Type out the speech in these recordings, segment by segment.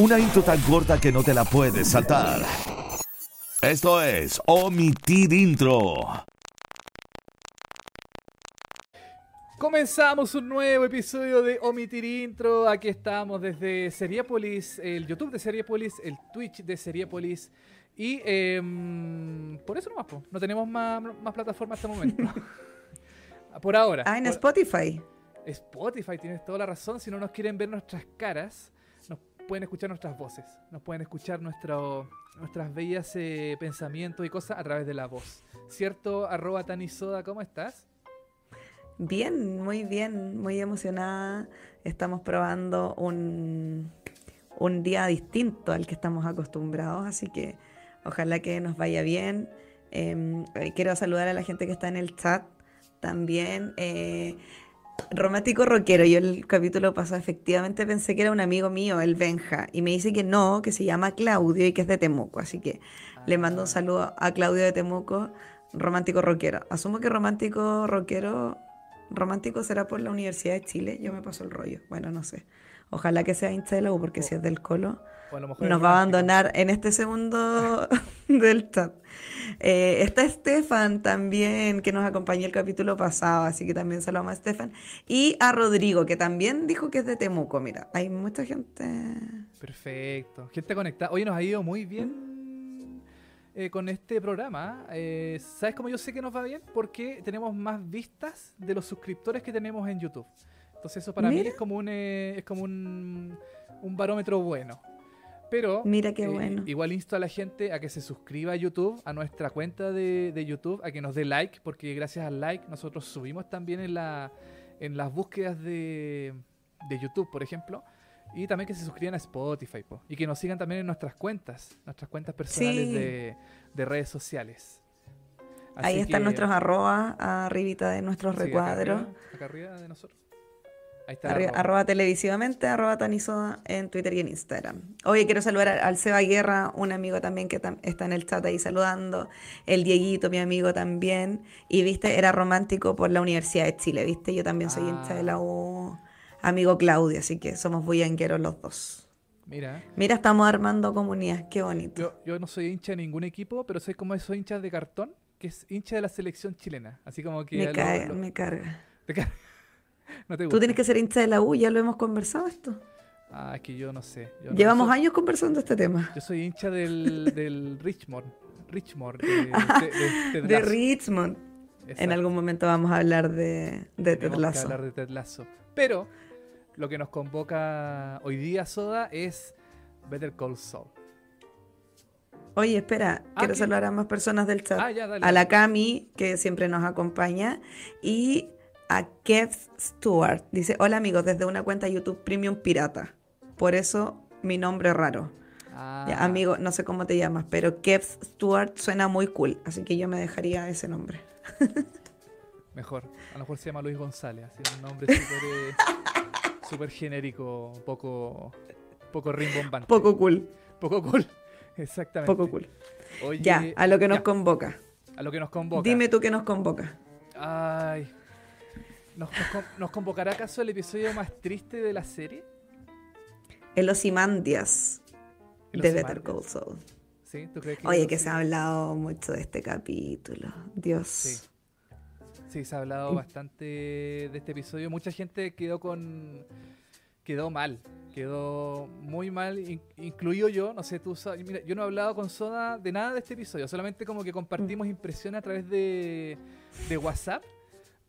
Una intro tan corta que no te la puedes saltar. Esto es Omitir Intro. Comenzamos un nuevo episodio de Omitir Intro. Aquí estamos desde Seriepolis, el YouTube de Seriepolis, el Twitch de Seriepolis. Y em, por eso nomás, po. no tenemos más, más plataformas hasta el momento. por ahora. Ah, en Por- Spotify. Spotify, tienes toda la razón. Si no nos quieren ver nuestras caras, pueden escuchar nuestras voces. Nos pueden escuchar nuestro, nuestras bellas eh, pensamientos y cosas a través de la voz. ¿Cierto? Arroba Tanisoda, ¿cómo estás? Bien, muy bien, muy emocionada. Estamos probando un, un día distinto al que estamos acostumbrados, así que ojalá que nos vaya bien. Eh, eh, quiero saludar a la gente que está en el chat también. eh, romántico rockero, yo el capítulo pasado efectivamente pensé que era un amigo mío, el Benja, y me dice que no, que se llama Claudio y que es de Temuco, así que le mando un saludo a Claudio de Temuco, romántico rockero. Asumo que romántico rockero, romántico será por la Universidad de Chile, yo me paso el rollo, bueno, no sé. Ojalá que sea U, porque si es del Colo, O a lo mejor es nos va a abandonar en este segundo del chat. Eh, está Estefan también, que nos acompañó el capítulo pasado, así que también saludamos a Estefan. Y a Rodrigo, que también dijo que es de Temuco. Mira, hay mucha gente. Perfecto. Gente conectada. Hoy nos ha ido muy bien eh, con este programa. Eh, ¿Sabes cómo yo sé que nos va bien? Porque tenemos más vistas de los suscriptores que tenemos en YouTube. Entonces eso para mí es como un es como un, un barómetro bueno. Pero Mira qué eh, bueno. igual insto a la gente a que se suscriba a YouTube, a nuestra cuenta de, de YouTube, a que nos dé like, porque gracias al like nosotros subimos también en, la, en las búsquedas de, de YouTube, por ejemplo. Y también que se suscriban a Spotify po, y que nos sigan también en nuestras cuentas, nuestras cuentas personales Sí. de, de redes sociales. Ahí están que- nuestros arrobas, arribita de nuestros sí, acá recuadros. arriba- Acá arriba de nosotros. Ahí está. Arroba. arroba televisivamente, arroba tanisoda en Twitter y en Instagram. Oye, quiero saludar al, Seba Guerra, un amigo también que tam- está en el chat ahí saludando. El Dieguito, mi amigo también. Y viste, era romántico por la Universidad de Chile, viste. Yo también soy hincha de la U, amigo Claudio, así que somos bullangueros los dos. Mira, Mira, estamos armando comunidad, qué bonito. yo, yo no soy hincha de ningún equipo, pero soy como esos hinchas de cartón, que es hincha de la selección chilena. Así como que... Me, lo- cae- lo- me carga. te ca- no te Tú gusta. tienes que ser hincha de la U, ya lo hemos conversado esto. Ah, es que yo no sé. yo no Llevamos soy- años conversando este tema. Yo soy hincha del, del Richmond. Richmond. De, de, de Ted De Lasso. Richmond. En Exacto. algún momento vamos a hablar de, de Ted Lasso. hablar de Ted Lasso. Pero lo que nos convoca hoy día, Soda, es Better Call Saul. Oye, espera, Ah, quiero ¿qué? saludar a más personas del chat. Ah, ya, dale. a la Cami, que siempre nos acompaña, y a Kev Stewart. Dice, hola amigos, desde una cuenta YouTube Premium Pirata. Por eso mi nombre es raro. Ah, Ya, amigo, no sé cómo te llamas, pero Kev Stewart suena muy cool, así que yo me dejaría ese nombre. Mejor. A lo mejor se llama Luis González. Así, un nombre súper eh, genérico, poco, poco rimbombante. Poco cool, Poco cool. Exactamente. poco cool. Oye, Ya, a lo que nos ya, convoca. a lo que nos convoca. Dime tú qué nos convoca. Ay. ¿Nos, nos ¿Nos convocará acaso el episodio más triste de la serie? El Ozymandias El de Better. Call Saul. ¿Sí? ¿Tú crees que Oye, que se ha hablado mucho de este capítulo. Dios. Sí. Sí, se ha hablado bastante de este episodio. Mucha gente quedó con. quedó mal. Quedó muy mal, in- incluido yo. No sé, tú sabes. Mira, yo no he hablado con Soda de nada de este episodio. Solamente como que compartimos impresiones a través de, de WhatsApp.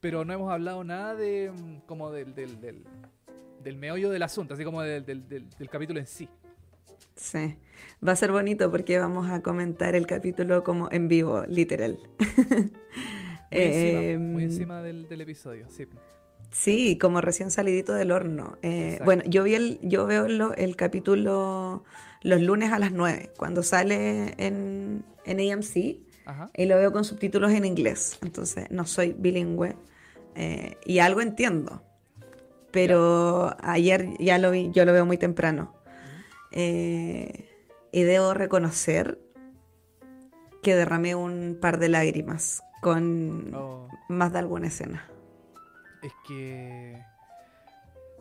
Pero no hemos hablado nada de. mm, como del. del, del, del meollo del asunto, así como del, del, capítulo en sí. Sí, va a ser bonito porque vamos a comentar el capítulo como en vivo, literal. Muy encima, Eh, muy encima del, del episodio, sí. Sí, como recién salidito del horno. Eh, bueno, yo vi el, yo veo lo- el capítulo los lunes a las 9, cuando sale en, en AMC, Ajá. y lo veo con subtítulos en inglés. Entonces, no soy bilingüe eh, y algo entiendo. Pero ayer ya lo vi, yo lo veo muy temprano. Eh, y debo reconocer que derramé un par de lágrimas con Oh. más de alguna escena. Es que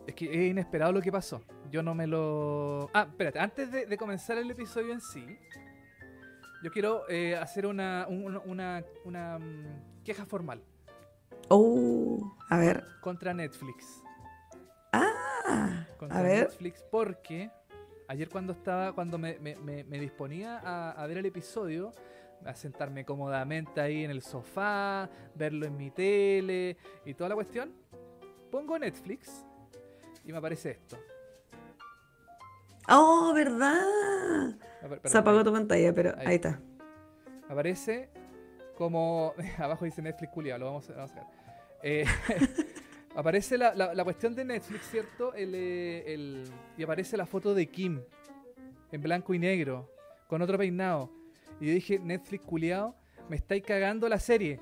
Es que es inesperado lo que pasó. Yo no me lo. Ah, espérate, antes de, de comenzar el episodio en sí, yo quiero eh, hacer una, un- una, una, mm, queja formal Oh, a ver. contra Netflix. Ah, Contra a ver. Netflix porque ayer cuando estaba, cuando me, me- me- me disponía a, a ver el episodio, a sentarme cómodamente ahí en el sofá, verlo en mi tele y toda la cuestión, pongo Netflix y me aparece esto. Oh, ¿verdad? Se apagó ahí. tu pantalla, pero Ahí. ahí está. Aparece como. Abajo dice Netflix culiado, lo vamos a sacar. Eh, aparece la, la- la cuestión de Netflix, ¿cierto? El, eh, el- y aparece la foto de Kim en blanco y negro, con otro peinado. Y yo dije, Netflix culiado, me estáis cagando la serie.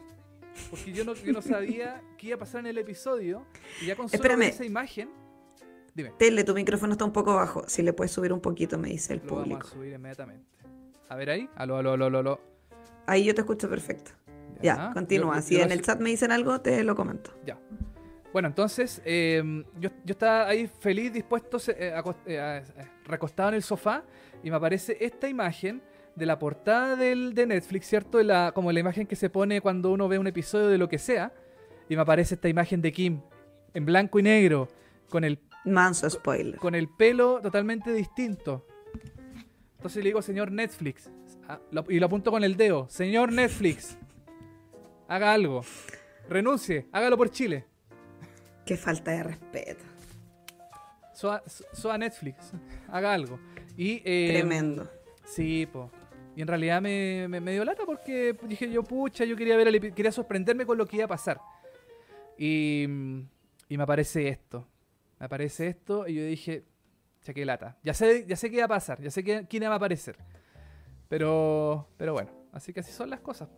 Porque yo no, yo no sabía qué iba a pasar en el episodio. Y ya con solo esa imagen. Dime, Tele, tu micrófono está un poco bajo. Si le puedes subir un poquito, me dice el lo vamos público. a subir inmediatamente. A ver ahí. Aló, aló, aló, aló. Ahí yo te escucho perfecto. Ya, continúa. Yo- si yo en el chat me dicen algo, te lo comento. Ya. Bueno, entonces eh, yo, yo estaba ahí feliz, dispuesto, eh, eh, eh, recostado en el sofá y me aparece esta imagen de la portada del, de Netflix, ¿cierto? La, como la imagen que se pone cuando uno ve un episodio de lo que sea. Y me aparece esta imagen de Kim en blanco y negro, con el, Manso spoiler. con el pelo totalmente distinto. Entonces le digo, señor Netflix, ah, y lo apunto con el dedo, señor Netflix, haga algo, renuncie, hágalo por Chile. Qué falta de respeto. Soa, soa Netflix, haga algo. Y, eh, Tremendo. Sí, po. Y en realidad me, me, me dio lata porque dije yo, pucha, yo quería ver el quería sorprenderme con lo que iba a pasar. Y, y me aparece esto. Me aparece esto y yo dije, ya qué lata. Ya sé, ya sé qué va a pasar, ya sé que, quién va a aparecer. Pero, pero bueno, así que así son las cosas.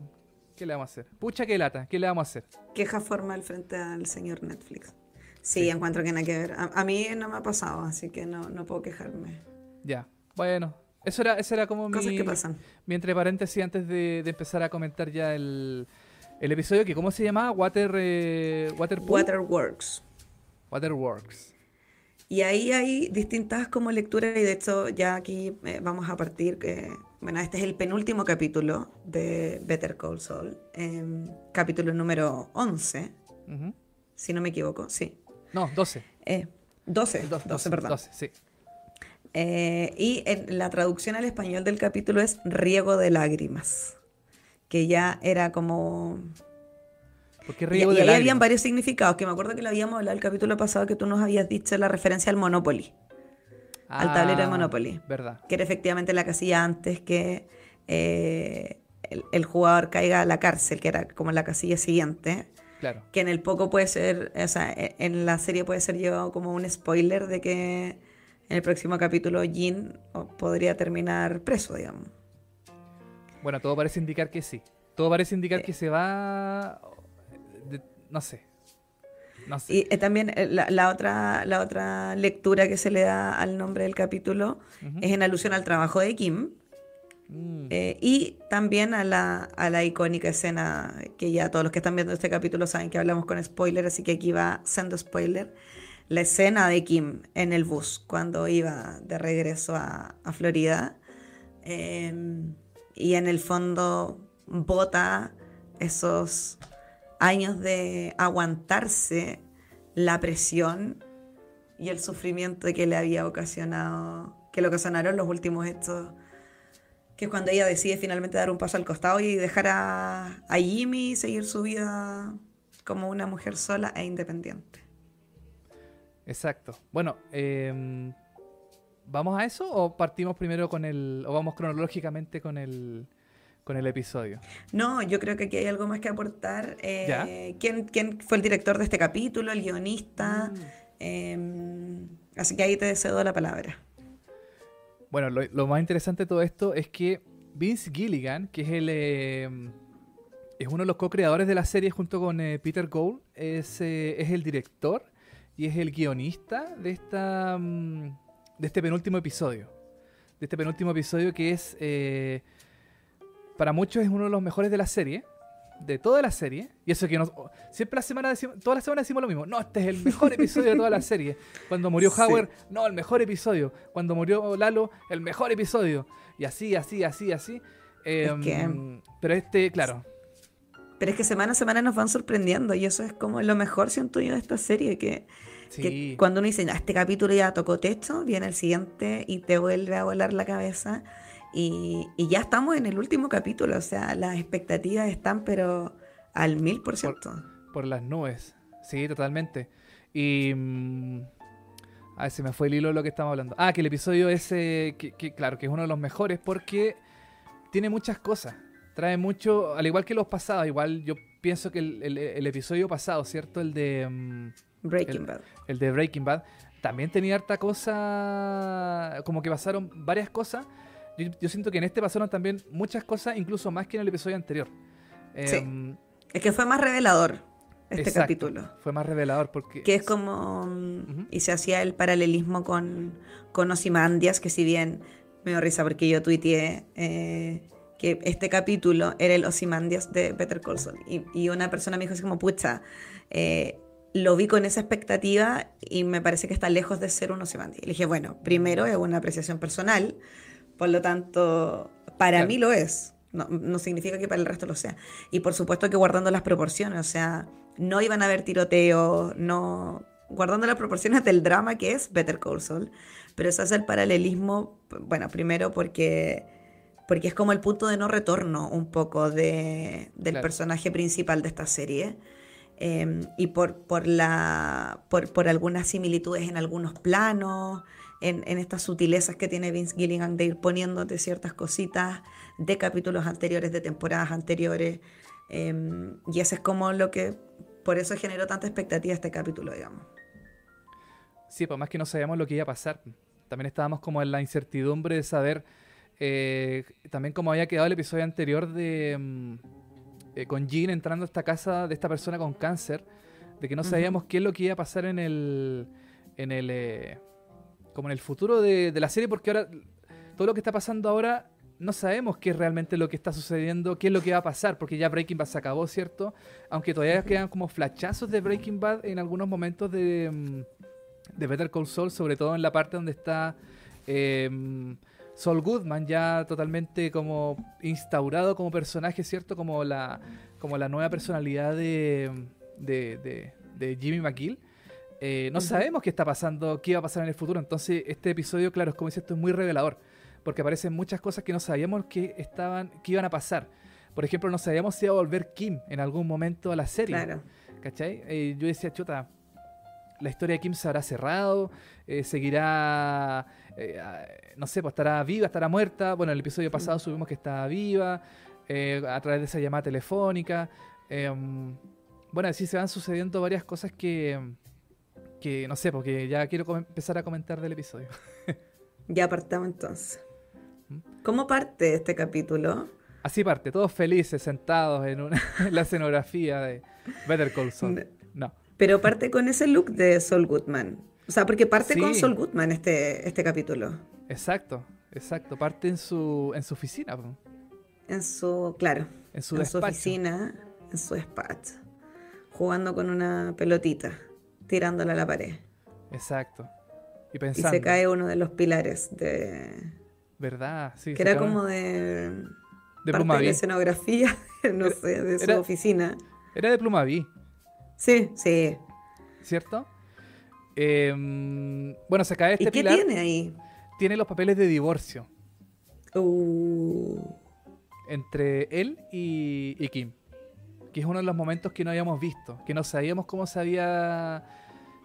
¿Qué le vamos a hacer? Pucha, qué lata, ¿qué le vamos a hacer? Queja formal frente al señor Netflix. Sí, Sí. encuentro que nada que ver. A, a mí no me ha pasado, así que no, no puedo quejarme. Ya, bueno. Eso era, eso era como mi, Cosas que pasan. mi entre paréntesis antes de, de empezar a comentar ya el, el episodio que, ¿cómo se llamaba? Water, eh, Waterpool? Waterworks. Waterworks. Y ahí hay distintas como lecturas y de hecho ya aquí eh, vamos a partir que, bueno, este es el penúltimo capítulo de Better Call Saul, em, capítulo número 11, Ujú. si no me equivoco, sí. No, 12. Eh, 12, Do- 12, perdón. 12, sí. Eh, y en la traducción al español del capítulo es riego de lágrimas, que ya era como... Porque Y, río y de ahí habían varios significados, que me acuerdo que lo habíamos hablado el capítulo pasado, que tú nos habías dicho la referencia al Monopoly. Al tablero de Ah, Monopoly. Verdad. que era efectivamente la casilla antes que eh, el, el jugador caiga a la cárcel, que era como la casilla siguiente, Claro. que en el poco puede ser, o sea, e- en la serie puede ser yo como un spoiler de que en el próximo capítulo Jin podría terminar preso, digamos. Bueno, todo parece indicar que sí. Todo parece indicar Eh. que se va... de- no sé. No sé. Y eh, también eh, la, la otra, la otra lectura que se le da al nombre del capítulo es en alusión al trabajo de Kim, Mm, Eh, y también a la, a la icónica escena que ya todos los que están viendo este capítulo saben que hablamos con spoiler, así que aquí va siendo spoiler. La escena de Kim en el bus cuando iba de regreso a, a Florida. eh, y en el fondo bota esos años de aguantarse la presión y el sufrimiento que le había ocasionado, que le ocasionaron los últimos hechos que es cuando ella decide finalmente dar un paso al costado y dejar a, a Jimmy seguir su vida como una mujer sola e independiente. Exacto. Bueno, em, ¿vamos a eso o partimos primero con el... o vamos cronológicamente con el, con el episodio? No, yo creo que aquí hay algo más que aportar. Eh. ¿quién, quién fue el director de este capítulo, el guionista? Eh, así que ahí te cedo la palabra. Bueno, lo, lo más interesante de todo esto es que Vince Gilligan, que es el em, es uno de los co-creadores de la serie junto con eh, Peter Gould, es, eh, es el director y es el guionista de esta mm, de este penúltimo episodio. De este penúltimo episodio que es eh, para muchos es uno de los mejores de la serie. de toda la serie, y eso que nos, siempre la semana decimos, toda la semana decimos lo mismo, no, este es el mejor episodio de toda la serie. Cuando murió Howard, no, el mejor episodio. Cuando murió Lalo, el mejor episodio. Y así, así, así, así. Em, pero este, claro. Pero es que semana a semana nos van sorprendiendo y eso es como lo mejor, siento yo, de esta serie, que, cuando uno dice, este capítulo ya tocó texto, viene el siguiente y te vuelve a volar la cabeza. Y, ya estamos en el último capítulo, o sea, las expectativas están pero al mil por ciento. Por las nubes, sí, totalmente. Y... Mm, a ver, se me fue el hilo de lo que estamos hablando. Ah, que el episodio ese, que, claro, que es uno de los mejores porque tiene muchas cosas. Trae mucho, al igual que los pasados, igual yo pienso que el, episodio pasado, ¿cierto? El de... Mm, Breaking Bad. El de Breaking Bad. También tenía harta cosa, como que pasaron varias cosas yo, siento que en este pasaron también muchas cosas, incluso más que en el episodio anterior. sí. Em, es que fue más revelador este capítulo. Fue más revelador porque... Que es como... Y se hacía el paralelismo con, con Osimandias, que si bien me dio risa porque yo tuiteé eh, que este capítulo era el Osimandias de Peter Colson. Y, y, una persona me dijo así como, pucha, eh, lo vi con esa expectativa y me parece que está lejos de ser un Osimandias. Y le dije, bueno, primero es una apreciación personal, por lo tanto, para mí lo es. No, significa que para el resto lo sea. Y por supuesto que guardando las proporciones, o sea, no iban a haber tiroteos, no guardando las proporciones del drama que es Better Call Saul, pero eso hace el paralelismo, bueno, primero porque porque es como el punto de no retorno un poco de, del personaje principal de esta serie. Em, y por, por, la, por, por algunas similitudes en algunos planos, en, estas sutilezas que tiene Vince Gilligan de ir poniéndote ciertas cositas de capítulos anteriores, de temporadas anteriores. Em, y eso es como lo que, por eso generó tanta expectativa este capítulo, digamos. Sí, pues más que no sabíamos lo que iba a pasar. También estábamos como en la incertidumbre de saber eh, también cómo había quedado el episodio anterior de em, eh, con Jean entrando a esta casa de esta persona con cáncer, de que no sabíamos qué es lo que iba a pasar en el en el eh, como en el futuro de, la serie, porque ahora todo lo que está pasando ahora no sabemos qué es realmente lo que está sucediendo, qué es lo que va a pasar, porque ya Breaking Bad se acabó, ¿cierto? Aunque todavía quedan como flachazos de Breaking Bad en algunos momentos de, mm, de Better Call Saul, sobre todo en la parte donde está eh, Saul Goodman ya totalmente como instaurado como personaje, ¿cierto? Como la, como la nueva personalidad de, de, de Jimmy McGill. Eh, no sabemos qué está pasando, qué va a pasar en el futuro. Entonces, este episodio, claro, es como dice esto, es muy revelador. Porque aparecen muchas cosas que no sabíamos que estaban, que iban a pasar. Por ejemplo, no sabíamos si iba a volver Kim en algún momento a la serie. Claro. ¿Cachai? Eh, yo decía, chuta, la historia de Kim se habrá cerrado, eh, seguirá, no sé, pues estará viva, estará muerta. Bueno, en el episodio pasado subimos que estaba viva, a través de esa llamada telefónica. Em, bueno, así se van sucediendo varias cosas que, que no sé, porque ya quiero empezar a comentar del episodio. ya partamos entonces. ¿Mm? ¿Cómo parte este capítulo? Así parte, todos felices, sentados en, una, la escenografía de Better Call Saul. No. Pero parte con ese look de Saul Goodman. O sea, porque parte con Saul Goodman este, este capítulo. Exacto, exacto. Parte en su, en su oficina. En su, claro. En su, en su oficina, en su despacho. Jugando con una pelotita tirándola a la pared. Exacto. Y, pensando, y se cae uno de los pilares de... ¿Verdad? Sí. Que era como de... De parte de escenografía, no sé, de su oficina. Era de Plumaví. Sí, sí. ¿Cierto? Em, bueno, se cae este ¿Y qué tiene ahí? Tiene los papeles de divorcio. Uh. Entre él y, y Kim que es uno de los momentos que no habíamos visto, que no sabíamos cómo se había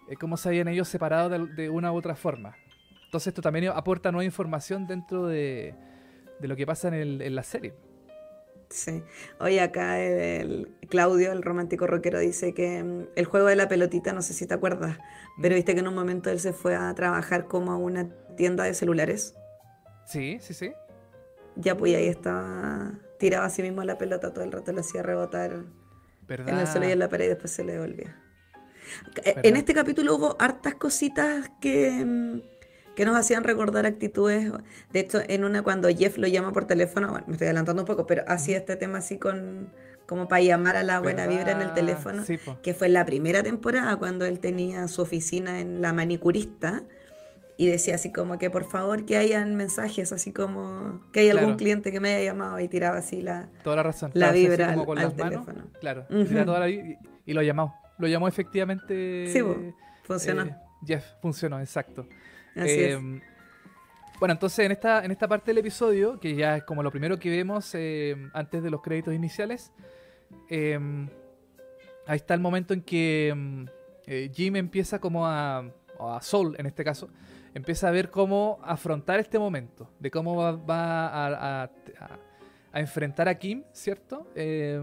eh, cómo se habían ellos separado de, una u otra forma. Entonces esto también aporta nueva información dentro de, de lo que pasa en, en, la serie. Sí. Hoy acá el Claudio, el romántico rockero, dice que mm, el juego de la pelotita, no sé si te acuerdas, pero mm. viste que en un momento él se fue a trabajar como a una tienda de celulares. Sí, sí, sí. Ya pues ahí estaba tiraba a sí mismo la pelota todo el rato, lo hacía rebotar en el suelo y en la pared y después se le devolvía. En este capítulo hubo hartas cositas que, mm, que nos hacían recordar actitudes. De hecho, en una cuando Jeff lo llama por teléfono, bueno, me estoy adelantando un poco, pero hacía este tema así con, como para llamar a la buena vibra en el teléfono, Sí, que fue en la primera temporada cuando él tenía su oficina en la manicurista y decía así como que por favor que hayan mensajes, así como que hay algún Claro. cliente que me haya llamado y tiraba así la... Toda la razón. La así vibra como al- con al las manos. teléfono. Claro. Toda la y, y lo llamó. Lo llamó efectivamente. Sí, funcionó. eh, Jeff, funcionó, exacto. Así Eh, es. Bueno, entonces en esta, en esta parte del episodio, que ya es como lo primero que vemos eh, antes de los créditos iniciales, eh, ahí está el momento en que eh, Jim empieza como a, o a Soul en este caso, empieza a ver cómo afrontar este momento, de cómo va, va a, a- a- a enfrentar a Kim, ¿cierto? Eh,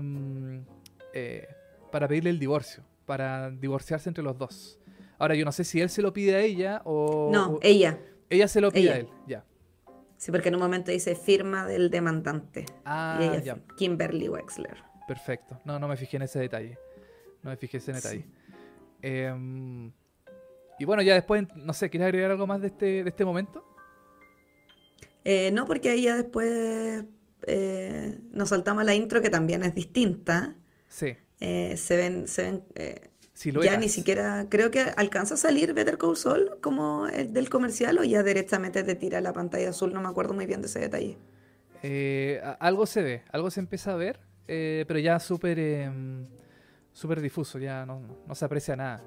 eh, para pedirle el divorcio, para divorciarse entre los dos. Ahora, yo no sé si él se lo pide a ella o... no, ella. ella se lo pide ella. a él, ya. Sí, porque en un momento dice firma del demandante. Ah, y ella, ya. Kimberly Wexler. Perfecto. No, no me fijé en ese detalle. No me fijé en ese detalle. Em, y bueno, ya después, no sé, ¿quieres agregar algo más de este, de este momento? Eh, no, porque ahí ya después eh, nos saltamos a la intro que también es distinta. Sí. Eh, se ven, se ven eh, Siluetas. ya ni siquiera, creo que alcanza a salir Better Call Saul como el del comercial o ya directamente te tira la pantalla azul, no me acuerdo muy bien de ese detalle. Eh, algo se ve, algo se empieza a ver, eh, pero ya súper em, súper difuso, ya no, no se aprecia nada.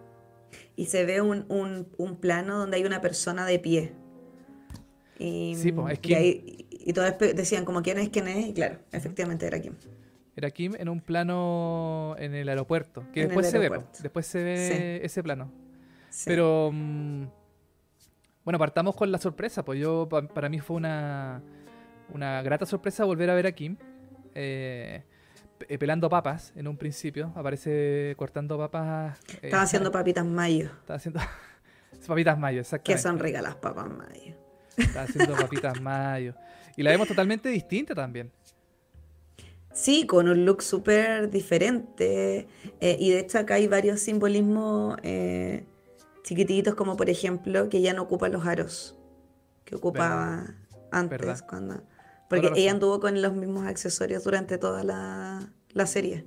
Y se ve un, un- un plano donde hay una persona de pie. Y, Sí, po, es y, Kim. ahí- y todos decían como quién es, quién es, y claro, efectivamente era Kim. Era Kim en un plano en el aeropuerto, que En después se ve, después se ve ese plano. Sí. Pero mm, bueno, partamos con la sorpresa, pues yo pa- para mí fue una una grata sorpresa volver a ver a Kim eh, pe- pelando papas en un principio, aparece cortando papas. eh, Estaba haciendo papitas mayo. estaba haciendo papitas mayo, Que exactamente. son ricas las papas mayo. Estaba haciendo papitas mayo. Y la vemos totalmente distinta también. Sí, con un look súper diferente. eh, y de hecho acá hay varios simbolismos eh, chiquititos, como por ejemplo que ya no ocupa los aros que ocupaba antes. verdad. cuando Porque ella anduvo con los mismos accesorios durante toda la, la serie.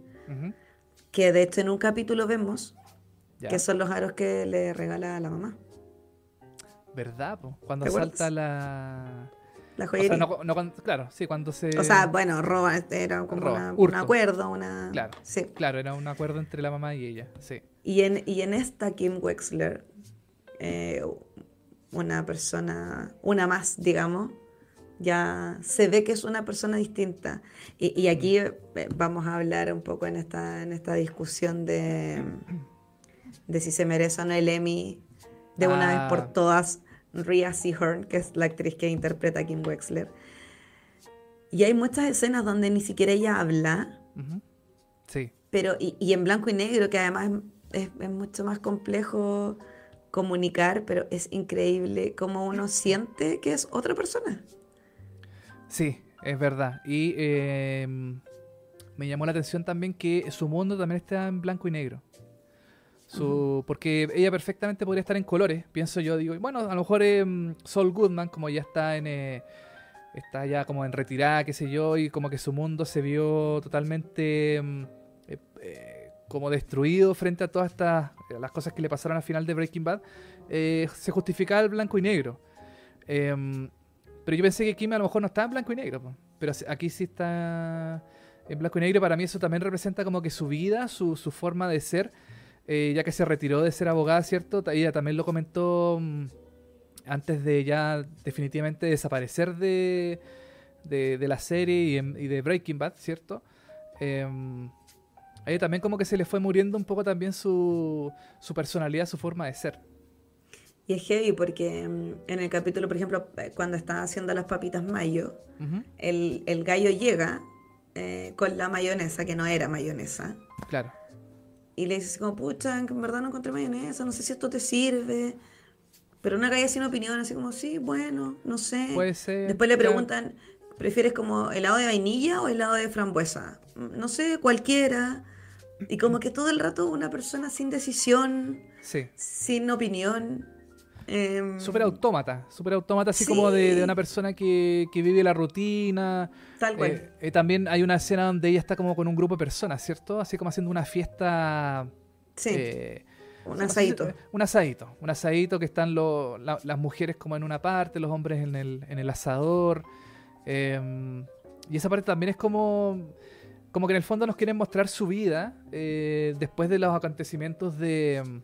Que de hecho en un capítulo vemos ya. que son los aros que le regala a la mamá. ¿Verdad? po? Cuando salta la... La O joyería. sea, no, no claro, sí, cuando se... O sea, bueno, roba, era como Roba, una- un acuerdo, una... Claro. Sí. Claro, era un acuerdo entre la mamá y ella, sí. Y en, y en esta Kim Wexler, eh, una persona, una más, digamos, ya se ve que es una persona distinta. Y, y aquí eh, vamos a hablar un poco en esta, en esta discusión de, de si se merece o no el Emmy de una Ah. vez por todas Rhea Seahorn, que es la actriz que interpreta a Kim Wexler. Y hay muchas escenas donde ni siquiera ella habla. Sí, pero y, y en blanco y negro, que además es, es mucho más complejo comunicar, pero es increíble cómo uno siente que es otra persona. sí, es verdad. Y eh, me llamó la atención también que su mundo también está en blanco y negro. Su, Porque ella perfectamente podría estar en colores, pienso yo. Digo, bueno, a lo mejor eh, Saul Goodman, como ya está en... eh, está ya como en retirada, qué sé yo, y como que su mundo se vio totalmente mm, eh, eh, como destruido frente a todas estas eh, las cosas que le pasaron al final de Breaking Bad, eh, se justificaba el blanco y negro. Em, pero yo pensé que Kim a lo mejor no estaba en blanco y negro, pero aquí sí está en blanco y negro. Para mí eso también representa como que su vida, su, su forma de ser, eh, ya que se retiró de ser abogada, ¿cierto? Ella también lo comentó mm, antes de ya definitivamente desaparecer de, de, de la serie y, de Breaking Bad, ¿cierto? Em, a ella también como que se le fue muriendo un poco también su, su personalidad, su forma de ser. Y es heavy porque mm, en el capítulo, por ejemplo, eh, cuando está haciendo las papitas mayo, el, el gallo llega eh, con la mayonesa, que no era mayonesa, Claro. Y le dice así como, pucha, en verdad no encontré mayonesa, no sé si esto te sirve. Pero una galla sin opinión, así como, sí, bueno, no sé. Puede ser. Después le claro. preguntan, ¿prefieres como helado de vainilla o helado de frambuesa? "Mm, No sé, cualquiera. Y como que todo el rato una persona sin decisión, Sí. sin opinión. Em, Súper autómata, súper autómata, así como de, una persona que, que vive la rutina. Tal cual. Eh, eh, también hay una escena donde ella está como con un grupo de personas, ¿cierto? Así como haciendo una fiesta. sí, eh, un ¿cómo se asadito. Un asadito. Un asadito que están lo- la- las mujeres como en una parte, los hombres en el, en el asador. eh, y esa parte también es como. Como que en el fondo nos quieren mostrar su vida eh, después de los acontecimientos de,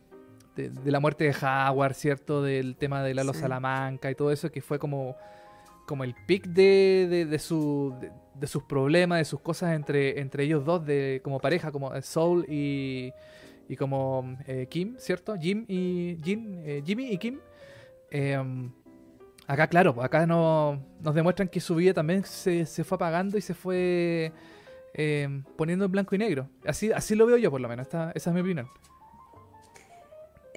de, de la muerte de Howard, ¿cierto? Del tema de Lalo Sí. Salamanca y todo eso, que fue como, como el pic de, de, de su, de, sus problemas, de sus cosas entre, entre ellos dos, de, como pareja, como Soul y, y como eh, Kim, ¿cierto? Jim y Jim, eh, Jimmy y Kim. Eh, acá, claro, acá no, nos demuestran que su vida también se, se fue apagando y se fue eh, poniendo en blanco y negro. Así, así lo veo yo, por lo menos. Esta- esa es mi opinión.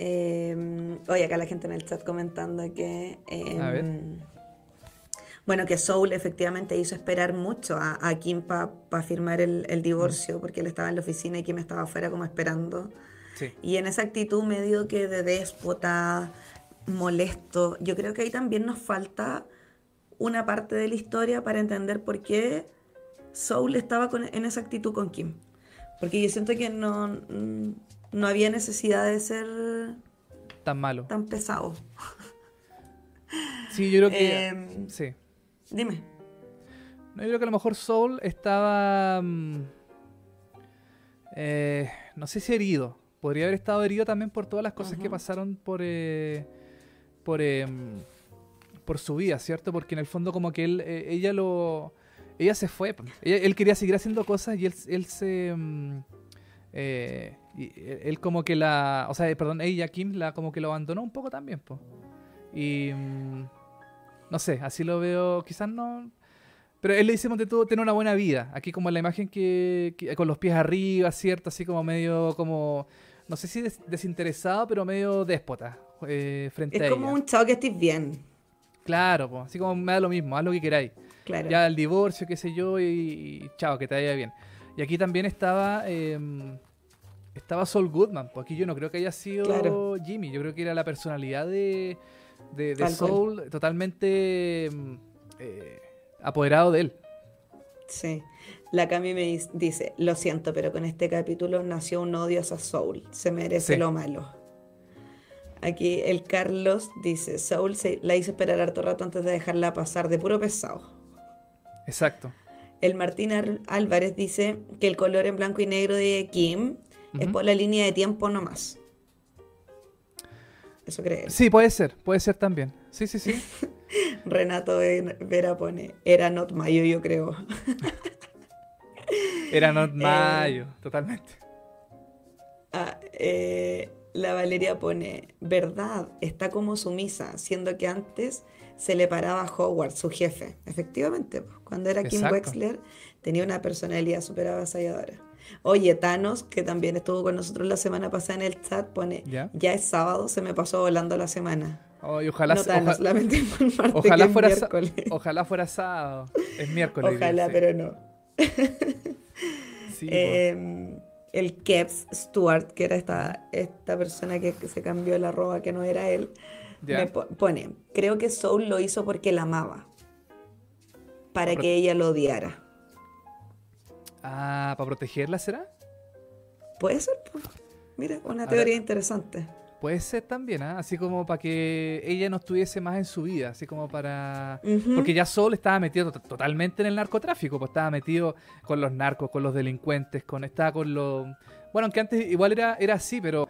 Eh, oye, acá la gente en el chat comentando que. eh, A ver. Bueno, que Soul efectivamente hizo esperar mucho a, a Kim para firmar el, el divorcio, porque él estaba en la oficina y Kim estaba afuera como esperando. Sí. Y en esa actitud medio que de déspota, molesto, yo creo que ahí también nos falta una parte de la historia para entender por qué Soul estaba con- en esa actitud con Kim. Porque yo siento que no, mm, no había necesidad de ser Tan malo. tan pesado. Sí, yo creo que. Em, sí. Dime. No, yo creo que a lo mejor Soul estaba. mm, eh, no sé si herido. Podría haber estado herido también por todas las cosas que pasaron por. eh, por. em, por su vida, ¿cierto? Porque en el fondo, como que él. eh, ella lo. Ella se fue. Ella- él quería seguir haciendo cosas y él, él se. Eh, y él como que la. O sea, perdón, ella, Kim, la como que lo abandonó un poco también, po. Y. mm, no sé, así lo veo. Quizás no. Pero él le dice, de todo, tener una buena vida. Aquí como la imagen que, que- con los pies arriba, ¿cierto? Así como medio como, no sé si des- desinteresado, pero medio déspota eh, frente Es a como ella. un chao que estés bien. Claro, po, así como me da lo mismo, haz lo que queráis. Claro. Ya el divorcio, qué sé yo, y, y chao, que te vaya bien. Y aquí también estaba em, estaba Saul Goodman. Pues aquí yo no creo que haya sido Claro. Jimmy. Yo creo que era la personalidad de, de. Saul totalmente em, eh, apoderado de él. Sí. La Cami me dice, lo siento, pero con este capítulo nació un odio hacia Soul. Se merece Sí. lo malo. Aquí el Carlos dice, Soul se la hizo esperar harto rato antes de dejarla pasar de puro pesado. Exacto. El Martín Ar- Álvarez dice que el color en blanco y negro de Kim es por la línea de tiempo nomás. Eso cree él. Sí, puede ser, puede ser también. Sí, sí, sí. Renato Ve- Vera pone, era not mayo, yo creo. Era Not Eh, Mayo, totalmente. Ah, eh, la Valeria pone, verdad, está como sumisa, siendo que antes se le paraba a Howard, su jefe. Efectivamente, cuando era Kim. Wexler tenía una personalidad súper avasalladora. Oye, Thanos, que también estuvo con nosotros la semana pasada en el chat, pone, Ya. ya es sábado, se me pasó volando la semana. Oh, ojalá, no Thanos, oja- ojalá fuera miércoles. ojalá fuera sábado. Es miércoles. Ojalá, sí. pero no. Sí. Eh, el Kevs Stewart, que era esta, esta persona que, que se cambió la ropa que no era él, Me po- pone, creo que Soul lo hizo porque la amaba, para que ella lo odiara. Ah, ¿para protegerla será? Puede ser, pues. Mira, una teoría interesante. Puede ser también, ¿ah? Así como para que ella no estuviese más en su vida, así como para... Porque ya Sol estaba metido to- totalmente en el narcotráfico, pues estaba metido con los narcos, con los delincuentes, con estaba con los... Bueno, aunque antes igual era, era así, pero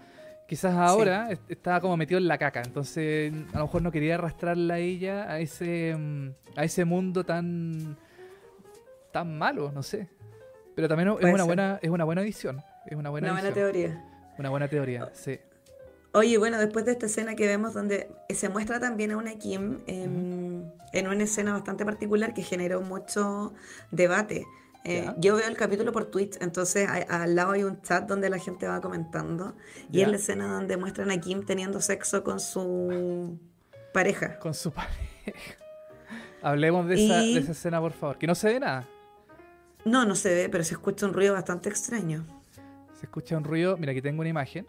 quizás ahora est- estaba como metido en la caca, entonces a lo mejor no quería arrastrarla a ella a ese, mm, a ese mundo tan, tan malo, no sé. Pero también es una, ser. buena, es una buena edición, es una buena, una buena teoría. una buena teoría, sí. Oye, bueno, después de esta escena que vemos donde se muestra también a una Kim en una escena bastante particular que generó mucho debate. Eh, yo veo el capítulo por Twitch, entonces al lado hay un chat donde la gente va comentando. Y es la escena donde muestran a Kim teniendo sexo con su pareja. con su pareja. Hablemos de esa, Y- de esa escena, por favor. Que no se ve nada. No, no se ve, pero se escucha un ruido bastante extraño. Se escucha un ruido. Mira, aquí tengo una imagen.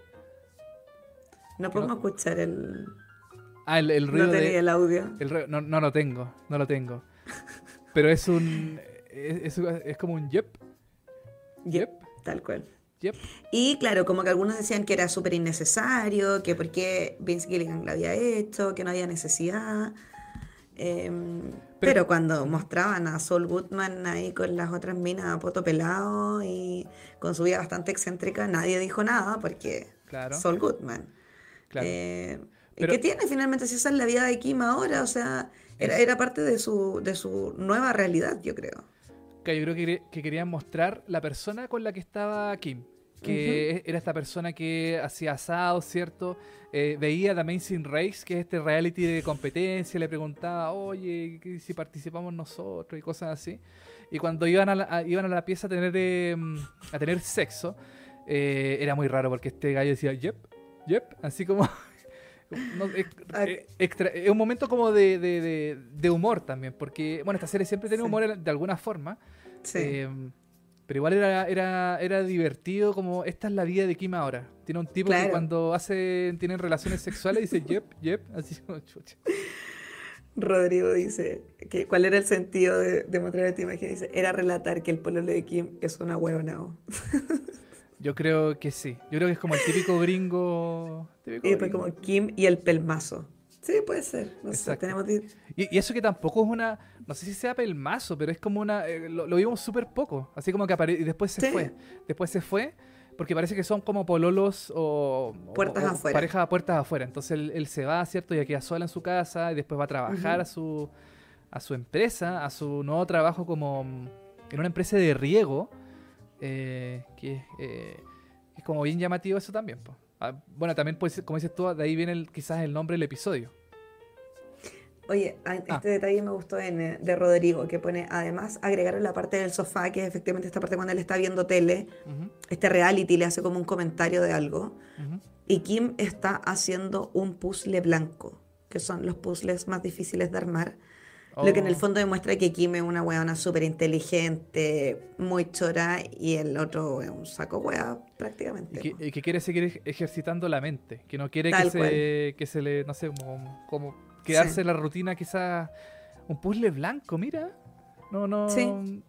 No podemos escuchar el... Ah, el, el ruido no tenía de... el audio. el ruido- no, no lo tengo, no lo tengo. Pero es un... Es, es- es como un yep, Yep, tal cual. yep. Y claro, como que algunos decían que era súper innecesario, que por qué Vince Gilligan lo había hecho, que no había necesidad. Em, Pero- pero, cuando mostraban a Saul Goodman ahí con las otras minas a poto pelado y con su vida bastante excéntrica, nadie dijo nada porque Claro. Saul Goodman. Claro. Eh, ¿y Pero- ¿Qué tiene finalmente si esa es la vida de Kim ahora? O sea, era, era parte de su, de su nueva realidad, yo creo. Que yo creo que, quería- que querían mostrar la persona con la que estaba Kim. Que era esta persona que hacía asados, ¿cierto? Eh, veía The Amazing Race, que es este reality de competencia, le preguntaba, oye, ¿qué si participamos nosotros? y cosas así. Y cuando iban a la, a- iban a la pieza a tener, eh, a tener sexo, eh, era muy raro porque este gallo decía, yep, yep, así como... no, es, Ah. eh, extra- es un momento como de, de- de- de humor también, porque, bueno, esta serie siempre tiene Sí. humor de alguna forma, Sí. eh, pero igual era, era, era divertido como esta es la vida de Kim ahora. Tiene un tipo que cuando hace, tienen relaciones sexuales dice yep, yep, así como chucha. Rodrigo dice que cuál era el sentido de, de mostrar esta imagen. Dice, era relatar que el pololo de Kim es una huevonao. Yo creo que sí. Yo creo que es como el típico gringo. típico Y después gringo. como Kim y el pelmazo. Sí, puede ser. No sé, tenemos Y, y eso que tampoco es una. No sé si sea pelmazo, pero es como una. eh, lo, lo vimos súper poco. Así como que aparece. Y después se Sí. fue. Después se fue. Porque parece que son como pololos o. Puertas o afuera. Parejas a puertas afuera. Entonces él, él se va, ¿cierto? Y queda sola en su casa. Y después va a trabajar a su. A su empresa. A su nuevo trabajo como. mm, En una empresa de riego. Eh, que eh, es como bien llamativo eso también. po. Ah, bueno, también, pues, como dices tú, de ahí viene el- quizás el nombre del episodio. Oye, a- este Ah. detalle me gustó en, eh, de Rodrigo, que pone, además, agregaron la parte del sofá, que es efectivamente esta parte cuando él está viendo tele, Ujú, este reality le hace como un comentario de algo, ujú. y Kim está haciendo un puzzle blanco, que son los puzzles más difíciles de armar. Lo que en el fondo demuestra que Kim es una weona súper inteligente, muy chora, y el otro es un saco wea prácticamente. Y que, y que quiere seguir ej- ejercitando la mente, que no quiere que se, que se le, no sé, como, como quedarse Sí. en la rutina quizás un puzzle blanco, mira. No, no. Sí.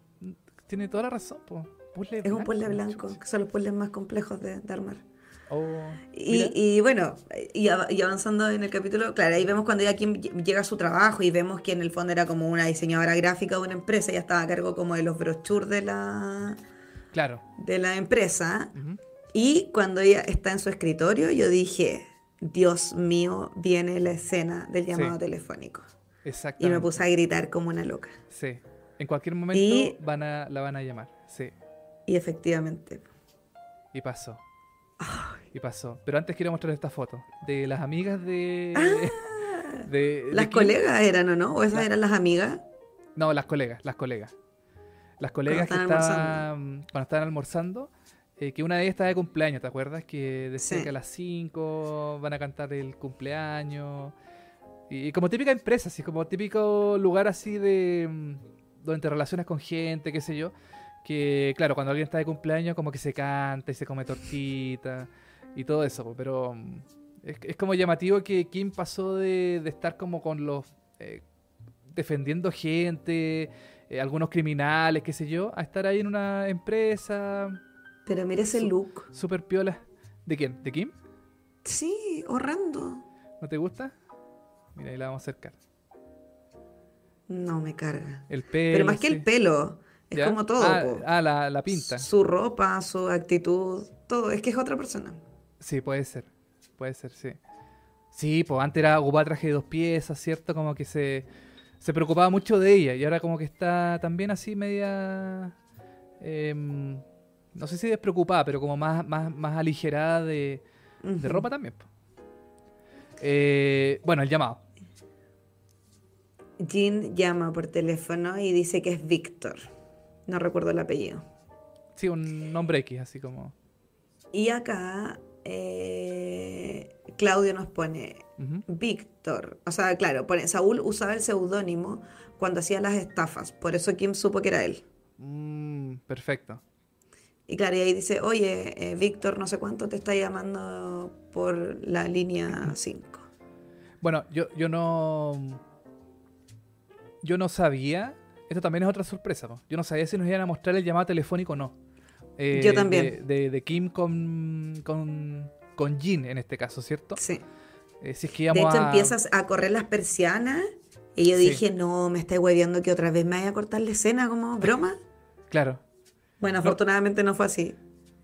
Tiene toda la razón, po. Puzzle Es un puzzle blanco, que son los puzzles más complejos de, de armar. Oh, Y, y bueno, y, av- y avanzando en el capítulo, claro, ahí vemos cuando ya Kim ll- llega a su trabajo y vemos que en el fondo era como una diseñadora gráfica de una empresa, ella estaba a cargo como de los brochures de la, Claro. de la empresa. Y cuando ella está en su escritorio, yo dije, Dios mío, viene la escena del llamado Sí. telefónico. Y Exactamente. me puse a gritar como una loca. Sí. En cualquier momento Y- van a, la van a llamar. Sí. Y efectivamente. Y pasó. Y pasó. Pero antes quiero mostrar esta foto de las amigas de. Ah, de- las colegas eran, ¿o no? ¿O esas La- eran las amigas? No, las colegas, las colegas. Las colegas que estaban cuando estaban almorzando, eh, que una de ellas estaba de cumpleaños, ¿te acuerdas? Que decía Sí. que a las 5 van a cantar el cumpleaños. Y, y como típica empresa, así como típico lugar así de mm, donde te relacionas con gente, qué sé yo. Que claro, cuando alguien está de cumpleaños como que se canta y se come tortita y todo eso, pero mm, es, es como llamativo que Kim pasó de, de estar como con los... eh, defendiendo gente, eh, algunos criminales, qué sé yo, a estar ahí en una empresa Pero mira ese Su- look. super piola. ¿De quién? ¿De Kim? Sí, horrendo. ¿No te gusta? Mira, ahí la vamos a acercar. No me carga. El pelo. Pero más que sí. el pelo, es ¿Ya? como todo. Ah, ah, la, la pinta. Su ropa, su actitud, todo. Es que es otra persona. Sí, puede ser. Puede ser, sí. Sí, pues antes era ocupar traje de dos piezas, ¿cierto? Como que se, se preocupaba mucho de ella y ahora como que está también así media... em, no sé si despreocupada, pero como más, más, más aligerada de, de ropa también. Eh, bueno, el llamado. Jean llama por teléfono y dice que es Víctor. No recuerdo el apellido. Sí, un nombre X, así como... Y acá eh, Claudio nos pone. Víctor. O sea, claro, pone Saúl usaba el seudónimo cuando hacía las estafas. Por eso Kim supo que era él. Mm, perfecto. Y claro, y ahí dice, oye, eh, Víctor, no sé cuánto te está llamando por la línea 5. Bueno, yo, yo no. Yo no sabía. Esto también es otra sorpresa. po. Yo no sabía si nos iban a mostrar el llamado telefónico o no. Eh, Yo también. De, de- de Kim con, con, con Jin en este caso, ¿cierto? Sí. Eh, si es que De hecho, a- empiezas a correr las persianas y yo Sí. dije, no, me estáis hueviando que otra vez me vaya a cortar la escena como broma. Claro. Bueno, No. afortunadamente no fue así.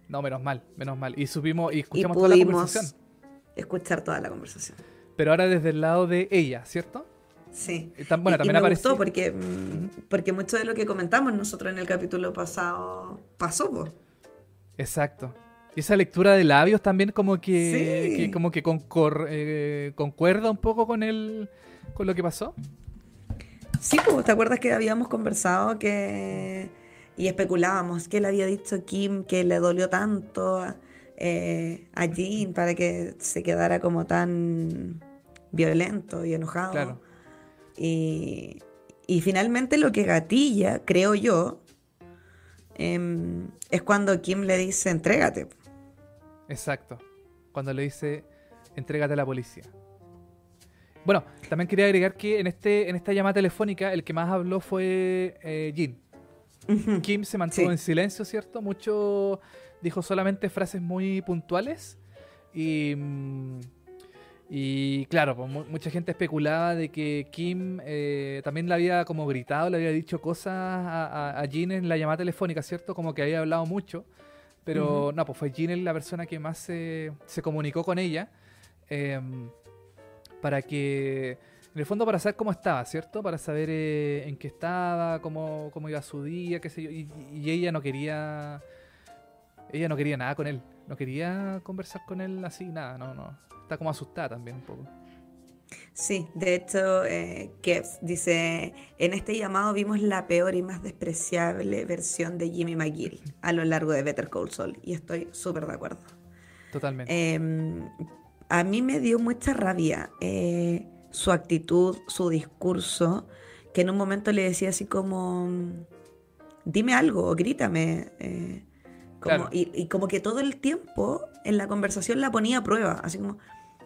No, menos mal, menos mal. Y supimos y Y escuchamos toda la conversación. escuchar toda la conversación. Pero ahora desde el lado de ella, ¿cierto? Sí. Eh, tam- bueno, y, y también me apareció. gustó porque, porque mucho de lo que comentamos nosotros en el capítulo pasado pasó. Exacto. Y esa lectura de labios también como que, Sí. que como que concor- eh, concuerda un poco con el con lo que pasó. Sí, pues, ¿te acuerdas que habíamos conversado que y especulábamos que le había dicho Kim que le dolió tanto a, eh, a Jean para que se quedara como tan violento y enojado? Claro. Y, y finalmente lo que gatilla, creo yo, em, es cuando Kim le dice, entrégate. Exacto. Cuando le dice, entrégate a la policía. Bueno, también quería agregar que en este en esta llamada telefónica el que más habló fue eh, Jin. Kim se mantuvo Sí. en silencio, ¿cierto? Mucho dijo solamente frases muy puntuales y mm, y claro, pues, mu- mucha gente especulaba de que Kim eh, también le había como gritado, le había dicho cosas a, a, a Jin en la llamada telefónica, ¿cierto? Como que había hablado mucho, pero no, pues fue Jin la persona que más se, se comunicó con ella em, para que, en el fondo para saber cómo estaba, ¿cierto? Para saber eh, en qué estaba, cómo, cómo iba su día, qué sé yo, y, y ella no quería, ella no quería nada con él, no quería conversar con él así, nada, no, no. Está como asustada también un poco. Sí, de hecho, eh, Kevs dice, en este llamado vimos la peor y más despreciable versión de Jimmy McGill a lo largo de Better Call Saul, y estoy súper de acuerdo. Totalmente. Eh, a mí me dio mucha rabia eh, su actitud, su discurso, que en un momento le decía así como, dime algo, grítame. eh, como- Claro. y, y como que todo el tiempo en la conversación la ponía a prueba, así como,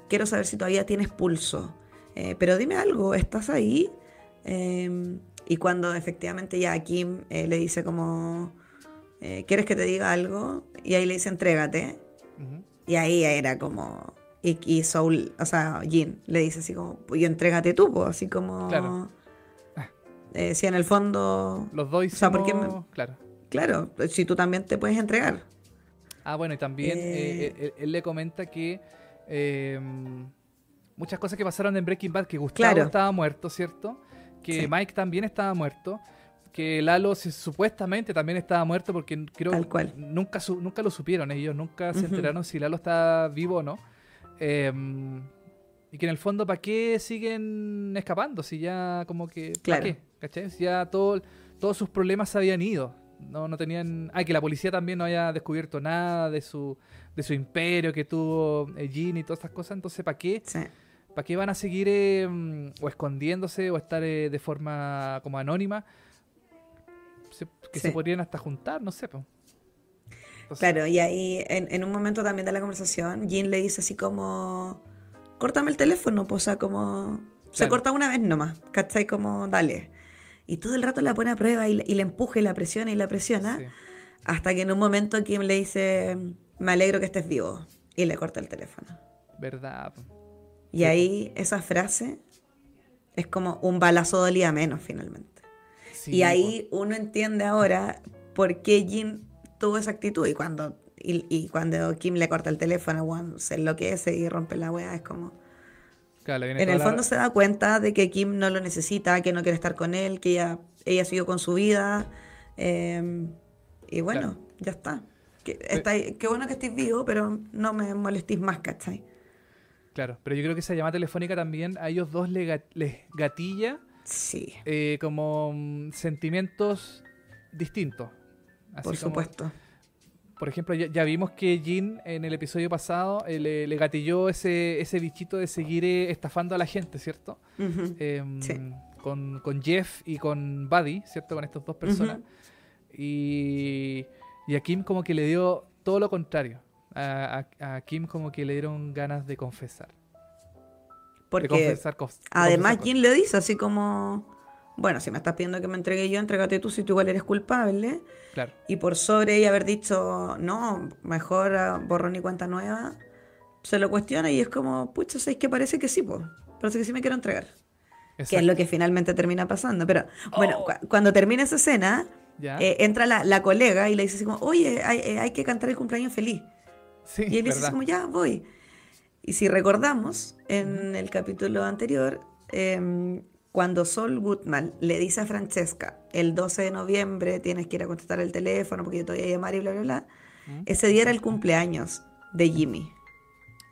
quiero saber si todavía tienes pulso, eh, pero dime algo, ¿estás ahí? Eh, y cuando efectivamente ya Kim eh, le dice como, eh, ¿quieres que te diga algo? Y ahí le dice, entrégate. Y ahí era como. Y, y Soul, o sea, Jin le dice así como, pues yo entrégate tú, pues, así como. Claro. Eh, si en el fondo. Los dos O sea, ¿por qué hicimos- me- Claro. Claro, si tú también te puedes entregar. Ah, bueno, y también Eh. eh, él, él le comenta que eh, muchas cosas que pasaron en Breaking Bad, que Gustavo Claro. estaba muerto, ¿cierto? Que Sí. Mike también estaba muerto, que Lalo supuestamente también estaba muerto porque creo Tal cual. nunca su- nunca lo supieron ellos, nunca se enteraron si Lalo está vivo o no. Eh, y que en el fondo, ¿para qué siguen escapando? Si ya como que... ¿Para Claro. qué? ¿Cachai? Si ya todo, todos sus problemas se habían ido. No, no tenían... Ah, que la policía también no haya descubierto nada de su, de su imperio que tuvo eh, Jean y todas estas cosas. Entonces, ¿para qué? Sí. ¿Para qué van a seguir eh, mm, o escondiéndose o estar eh, de forma como anónima? Se- que se podrían hasta juntar, no sé. Entonces, Claro, y ahí en, en un momento también de la conversación, Jin le dice así como. Córtame el teléfono, pues, o sea, como. Se corta una vez nomás, ¿cachai? Como, dale. Y todo el rato la pone a prueba y, le- y le empuja y la presiona y la presiona. sí. Hasta que en un momento Kim le dice, me alegro que estés vivo. Y le corta el teléfono. Verdad. Y Sí, ahí esa frase es como un balazo dolía menos finalmente. Sí, y ahí uno entiende ahora por qué Jin tuvo esa actitud. Y cuando, y, y cuando Kim le corta el teléfono, weón, se enloquece y rompe la weá, es como... Claro, viene En el la- fondo se da cuenta de que Kim no lo necesita, que no quiere estar con él, que ella, ella siguió con su vida. eh, y bueno, ya está. Que, está qué bueno que estés vivo, pero no me molestís más, ¿cachai? Claro, pero yo creo que esa llamada telefónica también a ellos dos les gatilla Sí, eh, como mm, sentimientos distintos. Así por como- supuesto. Por ejemplo, ya, ya vimos que Jin en el episodio pasado eh, le, le gatilló ese, ese bichito de seguir eh, estafando a la gente, ¿cierto? Em, Sí. con, con Jeff y con Buddy, ¿cierto? Con estas dos personas. Y, y a Kim como que le dio todo lo contrario. A, a- a Kim como que le dieron ganas de confesar. Porque confesar de además, confesar ¿quién le dice así como, bueno, si me estás pidiendo que me entregue yo, entrégate tú si tú igual eres culpable? Claro. Y por sobre ella haber dicho, no, mejor ah, borrón y cuenta nueva, se lo cuestiona y es como, pucha, ¿sabes que parece que sí, pues? Parece que sí me quiero entregar. Que es lo que finalmente termina pasando. Pero bueno, Oh. cu- cuando termina esa escena, eh, entra la, la colega y le dice así como, oye, hay, eh, hay que cantar el cumpleaños feliz. sí, Y él dice así como, ya, voy. Y si recordamos, en el capítulo anterior, em, cuando Sol Goodman le dice a Francesca, el 12 de noviembre tienes que ir a contestar el teléfono porque yo te voy a llamar y bla, bla, bla, ¿Mm? ese día era el cumpleaños de Jimmy.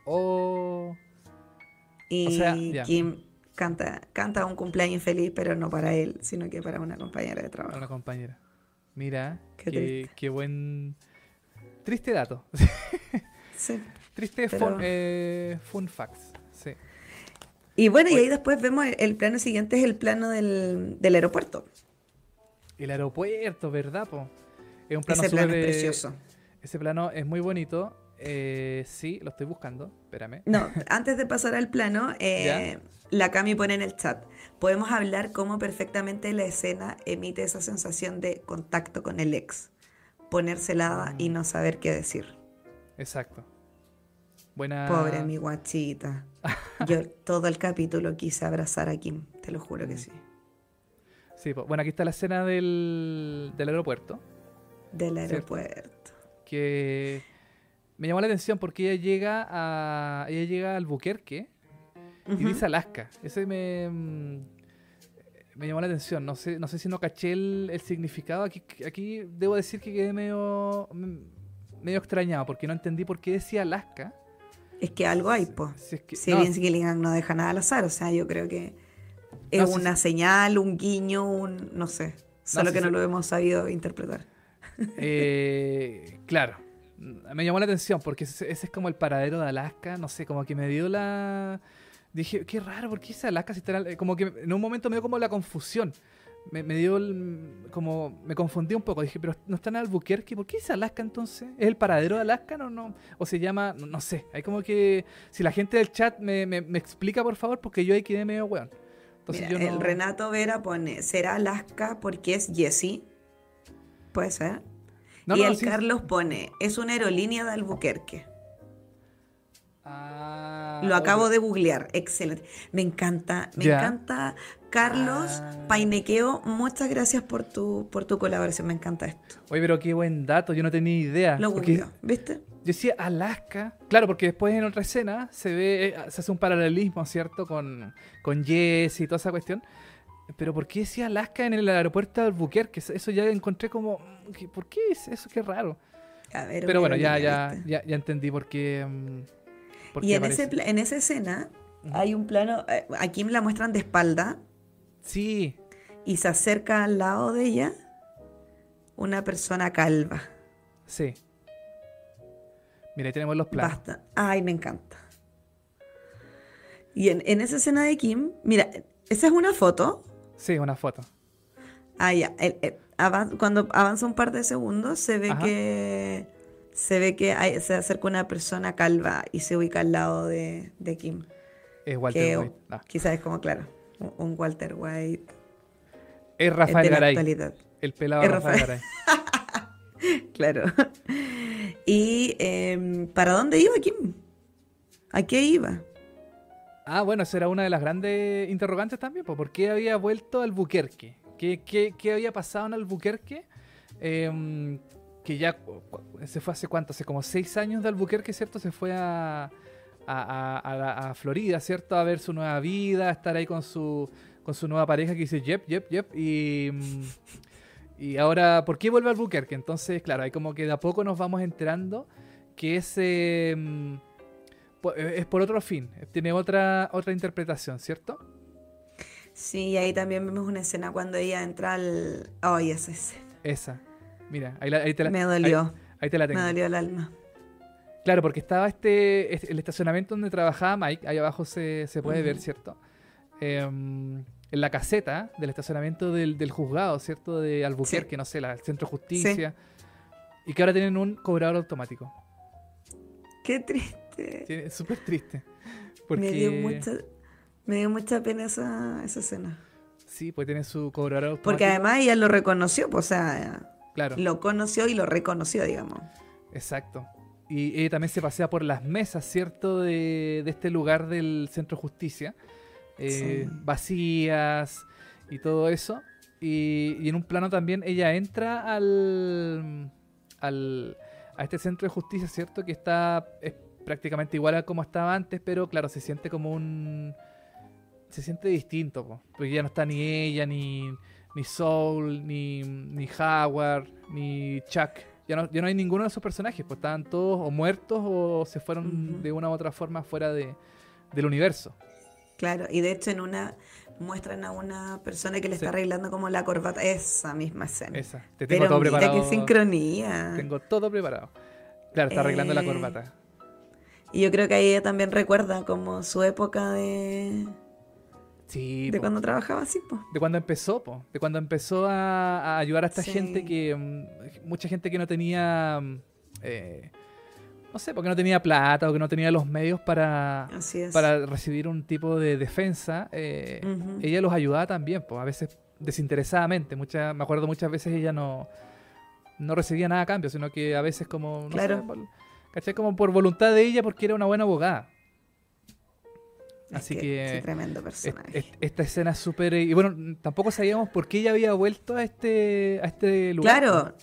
Oh, Y O sea, ya. Kim canta, canta un cumpleaños feliz, pero no para él, sino que para una compañera de trabajo. una compañera. Mira, Qué qué, qué buen... Triste dato. Sí. Triste Pero- fun, eh, fun facts. Y bueno, y ahí después vemos el, el plano siguiente, es el plano del, del aeropuerto. El aeropuerto, ¿verdad, po? Es un plano Ese plano es eh, precioso. Ese plano es muy bonito. Eh, sí, lo estoy buscando. Espérame. No, antes de pasar al plano, eh, la Cami pone en el chat. Podemos hablar cómo perfectamente la escena emite esa sensación de contacto con el ex. Ponerse helada y no saber qué decir. Exacto. Buena. Pobre mi guachita. Yo todo el capítulo quise abrazar a Kim, te lo juro que sí. Sí, bueno, aquí está la escena del, del aeropuerto. Del Cierto. aeropuerto. Que me llamó la atención porque ella llega a. Ella llega al Buquerque y dice Alaska. Ese me. Me llamó la atención. No sé, no sé si no caché el, el significado. Aquí, aquí debo decir que quedé medio. medio extrañado porque no entendí por qué decía Alaska. Es que algo hay, po. Si es que- Si no, Gilligan no deja nada al azar, o sea, yo creo que es No, una señal, un guiño, un no sé. Solo que no lo hemos sabido interpretar. Eh, claro, me llamó la atención porque ese, ese es como el paradero de Alaska, no sé, como que me dio la... Dije, qué raro, ¿por qué dice Alaska si está Como que en un momento me dio como la confusión. Me, me dio el- como... Me confundí un poco. Dije, pero no está en Albuquerque, ¿por qué dice Alaska entonces? ¿Es el paradero de Alaska? No, no. O se llama... No, no sé. Hay como que... Si la gente del chat me, me- me explica, por favor, porque yo ahí quedé medio weón. Entonces Mira, yo no... El Renato Vera pone, ¿será Alaska porque es Jessie? Puede ser. No, y el sí. Carlos pone, es una aerolínea de Albuquerque. Ah, Lo acabo de googlear. Excelente. Me encanta, me encanta. Carlos Ah. Painequeo, muchas gracias por tu, por tu colaboración. Me encanta esto. Oye, pero qué buen dato, yo no tenía idea. Lo googleo, ¿viste? yo decía Alaska. Claro, porque después en otra escena se ve, eh, se hace un paralelismo, ¿cierto? Con, con Jesse y toda esa cuestión. Pero ¿por qué decía Alaska en el aeropuerto de Albuquerque? Eso- Eso ya encontré como. mm, ¿qué- ¿Por qué es eso? Qué raro. A ver, Pero bueno, ya, ya, ya, ya entendí por qué. mm, Y en, ese, aparece. en esa escena hay un plano, eh, a Kim la muestran de espalda Sí, y se acerca al lado de ella una persona calva. sí. Mira, ahí tenemos los planos. Basta. Ay, me encanta. Y en, en esa escena de Kim, mira, esa es una foto. Sí, una foto. Ah, ya. el- el- avan- cuando avanza un par de segundos, se ve Ajá. que se ve que hay- se acerca una persona calva y se ubica al lado de, de Kim. Es Walter Que White. Ah, quizás es como, claro, un, Walter White Es eh, Rafael de la Garay. actualidad. El pelado Es Rafael Rafael. Garay. Claro. ¿Y em, para dónde iba Kim? ¿A qué iba? Ah, bueno, esa era una de las grandes interrogantes también, pues, ¿por qué había vuelto a Albuquerque? ¿Qué, qué, qué había pasado en Albuquerque? Em, que ya se fue hace cuánto, hace como seis años de Albuquerque, ¿cierto? Se fue a, a, a- Florida, ¿cierto? A ver su nueva vida, a estar ahí con su, con su nueva pareja que dice Yep, Yep, Yep. Y, mm, y ahora, ¿por qué vuelve a Albuquerque? Entonces, claro, ahí como que de a poco nos vamos enterando que ese... mm, po- es por otro fin, tiene otra, otra interpretación, ¿cierto? Sí, y ahí también vemos una escena cuando ella entra al... Ay, esa escena. Esa. Mira, ahí, la- ahí te la, Me dolió, Ahí, ahí te la me tengo. dolió el alma. Claro, porque estaba este, este- el estacionamiento donde trabajaba Mike, ahí abajo se, se puede ver. ¿cierto? Em, en la caseta del estacionamiento del, del juzgado, ¿cierto? De Albuquerque, no sé, la, el centro de justicia. Y que ahora tienen un cobrador automático. Qué triste. Súper triste. Porque... Me dio mucha, Me dio mucha pena esa, esa escena. Sí, pues tiene su cobrador automático. Porque además ella lo reconoció, pues, o sea, Claro, lo conoció y lo reconoció, digamos. exacto. Y ella también se pasea por las mesas, ¿cierto? De, de este lugar del Centro de Justicia. eh, Sí. Vacías y todo eso. Y, y en un plano también ella entra al, al a este centro de justicia, ¿cierto? Que está es prácticamente igual a como estaba antes, pero claro, se siente como un... Se siente distinto, po, porque ya no está ni ella, ni, ni Soul, ni, ni Howard, ni Chuck. Ya no, ya no hay ninguno de esos personajes, pues estaban todos o muertos o se fueron de una u otra forma fuera de, del universo. Claro, y de hecho en una muestran a una persona que le Sí. está arreglando como la corbata, esa misma escena. Esa. Te tengo Pero todo mira preparado. qué sincronía. Tengo todo preparado. Claro, está arreglando la Eh, corbata. Y yo creo que ahí ella también recuerda como su época de, Sí, de po. cuando trabajaba así, pues. de cuando empezó, po. de cuando empezó a, a ayudar a esta Sí. gente que mm, mucha gente que no tenía mm, eh, no sé, porque no tenía plata o que no tenía los medios para, para recibir un tipo de defensa, eh, ella los ayudaba también, pues a veces desinteresadamente. Muchas, me acuerdo muchas veces ella no, no recibía nada a cambio, sino que a veces como, no Claro. sé, por- ¿cachai? Como por voluntad de ella porque era una buena abogada. Es Así que, que, tremendo personaje. es- esta escena es súper... Y bueno, tampoco sabíamos por qué ella había vuelto a este, a este lugar. Claro,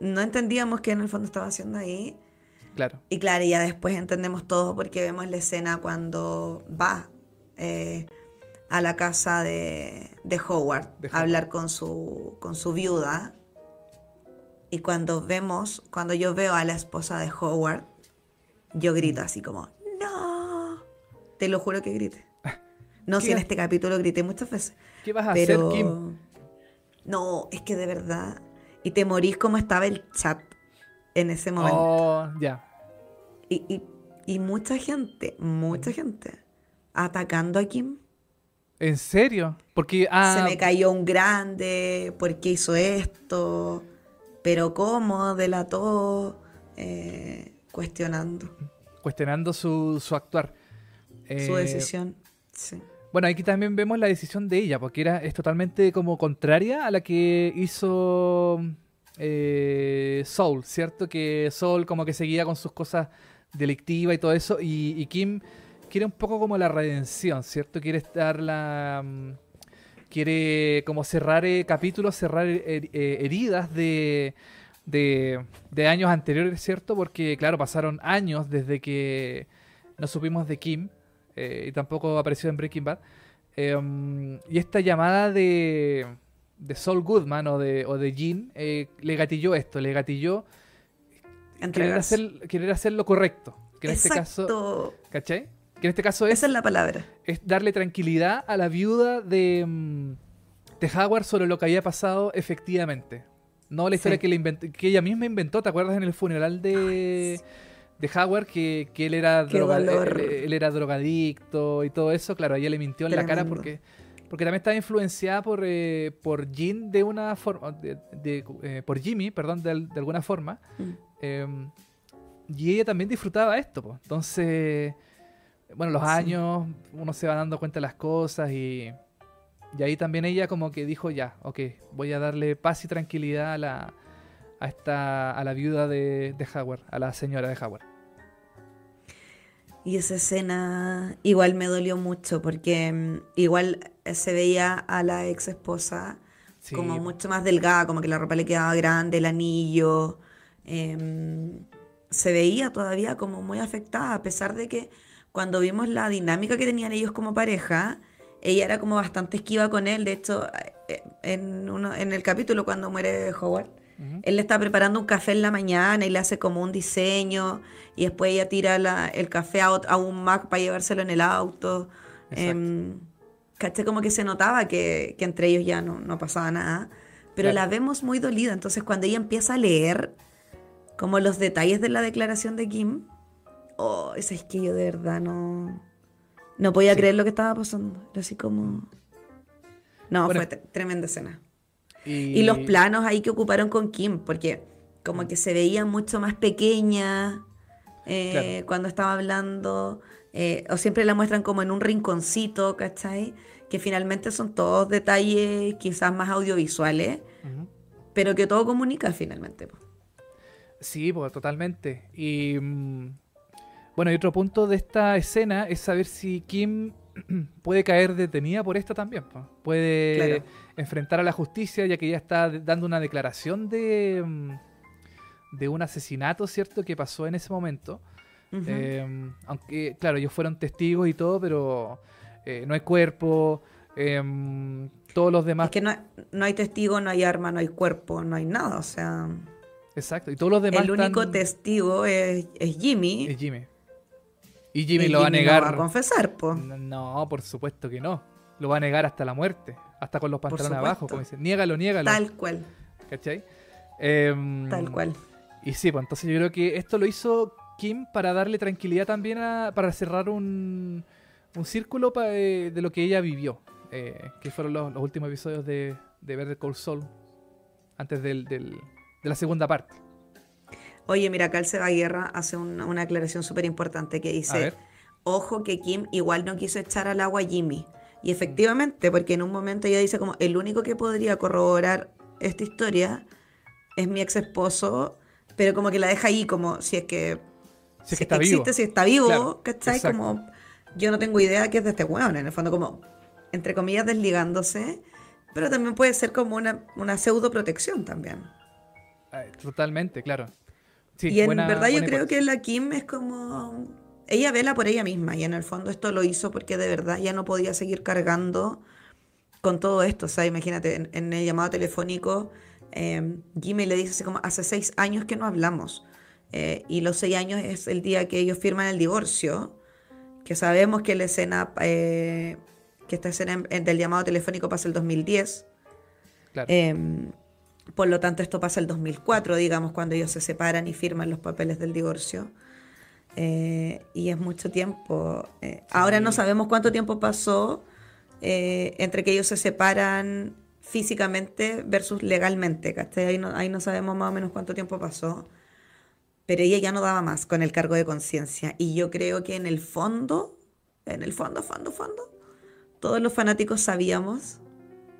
no entendíamos qué en el fondo estaba haciendo ahí. Claro. Y claro, ya después entendemos todo porque vemos la escena cuando va eh, a la casa de, de Howard De a hablar con su, con su viuda. Y cuando vemos, cuando yo veo a la esposa de Howard, yo grito así como, ¡No! Te lo juro que grité. No sé, ¿Qué? en este capítulo grité muchas veces. ¿Qué vas a Pero... hacer, Kim? No, es que de verdad. Y te morís como estaba el chat en ese momento. Oh, ya. Y, y- y mucha gente, mucha gente, atacando a Kim. ¿En serio? Porque... Ah, Se me cayó un grande, ¿por qué hizo esto? Pero cómo, delató, eh, cuestionando cuestionando su, su actuar. Su Eh, decisión. Sí. Bueno, aquí también vemos la decisión de ella, porque era, es totalmente como contraria a la que hizo eh, Soul, ¿cierto? Que Soul como que seguía con sus cosas delictivas y todo eso, y, y Kim quiere un poco como la redención, ¿cierto? Quiere estar la... mm, Quiere como cerrar eh, capítulos, cerrar her- eh, heridas de, de, de años anteriores, ¿cierto? Porque, claro, pasaron años desde que no supimos de Kim eh, y tampoco apareció en Breaking Bad. Eh, um, y esta llamada de, de Saul Goodman o de, o de Jean eh, le gatilló esto, le gatilló querer hacer, querer hacer lo correcto. Que en este caso. ¿cachai? Que en este caso es, Esa es la palabra. es darle tranquilidad a la viuda de, mm, de Howard sobre lo que había pasado efectivamente. No la historia Sí. que, le inventó- que ella misma inventó, ¿te acuerdas en el funeral de, de Howard? Que, que él, era droga- él, él era drogadicto y todo eso. Claro, ella le mintió en la cara porque, porque también estaba influenciada por, eh, por Jean de una forma, de- de- eh, por Jimmy, perdón, de, de alguna forma. Mm. Eh, y ella también disfrutaba esto, pues. Entonces, bueno, los Sí. años, uno se va dando cuenta de las cosas y, y ahí también ella como que dijo, ya, ok, voy a darle paz y tranquilidad a la, a esta, a la viuda de, de Howard, a la señora de Howard. Y esa escena igual me dolió mucho porque mm, igual eh, se veía a la ex esposa Sí, como mucho más delgada, como que la ropa le quedaba grande, el anillo. em, se veía todavía como muy afectada, a pesar de que cuando vimos la dinámica que tenían ellos como pareja, ella era como bastante esquiva con él. De hecho, eh, en, uno, en el capítulo cuando muere Howard, Él le está preparando un café en la mañana y le hace como un diseño y después ella tira la- el café a, un Mac para llevárselo en el auto. Em, caché como que se notaba que, que entre ellos ya no, no pasaba nada, pero Claro. la vemos muy dolida. Entonces cuando ella empieza a leer como los detalles de la declaración de Kim, oh, esa es que yo de verdad no, no podía Sí. creer lo que estaba pasando. Era así como... No, Bueno. fue tre- tremenda escena. Y, Y los planos ahí que ocuparon con Kim, porque como que se veía mucho más pequeña eh, Claro. cuando estaba hablando. eh, o siempre la muestran como en un rinconcito, ¿cachai? Que finalmente son todos detalles quizás más audiovisuales, pero que todo comunica finalmente. Sí, pues totalmente. Y mm, bueno, y otro punto de esta escena es saber si Kim puede caer detenida por esto también. Puede enfrentar a la justicia, ya que ella está dando una declaración de, mm, de un asesinato, ¿cierto?, que pasó en ese momento. Em, aunque, claro, ellos fueron testigos y todo, pero eh, no hay cuerpo. Em, todos los demás. Es que no hay, no hay testigo, no hay arma, no hay cuerpo, no hay nada, o sea. Exacto, y todos los demás. El único testigo es, Jimmy. Es Jimmy. Y Jimmy lo va a negar. va a confesar, pues. No, por supuesto que no. Lo va a negar hasta la muerte. Hasta con los pantalones abajo, como dicen. Niégalo, niégalo. Tal cual. ¿Cachai? Em, Tal cual. Y sí, pues entonces yo creo que esto lo hizo Kim para darle tranquilidad también a, para cerrar un, un círculo eh, de, lo que ella vivió. Eh, que fueron los, últimos episodios de, de Verde Cold Soul. Antes del, del, de la segunda parte. Oye, mira, acá el Seba Guerra hace una aclaración súper importante que dice, ojo que Kim igual no quiso echar al agua a Jimmy. Y efectivamente, porque en un momento ella dice como, el único que podría corroborar esta historia es mi ex esposo, pero como que la deja ahí como si es que, si, es que está existe, si está vivo, ¿cachai? Como yo no tengo idea que es de este weón, en el fondo como, entre comillas, desligándose, pero también puede ser como una, una pseudo protección también. Totalmente, claro y en verdad yo creo que la Kim es como... Ella vela por ella misma y en el fondo esto lo hizo porque de verdad ya no podía seguir cargando con todo esto. O sea, imagínate, en, el llamado telefónico, eh, Jimmy le dice así como, hace seis años que no hablamos. Eh, y los seis años es el día que ellos firman el divorcio, que sabemos que la escena, eh, que esta escena del llamado telefónico pasa el 2010. Claro. Em, por lo tanto, esto pasa el 2004, digamos, cuando ellos se separan y firman los papeles del divorcio. Eh, y es mucho tiempo. Eh, ahora no sabemos cuánto tiempo pasó eh, entre que ellos se separan físicamente versus legalmente. Ahí no, ahí no sabemos más o menos cuánto tiempo pasó. Pero ella ya no daba más con el cargo de conciencia. Y yo creo que en el fondo, en el fondo, fondo, fondo, todos los fanáticos sabíamos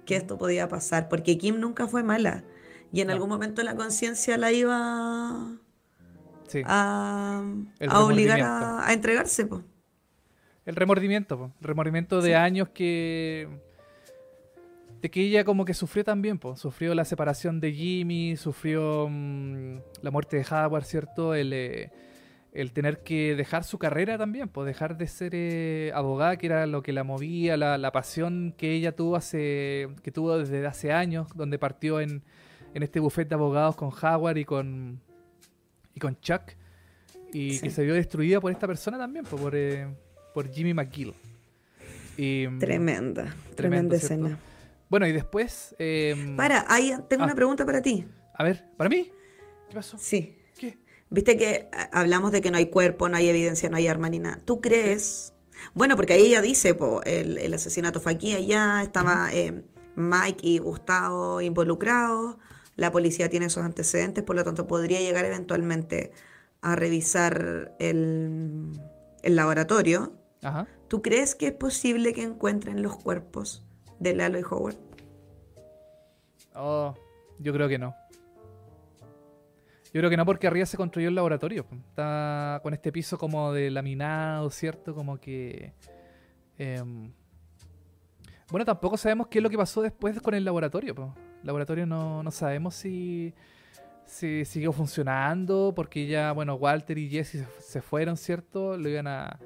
que esto podía pasar, porque Kim nunca fue mala. Y en algún momento la conciencia la iba a, obligar a, entregarse. El remordimiento, el remordimiento de años que... De que ella como que sufrió también. Sufrió la separación de Jimmy, sufrió mm, la muerte de Howard, ¿cierto? El, eh, el tener que dejar su carrera también, pues dejar de ser eh, abogada, que era lo que la movía, la, la, pasión que ella tuvo hace, que tuvo desde hace años, donde partió en, en este bufete de abogados con Howard y con, y con Chuck. Y que se vio destruida por esta persona también, por, eh, por Jimmy McGill. Y, tremenda, tremenda escena. Bueno, y después... Em, para, ahí tengo una ah. pregunta para ti. A ver, ¿para mí? ¿Qué pasó? Sí. ¿Qué? Viste que hablamos de que no hay cuerpo, no hay evidencia, no hay arma ni nada. ¿Tú crees? Bueno, porque ahí ella dice, po, el, asesinato fue aquí, allá, estaba eh, Mike y Gustavo involucrados la policía tiene esos antecedentes, por lo tanto podría llegar eventualmente a revisar el, laboratorio. ¿Tú crees que es posible que encuentren los cuerpos de Lalo y Howard? Oh, yo creo que no. Yo creo que no, porque arriba se construyó el laboratorio. Está con este piso como de laminado, ¿cierto? Como que. Em, bueno, tampoco sabemos qué es lo que pasó después con el laboratorio. pues laboratorio no, sabemos si, si siguió funcionando, porque ya, bueno, Walter y Jesse se, fueron, ¿cierto? Lo iban a...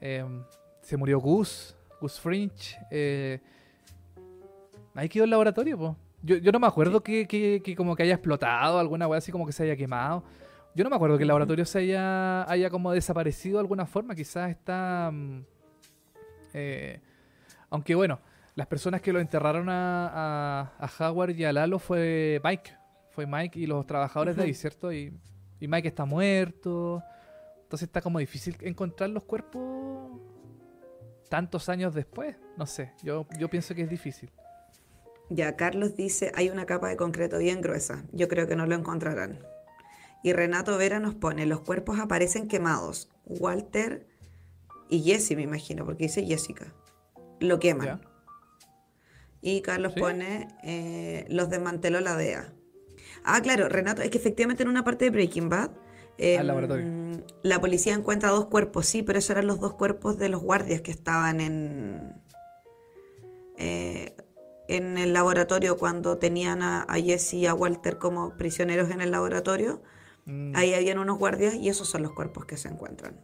Em, se murió Gus, Gus Fringe. Eh, ahí quedó el laboratorio, pues. Yo, yo no me acuerdo que, que, como que haya explotado alguna wea así como que se haya quemado. Yo no me acuerdo que el laboratorio se haya, haya como desaparecido de alguna forma. Quizás está... Mm, eh, aunque bueno, las personas que lo enterraron a, a, Howard y a Lalo fue Mike. Fue Mike y los trabajadores de ahí, ¿cierto? Y, y, Mike está muerto. Entonces está como difícil encontrar los cuerpos tantos años después. No sé, yo, yo pienso que es difícil. Ya, Carlos dice, hay una capa de concreto bien gruesa. Yo creo que no lo encontrarán. Y Renato Vera nos pone, los cuerpos aparecen quemados. Walter y Jesse, me imagino, porque dice Jessica. Lo queman. ¿Ya? Y Carlos ¿Sí? pone, eh, los desmanteló la DEA. Ah, claro, Renato, es que efectivamente en una parte de Breaking Bad, eh, Al laboratorio. la policía encuentra dos cuerpos, sí, pero esos eran los dos cuerpos de los guardias que estaban en, eh, en el laboratorio cuando tenían a, a Jesse y a Walter como prisioneros en el laboratorio. Mm, Ahí habían unos guardias y esos son los cuerpos que se encuentran.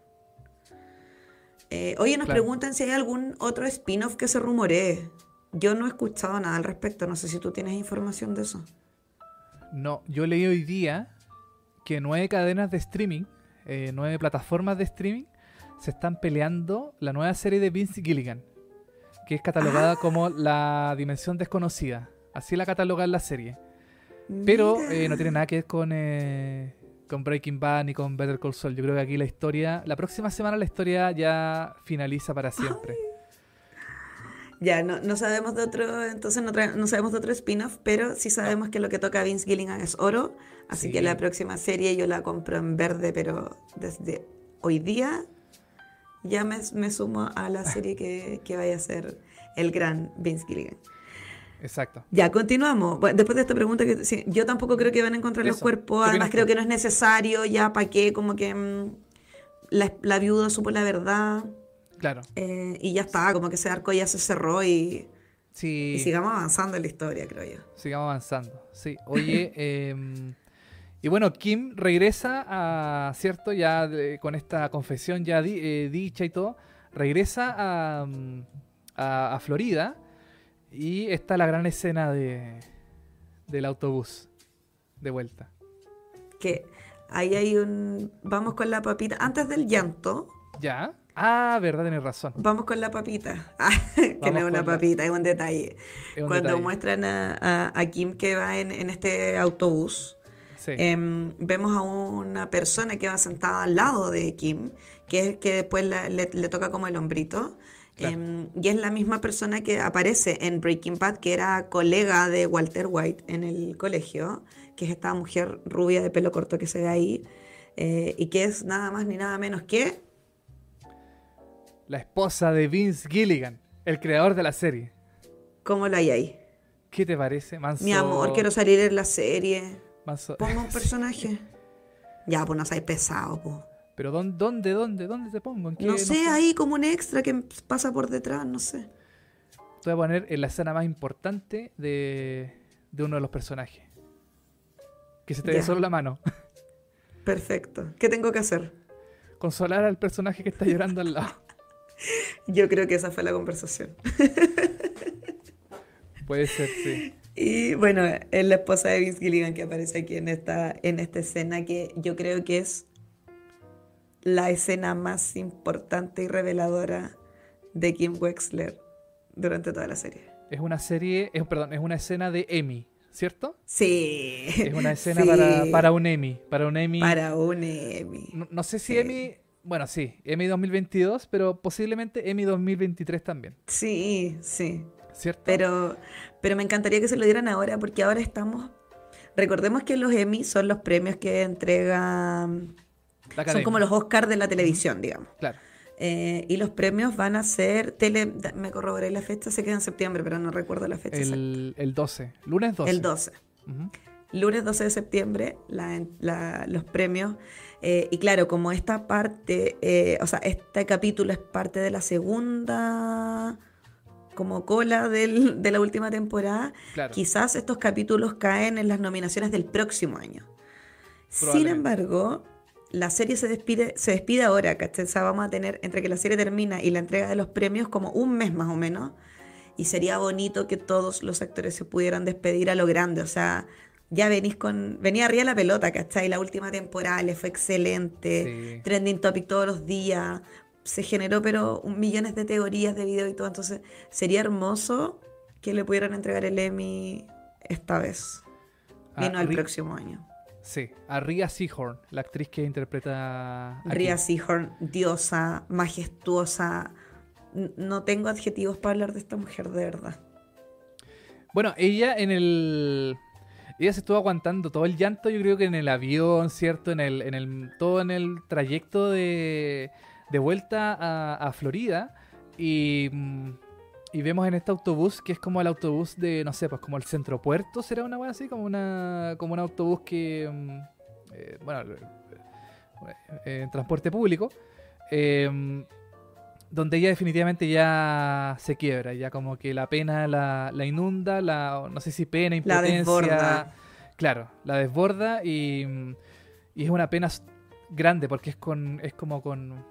Eh, oye, nos Claro. preguntan si hay algún otro spin-off que se rumoree. Yo no he escuchado nada al respecto, no sé si tú tienes información de eso. No, yo leí hoy día que nueve cadenas de streaming, eh, nueve plataformas de streaming, se están peleando la nueva serie de Vince Gilligan, que es catalogada como la dimensión desconocida. Así la catalogan la serie. Pero eh, no tiene nada que ver con, eh, con Breaking Bad ni con Better Call Saul. Yo creo que aquí la historia, la próxima semana la historia ya finaliza para siempre. Ya, no, no sabemos de otro, entonces no, no sabemos de otro spin-off, pero sí sabemos que lo que toca a Vince Gilligan es oro, así Sí. que la próxima serie yo la compro en verde, pero desde hoy día ya me, me sumo a la serie que, que vaya a ser el gran Vince Gilligan. Exacto. Ya, continuamos. Bueno, después de esta pregunta, que sí, yo tampoco creo que van a encontrar los cuerpos, ¿Qué además creo tú? que no es necesario, ya para qué, como que mm, la, la viuda supo la verdad Claro. eh, y ya está, como que ese arco ya se cerró y, Sí. y sigamos avanzando en la historia, creo yo. Sigamos avanzando. Sí, oye, em, y bueno, Kim regresa a, ¿cierto? Ya de- con esta confesión ya di- eh, dicha y todo, regresa a, mm, a, a Florida y está la gran escena de, del autobús de vuelta. Que ahí hay un... Vamos con la papita. Antes del llanto, ¿Ya? Ah, verdad, tienes razón. vamos con la papita. Ah, que no es una la- papita, es un detalle. Es un Cuando detalle. muestran a, a- a Kim que va en, en este autobús, Sí. em, vemos a una persona que va sentada al lado de Kim, que es que después la- le, le toca como el hombrito. Claro. em, y es la misma persona que aparece en Breaking Bad, que era colega de Walter White en el colegio, que es esta mujer rubia de pelo corto que se ve ahí, eh, y que es nada más ni nada menos que La esposa de Vince Gilligan, el creador de la serie. ¿Cómo lo hay ahí? ¿Qué te parece? Manso, Mi amor, quiero salir en la serie. manso- Ponga un personaje. Ya, pues no seas pesado, pues. Pero ¿dónde, dónde, dónde, dónde te pongo? ¿En qué? No sé, ahí como un extra que pasa por detrás, no sé. Te voy a poner en la escena más importante de, de uno de los personajes. Que se te dé solo la mano. Perfecto. ¿Qué tengo que hacer? Consolar al personaje que está llorando al lado. Yo creo que esa fue la conversación. Puede ser, sí. Y bueno, es la esposa de Vince Gilligan que aparece aquí en esta, en esta escena que yo creo que es la escena más importante y reveladora de Kim Wexler durante toda la serie. Es una serie, es, perdón, es una escena de Emmy, ¿cierto? Sí. Es una escena Sí. para, para un Emmy. Para un Emmy. Para un Emmy. No, no sé si Sí. Emmy. Bueno, sí, Emmy 2022, pero posiblemente Emmy 2023 también, Sí, sí. ¿cierto? Pero, pero me encantaría que se lo dieran ahora porque ahora estamos... Recordemos que los Emmy son los premios que entregan... La Son como los Oscars de la televisión, digamos. Claro. Eh, y los premios van a ser... Tele, me corroboré la fecha, se queda en septiembre, pero no recuerdo la fecha exacta. El, el 12. Lunes 12. El 12. Ujú. Lunes 12 de septiembre, la- la- los premios. Eh, y claro, como esta parte, eh, o sea, este capítulo es parte de la segunda como cola del- de la última temporada, Claro. quizás estos capítulos caen en las nominaciones del próximo año. Sin embargo, la serie se despide, se despide ahora, ¿cachai? O sea, vamos a tener entre que la serie termina y la entrega de los premios como un mes más o menos. Y sería bonito que todos los actores se pudieran despedir a lo grande. O sea, ya venís con. Venía arriba la pelota, ¿cachai? La última temporada le fue excelente. Sí. Trending topic todos los días. Se generó, pero un- millones de teorías de video y todo. Entonces, sería hermoso que le pudieran entregar el Emmy esta vez. Y no el próximo año. Sí, a Ria Seahorn, la actriz que interpreta. aquí. Ria Seahorn, diosa, majestuosa. No tengo adjetivos para hablar de esta mujer, de verdad. Bueno, ella en el. Ella se estuvo aguantando todo el llanto, yo creo que en el avión, ¿cierto? En el, en el, todo en el trayecto de, de vuelta a, Florida. Y, mm, y vemos en este autobús que es como el autobús de, no sé, pues como el centro puerto, será una wea así, como una como un autobús que, mm, eh, bueno, eh, en transporte público, eh, donde ella definitivamente ya se quiebra, ya como que la pena la, la inunda, la, no sé si pena, La impotencia, desborda. claro, la desborda y, y es una pena grande porque es con es como con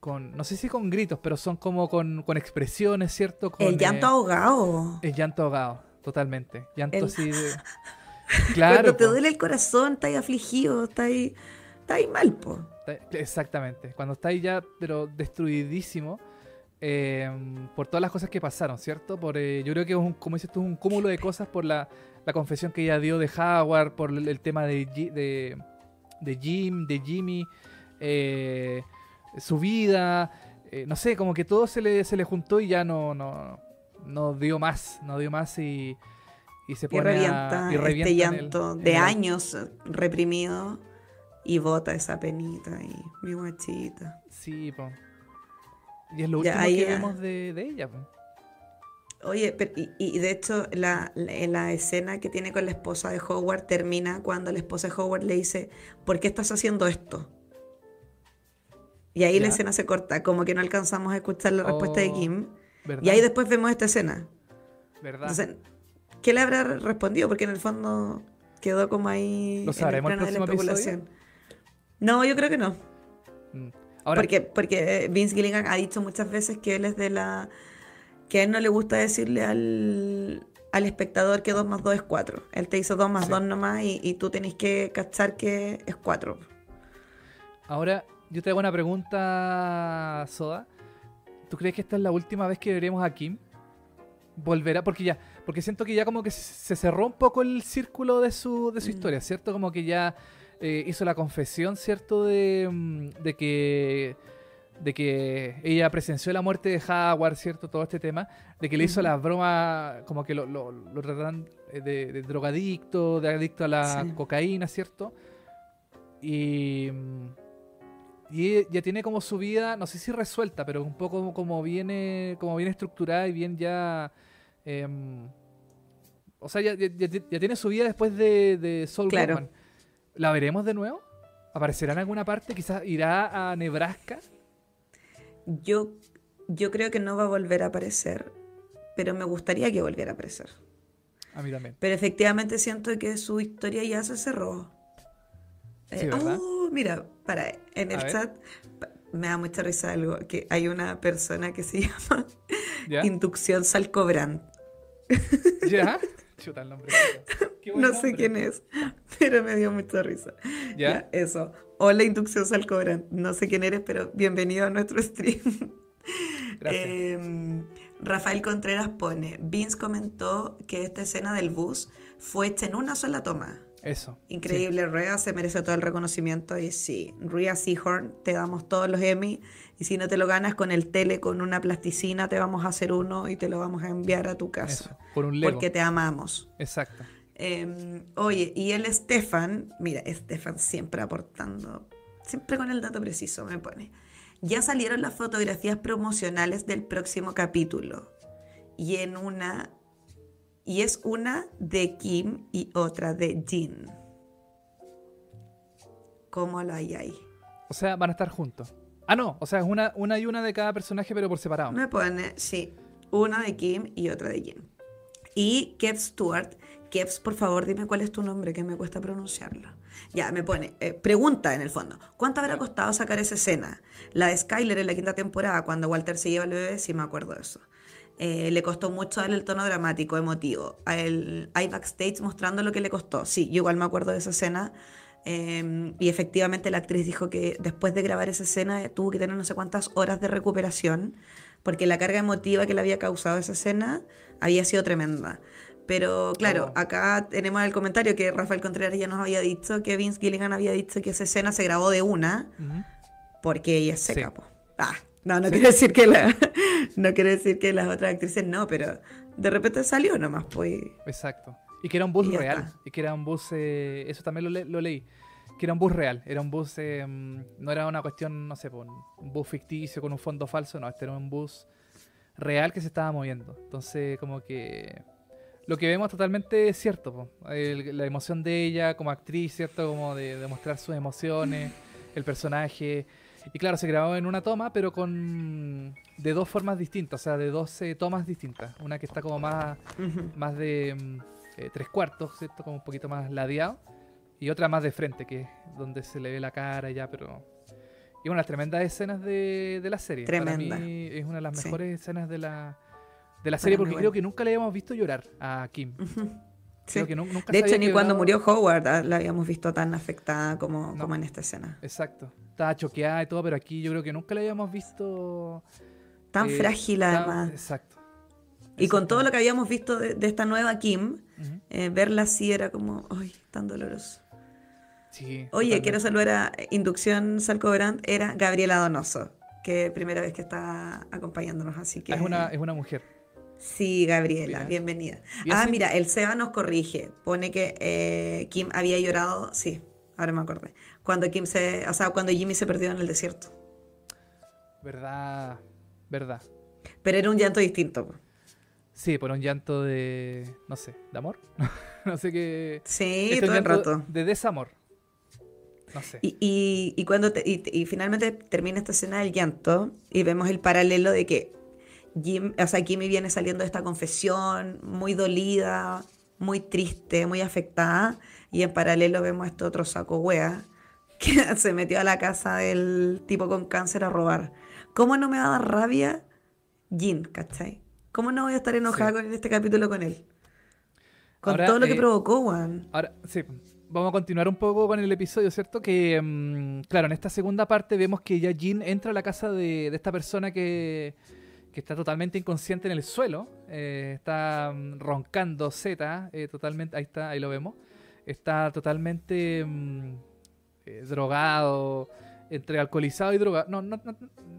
con no sé si con gritos, pero son como con, con expresiones, ¿cierto? Con, El llanto eh, ahogado. el llanto ahogado, totalmente. Llanto El- así de... Claro. Cuando te duele el corazón, estás ahí afligido, estás ahí mal, po. Exactamente. Cuando está ahí ya, pero destruidísimo eh, por todas las cosas que pasaron, ¿cierto? Por, eh, yo creo que es un, como dices tú, un cúmulo de cosas por la, la confesión que ella dio de Howard, por el, el tema de, de, de Jim, de Jimmy, eh, su vida, eh, no sé, como que todo se le, se le juntó y ya no, no, no dio más, no dio más y, y se Y pone revienta, a, y revienta este en el- llanto de el- años reprimido y bota esa penita y mi guachita. Sí, po. Y es lo Ya, último que ya. vemos de, de ella, po. Oye, pero- y, y de hecho la, la, en la escena que tiene con la esposa de Howard termina cuando la esposa de Howard le dice, ¿por qué estás haciendo esto? Y ahí la escena se corta, como que no alcanzamos a escuchar la respuesta de Oh, Kim. ¿Verdad? Y ahí después vemos esta escena. ¿Verdad? Entonces, ¿qué le habrá respondido? Porque en el fondo quedó como ahí ¿Lo en el plano de la episodio? No, yo creo que no. Mm. Ahora, Porque, porque Vince Gilligan ha dicho muchas veces que él es de la... que a él no le gusta decirle al, al espectador que 2 más 2 es 4. Él te hizo 2 más Sí. 2 nomás y, y tú tenés que cachar que es 4. ahora yo te hago una pregunta, Soda. ¿Tú crees que esta es la última vez que veremos a Kim? Volverá, porque ya, porque siento que ya como que se cerró un poco el círculo de su, de su Mm. historia, ¿cierto? Como que ya eh, hizo la confesión, ¿cierto? De, mm, de que de que ella presenció la muerte de Howard, ¿cierto? Todo este tema, de que le hizo Ujú. la broma, como que lo, lo, lo tratan de, de drogadicto, de adicto a la Sí. cocaína, ¿cierto? Y, mm, y ya tiene como su vida, no sé si resuelta, pero un poco como viene, como bien estructurada y bien ya... em, o sea, ya, ya- ya- ya tiene su vida después de, de Soul Claro. ¿La veremos de nuevo? ¿Aparecerá en alguna parte? Quizás irá a Nebraska. Yo, yo creo que no va a volver a aparecer, pero me gustaría que volviera a aparecer. A mí también. Pero efectivamente siento que su historia ya se cerró. Sí, Eh, oh, mira, para, en el chat me da mucha risa algo, que hay una persona que se llama ¿Ya? Inducción Salcobrand. ¿Ya? Chuta el nombre. Qué buen No sé quién es, pero me dio mucha risa. ¿Ya? eso. Hola Inducción Salcobrand. No sé quién eres, pero bienvenido a nuestro stream. Gracias. Eh, Rafael Contreras pone, Vince comentó que esta escena del bus fue hecha en una sola toma. Eso. Increíble, Rhea se merece todo el reconocimiento y sí, Rhea Seahorn, te damos todos los Emmy y si no te lo ganas con el tele, con una plasticina, te vamos a hacer uno y te lo vamos a enviar a tu Sí, casa. Eso. Por un Lego. Porque te amamos. Exacto. Eh, oye, y el Stefan, mira, Stefan siempre aportando, siempre con el dato preciso me pone. Ya salieron las fotografías promocionales del próximo capítulo. Y en una. Y es una de Kim y otra de Jin. ¿Cómo lo hay ahí? O sea, van a estar juntos. Ah, no. O sea, es una, una y una de cada personaje, pero por separado. Me pone, sí, una de Kim y otra de Jin. Y Kev Stewart. Kevs, por favor, dime cuál es tu nombre, que me cuesta pronunciarlo. Ya, me pone, eh, pregunta en el fondo, ¿cuánto habrá costado sacar esa escena? La de Skyler en la quinta temporada, cuando Walter se lleva al bebé, sí me acuerdo de eso. Eh, le costó mucho darle el tono dramático, emotivo. A él- hay backstage mostrando lo que le costó. Sí, yo igual me acuerdo de esa escena. eh, y efectivamente la actriz dijo que después de grabar esa escena eh, tuvo que tener no sé cuántas horas de recuperación, porque la carga emotiva que le había causado esa escena había sido tremenda. Pero claro, Oh. acá tenemos el comentario que Rafael Contreras ya nos había dicho que Vince Gilligan había dicho que esa escena se grabó de una porque ella seca, Sí. po. Ah, no, no quiere decir que la, no quiere decir que las otras actrices no, pero de repente salió nomás, pues. Exacto. Y que era un bus Y real. está. Y que era un bus. eh, eso también lo, le- lo leí. que era un bus real, era un bus, eh, no era una cuestión, no sé, un, bus ficticio con un fondo falso, no, este era un bus real que se estaba moviendo. Entonces, como que lo que vemos totalmente es cierto, la emoción de ella como actriz, ¿cierto? Como de demostrar sus emociones, el personaje. Y claro, se grabó en una toma, pero con de dos formas distintas, o sea, de dos tomas distintas. Una que está como más, más de mm, eh, tres cuartos, ¿cierto? Como un poquito más ladeado. Y otra más de frente, que es donde se le ve la cara ya, pero... Y una tremendas escenas de, de la serie. Tremenda. Para mí es una de las mejores escenas de la, de la serie porque creo que nunca le habíamos visto llorar a Kim. De hecho, ni cuando murió Howard ah, la habíamos visto tan afectada como, como en esta escena. Exacto. Estaba choqueada y todo, pero aquí yo creo que nunca la habíamos visto. Tan eh, frágil, además. Exacto. Y con todo lo que habíamos visto de, esta nueva Kim, eh, verla así era como, ¡ay, tan doloroso! Oye, quiero saludar a Inducción Salcobrand, era Gabriela Donoso, que primera vez que está acompañándonos, así que... Es una, es una mujer. Sí, Gabriela, bienvenida. Ah, mira, el Seba nos corrige, pone que eh, Kim había llorado, sí, ahora me acordé, cuando Kim se, o sea, cuando Jimmy se perdió en el desierto. Verdad, verdad. Pero era un llanto distinto. Sí, por un llanto de, no sé, de amor. no sé qué. Sí, este todo el rato. De desamor. Y, cuando y, finalmente termina esta escena del llanto y vemos el paralelo de que Jim, o sea, Kimmy viene saliendo de esta confesión muy dolida, muy triste, muy afectada y en paralelo vemos a este otro saco wea que se metió a la casa del tipo con cáncer a robar. ¿Cómo no me va a dar rabia Jim, cachai? ¿Cómo no voy a estar enojada en este capítulo con él? Con todo lo que eh, provocó, Juan. Ahora, sí, vamos a continuar un poco con el episodio, ¿cierto? Que, mm, claro, en esta segunda parte vemos que ya Jin entra a la casa de, esta persona que, está totalmente inconsciente en el suelo. Eh, está mm, roncando Z, eh, totalmente, ahí está, ahí lo vemos. Está totalmente mm, eh, drogado, entre alcoholizado y droga. No, no,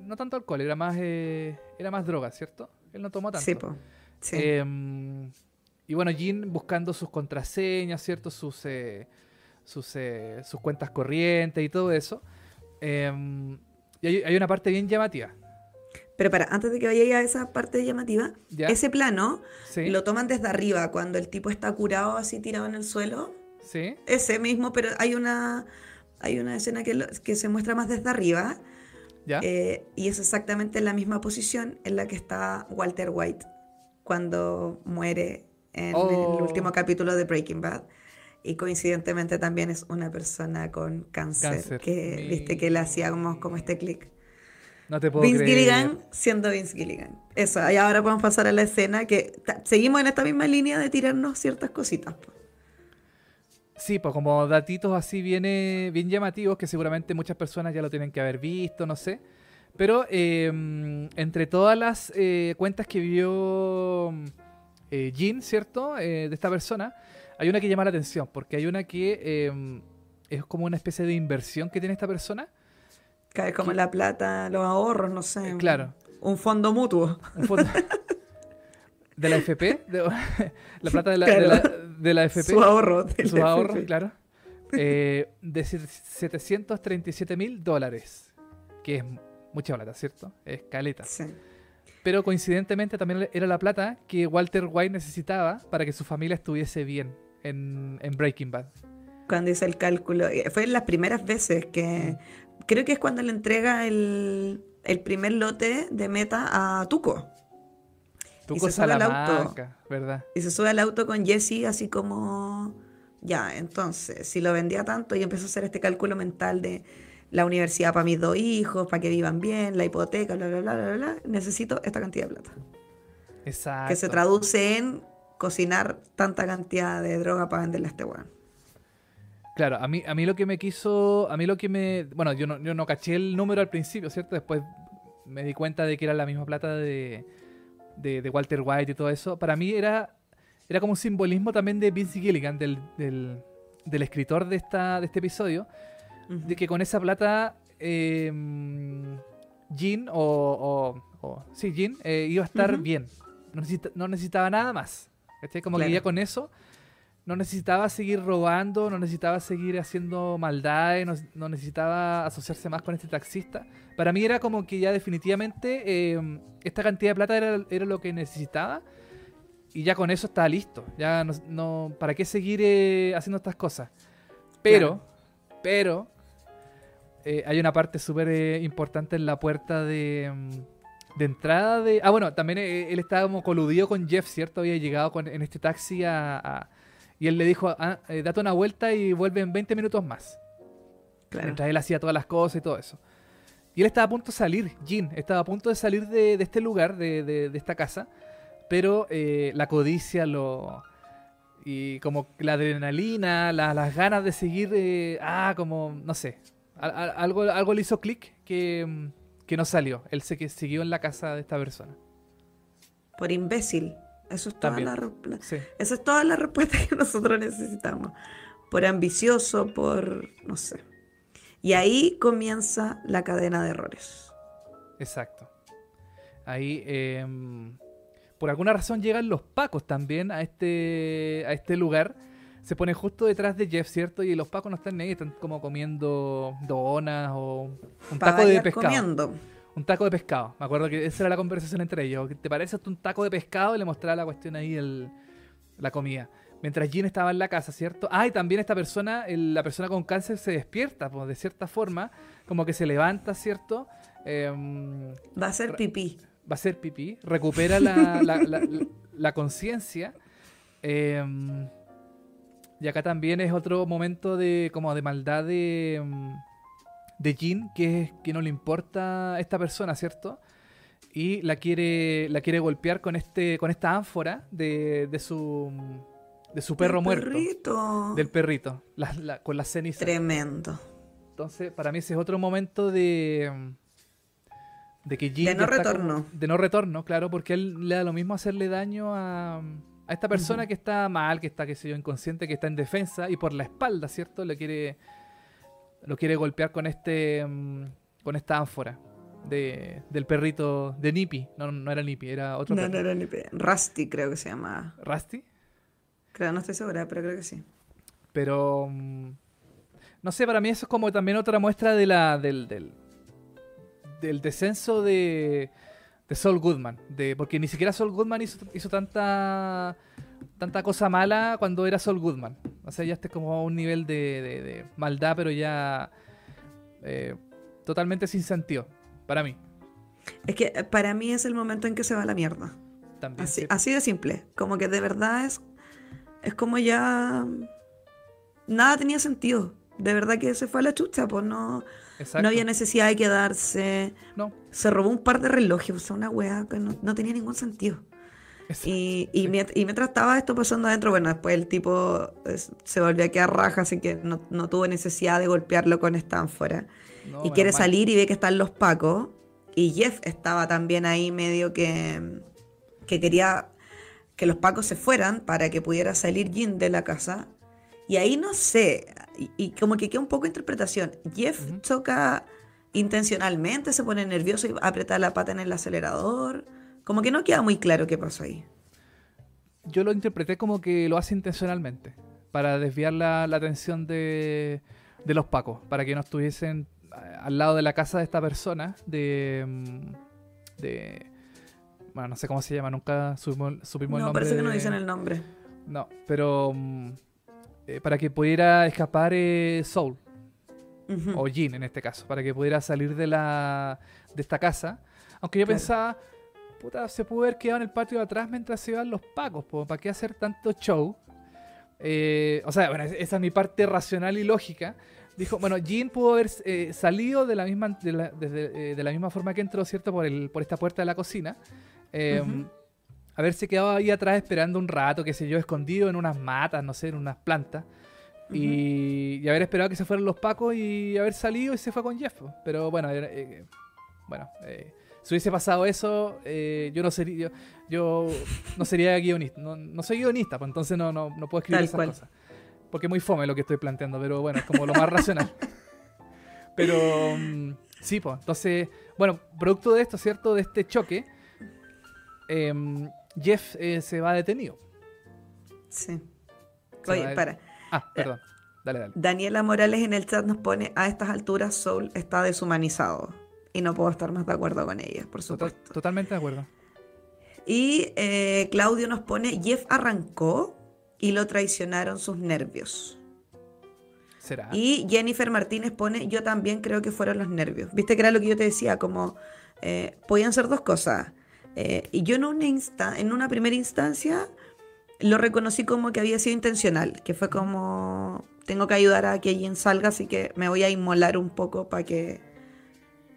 no, tanto alcohol, era más, era más droga, ¿cierto? Él no tomó tanto. Sí, po. Sí. Y bueno, Jin buscando sus contraseñas, ¿cierto? Sus, eh, sus, eh, sus cuentas corrientes y todo eso. Em, y hay, una parte bien llamativa. Pero para, antes de que vaya a esa parte llamativa, ese plano lo toman desde arriba, cuando el tipo está curado así tirado en el suelo. Sí. Ese mismo, pero hay una, hay una escena que, que se muestra más desde arriba. ¿Ya? Eh, y es exactamente la misma posición en la que está Walter White cuando muere en el oh. último capítulo de Breaking Bad. Y coincidentemente también es una persona con cáncer, que viste que le hacía como, como este clic. No te puedo Vince Gilligan siendo Vince Gilligan. Eso, y ahora podemos pasar a la escena que seguimos en esta misma línea de tirarnos ciertas cositas. Sí, pues como datitos así viene bien llamativos que seguramente muchas personas ya lo tienen que haber visto, no sé. Pero em, entre todas las eh, cuentas que vio eh, Jean, ¿cierto? Eh, de esta persona, hay una que llama la atención, porque hay una que em, es como una especie de inversión que tiene esta persona. Cae como la plata, los ahorros, no sé. claro. Un fondo mutuo. Un fondo. ¿De la FP? la plata de la, de, la, FP. Su ahorro. Su ahorro, claro. Eh, de 737 mil dólares. Que es mucha plata, ¿cierto? Es caleta. Sí. Pero coincidentemente también era la plata que Walter White necesitaba para que su familia estuviese bien en, Breaking Bad. Cuando hizo el cálculo, eh, fue las primeras veces que creo que es cuando le entrega el, primer lote de meta a Tuco. Tuco y se sube al auto, ¿verdad? Y se sube al auto con Jesse así como, ya, entonces, si lo vendía tanto y empezó a hacer este cálculo mental de la universidad para mis dos hijos, para que vivan bien, la hipoteca, bla, bla, bla, bla, bla, necesito esta cantidad de plata. Exacto. Que se traduce en cocinar tanta cantidad de droga para venderle a este weón. Claro, a mí, a mí lo que me quiso, a mí lo que me, bueno, yo no, yo no caché el número al principio, ¿cierto? Después me di cuenta de que era la misma plata de, de, Walter White y todo eso. Para mí era, era como un simbolismo también de Vince Gilligan, del, del, del escritor de, esta, de este episodio, de que con esa plata eh, Jean o, o, sí, Jean eh, iba a estar bien. No, necesitaba nada más. Como que ya con eso no necesitaba seguir robando, no necesitaba seguir haciendo maldades, no, necesitaba asociarse más con este taxista. Para mí era como que ya definitivamente em, esta cantidad de plata era, era, lo que necesitaba y ya con eso estaba listo. Ya no, ¿para qué seguir eh, haciendo estas cosas? Pero, pero, eh, hay una parte súper eh, importante en la puerta de, em, de entrada de... Ah, bueno, también él estaba como coludido con Jeff, ¿cierto? Había llegado con, en este taxi a y él le dijo, ah, eh, date una vuelta y vuelve en 20 minutos más. Claro. Mientras él hacía todas las cosas y todo eso. Y él estaba a punto de salir, Jean, estaba a punto de salir de, este lugar, de, esta casa, pero eh, la codicia lo... Y como la adrenalina, las ganas de seguir, eh, ah, como, no sé, algo, algo le hizo clic que, que no salió. Él se que siguió en la casa de esta persona. Por imbécil. Eso es, toda la, es toda la respuesta que nosotros necesitamos. Por ambicioso, por, no sé. Y ahí comienza la cadena de errores. Exacto. Ahí, em, por alguna razón llegan los pacos también a este, a este lugar. Se ponen justo detrás de Jeff, ¿cierto? Y los pacos no están ahí, están como comiendo donas o un taco de pescado. Comiendo un taco de pescado. Me acuerdo que esa era la conversación entre ellos. ¿Te parece hasta un taco de pescado? Y le mostraba la cuestión ahí, el, la comida. Mientras Jean estaba en la casa, ¿cierto? Ah, y también esta persona, la persona con cáncer se despierta, pues, de cierta forma, como que se levanta, ¿cierto? Em, va a ser pipí. Va a ser pipí. Recupera la, la, conciencia. Em, y acá también es otro momento de como de maldad de, em, de Jean, que es que no le importa a esta persona, ¿cierto? Y la quiere, la quiere golpear con este, con esta ánfora de, de su de su perro muerto. Perrito. Del perrito. con la ceniza. Tremendo. Entonces, para mí ese es otro momento de. De que Jean. De no retorno. de no retorno, claro, porque él le da lo mismo hacerle daño a, a esta persona que está mal, que está, qué sé yo, inconsciente, que está en defensa y por la espalda, ¿cierto? Le quiere lo quiere golpear con este mm, con esta ánfora de, del perrito de Nippy. No, no era Nippy, era otro No, no era Nippy. Rusty creo que se llama. ¿Rusty? Creo, no estoy segura, pero creo que sí. Pero mm, no sé, para mí eso es como también otra muestra de la del, del, del descenso de, de Saul Goodman, de porque ni siquiera Saul Goodman hizo, hizo tanta tanta cosa mala cuando era Saul Goodman. O sea, ya este como a un nivel de, maldad, pero ya eh, totalmente sin sentido, para mí. Es que eh, para mí es el momento en que se va la mierda. También. Así, de simple. Como que de verdad es, es como ya... Nada tenía sentido. De verdad que se fue a la chucha, pues no, no había necesidad de quedarse. No. Se robó un par de relojes, o sea, una weá que no tenía ningún sentido. Y, y, mientras estaba esto pasando adentro, bueno, después el tipo se volvió a quedar raja, así que no, tuvo necesidad de golpearlo con esta ánfora. y quiere salir y ve que están los pacos. Y Jeff estaba también ahí medio que, que quería que los pacos se fueran para que pudiera salir Jin de la casa. Y ahí no sé, y, como que queda un poco de interpretación. Jeff choca intencionalmente, se pone nervioso y aprieta la pata en el acelerador como que no queda muy claro qué pasó ahí. Yo lo interpreté como que lo hace intencionalmente, para desviar la, atención de, los pacos, para que no estuviesen eh, al lado de la casa de esta persona, de... Mm, de bueno, no sé cómo se llama, nunca supimos, el nombre. No, parece que no dicen el nombre. No, pero mm, eh, para que pudiera escapar eh, Soul, o Jean en este caso, para que pudiera salir de, la, de esta casa. Aunque yo pensaba, puta, se pudo haber quedado en el patio de atrás mientras se iban los pacos, ¿para qué hacer tanto show? Eh, o sea, bueno, esa es mi parte racional y lógica. Dijo, bueno, Jean pudo haber eh, salido de la misma de la, eh, de la, misma forma que entró, ¿cierto? Por, el, por esta puerta de la cocina. Uh Haberse quedado ahí atrás esperando un rato, qué sé yo, escondido en unas matas, no sé, en unas plantas. y, haber esperado que se fueran los pacos y haber salido y se fue con Jeff. Pero bueno, bueno, si hubiese pasado eso, eh, yo no sería yo, no sería guionista. No, soy guionista, pues entonces no, no, no puedo escribir esas cosas. Porque es muy fome lo que estoy planteando, pero bueno, es como lo más racional. Pero mm, sí, pues, entonces, bueno, producto de esto, ¿cierto? De este choque, em, Jeff eh, se va detenido. Sí. Se Oye, para. Ah, perdón. Dale, dale. Daniela Morales en el chat nos pone, a estas alturas Soul está deshumanizado. Y no puedo estar más de acuerdo con ella, por Total- supuesto. totalmente de acuerdo. Y eh, Claudio nos pone, Jeff arrancó y lo traicionaron sus nervios. ¿Será? Y Jennifer Martínez pone, yo también creo que fueron los nervios. Viste que era lo que yo te decía, como eh, podían ser dos cosas. Eh, y yo en una, insta- en una primera instancia lo reconocí como que había sido intencional, que fue como, tengo que ayudar a que Jen salga, así que me voy a inmolar un poco para que,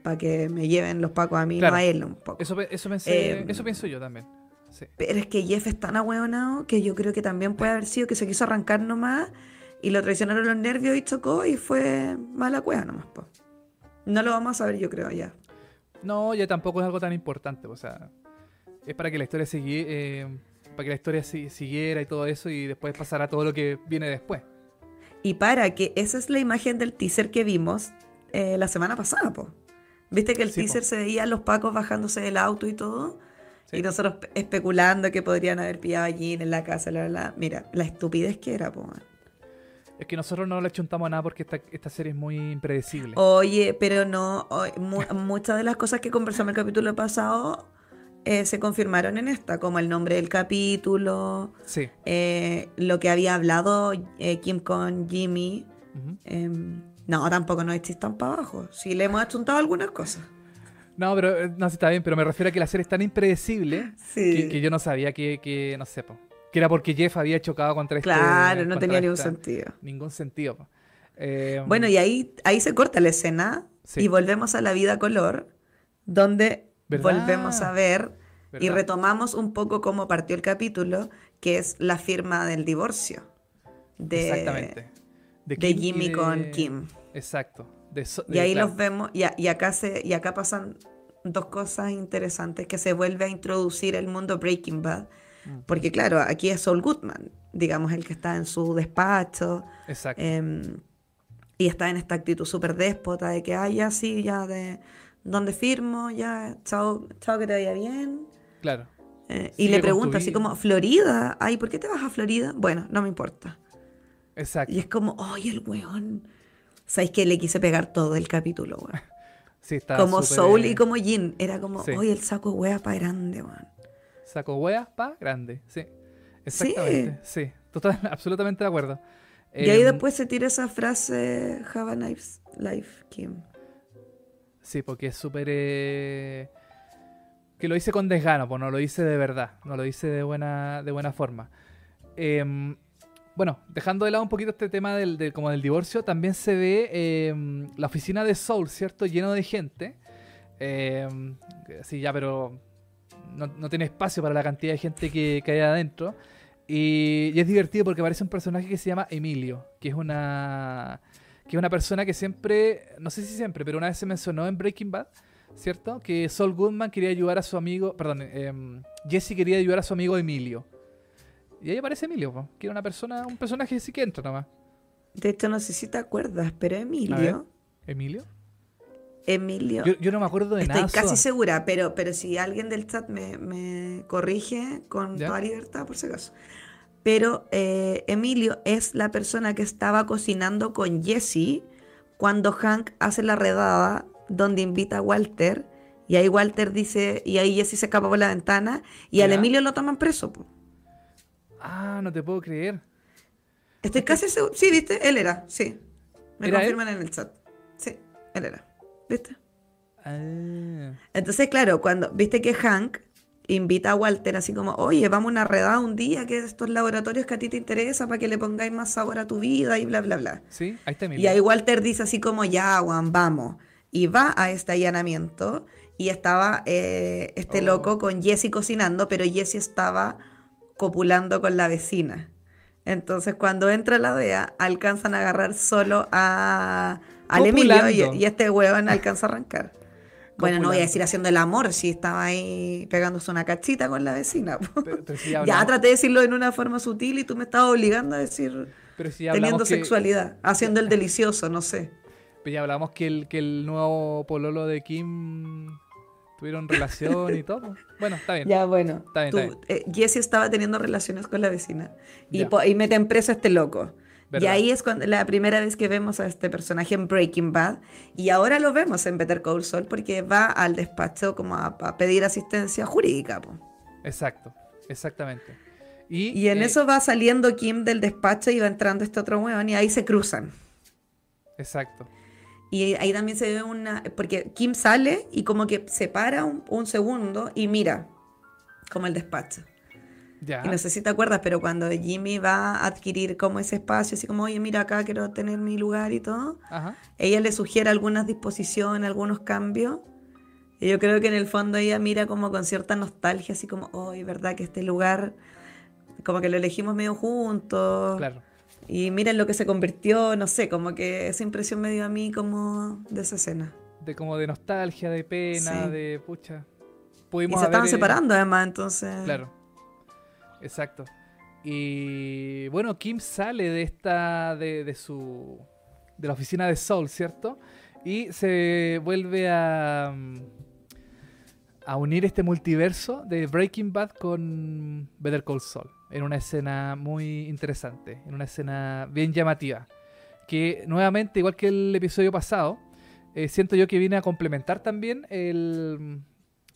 para que me lleven los pacos a mí, Claro. no a él un poco. Eso, eso, pensé- Eh, eso pienso yo también. Sí. Pero es que Jeff es tan ahueonado que yo creo que también puede haber sido que se quiso arrancar nomás y lo traicionaron los nervios y chocó y fue mala cueva nomás. po. No lo vamos a saber, yo creo, ya. No, ya tampoco es algo tan importante. O sea, es para que la historia sigui- eh, para que la historia si- siguiera y todo eso y después pasará todo lo que viene después. Y para que esa es la imagen del teaser que vimos eh, la semana pasada, po. Viste que el Sí, po. teaser se veía a los pacos bajándose del auto y todo. Sí. Y nosotros pe- especulando que podrían haber pillado allí en la casa, la, la. Mira, la estupidez que era, po. Es que nosotros no le chuntamos a nada porque esta, esta serie es muy impredecible. Oye, pero no, o- mu- muchas de las cosas que conversamos el capítulo pasado eh, se confirmaron en esta, como el nombre del capítulo, Sí. eh, lo que había hablado eh, Kim con Jimmy. Em, no, tampoco nos echéis tan para abajo. Sí le hemos achuntado algunas cosas. No, pero eh, no, sí está bien, pero me refiero a que la serie es tan impredecible Sí. que, que yo no sabía que, que no sé, po, que era porque Jeff había chocado contra este. claro, no tenía ningún esta- sentido. Ningún sentido. Eh, Bueno, y ahí, ahí se corta la escena Sí. y volvemos a la vida color, donde ¿Verdad? volvemos a ver y retomamos un poco cómo partió el capítulo, que es la firma del divorcio de, Exactamente. De Kim Jimmy de- con Kim. Exacto. De so- Y ahí los vemos, y, a- y acá se, y acá pasan dos cosas interesantes, que se vuelve a introducir el mundo Breaking Bad, porque claro, aquí es Saul Goodman, digamos, el que está en su despacho, Exacto. em, y está en esta actitud súper déspota de que, ah, ya sí, ya de donde firmo, ya, chao, chao que te vaya bien. claro. Eh, y le pregunta así como, Florida, ay, ¿por qué te vas a Florida? Bueno, no me importa. Exacto. Y es como, ay, el weón. ¿Sabéis que le quise pegar todo el capítulo, weón? Sí, está como Soul eh, y como Jin. Era como, Sí. oye, el saco wea para grande, weón. Saco hueas pa' grande. Sí. Exactamente. Sí. Total, absolutamente de acuerdo. Y ahí Em, después se tira esa frase, have a nice life, Kim. Sí, porque es súper. eh, que lo hice con desgano, pues no lo hice de verdad. No lo hice de buena, de buena forma. Em, bueno, dejando de lado un poquito este tema del, como del divorcio, también se ve em, la oficina de Soul, ¿cierto? Lleno de gente. Em, sí, ya, pero no, tiene espacio para la cantidad de gente que, que hay adentro. Y, y es divertido porque aparece un personaje que se llama Emilio, que es una que es una persona que siempre, no sé si siempre, pero una vez se mencionó en Breaking Bad, ¿cierto? Que Saul Goodman quería ayudar a su amigo, perdón, em, Jesse quería ayudar a su amigo Emilio. Y ahí aparece Emilio, po, que era una persona, un personaje sí que entra nomás. De hecho, no sé si te acuerdas, pero. Emilio, ¿Emilio? Emilio, Yo, yo no me acuerdo de estoy nada. casi Soa. segura, pero, pero si alguien del chat me, me corrige con ¿Ya? toda libertad, por si acaso. Pero eh, Emilio es la persona que estaba cocinando con Jesse cuando Hank hace la redada donde invita a Walter. Y ahí Walter dice, y ahí Jesse se escapa por la ventana y al. Emilio lo toman preso. po. Ah, no te puedo creer. Estoy casi segura. Sí, ¿viste? Él era, sí. Me ¿Era él? confirman en el chat. Sí, él era. ¿Viste? Ah, Entonces, claro, cuando viste que Hank invita a Walter así como, oye, vamos a una redada un día, que estos laboratorios que a ti te interesa para que le pongáis más sabor a tu vida y bla, bla, bla. sí, ahí está Emilio. Y ahí Walter dice así como, ya, Juan, vamos. Y va a este allanamiento y estaba eh, este Oh. loco con Jesse cocinando, pero Jesse estaba copulando con la vecina. Entonces cuando entra la DEA, alcanzan a agarrar solo a, al Emilio y, este huevón alcanza a arrancar. Bueno, no voy a decir haciendo el amor, si estaba ahí pegándose una cachita con la vecina. Pero, pero si Ya traté de decirlo en una forma sutil y tú me estabas obligando a decir pero si teniendo que, sexualidad, haciendo el delicioso, no sé. pero ya hablamos que el, que el nuevo pololo de Kim Tuvieron relación y todo. Bueno, está bien. Ya, bueno. Está bien, tú- está eh, Jesse estaba teniendo relaciones con la vecina. Y, y meten preso a este loco. Y ahí es cuando, la primera vez que vemos a este personaje en Breaking Bad. Y ahora lo vemos en Better Call Saul porque va al despacho como a, a pedir asistencia jurídica. po. Exacto, exactamente. Y, Y en eh, eso va saliendo Kim del despacho y va entrando este otro weón y ahí se cruzan. Exacto. Y ahí también se ve una... Porque Kim sale y como que se para un, un segundo y mira como el despacho. Ya. Y no sé si te acuerdas, pero cuando Jimmy va a adquirir como ese espacio, así como, oye, mira acá, quiero tener mi lugar y todo, Ajá. ella le sugiere algunas disposiciones, algunos cambios. Y yo creo que en el fondo ella mira como con cierta nostalgia, así como, oye, ¿verdad que este lugar, como que lo elegimos medio juntos? Claro. Y miren lo que se convirtió, no sé, como que esa impresión me dio a mí como de esa escena. De como de nostalgia, de pena, Sí. de pucha. Y Pudimos se estaban eh, separando además, entonces... Claro. Exacto. Y bueno, Kim sale de esta. de, de su. de la oficina de Soul, ¿cierto? Y se vuelve a. mm, a unir este multiverso de Breaking Bad con Better Call Saul. En una escena muy interesante. En una escena bien llamativa. Que nuevamente, igual que el episodio pasado, eh, siento yo que viene a complementar también el,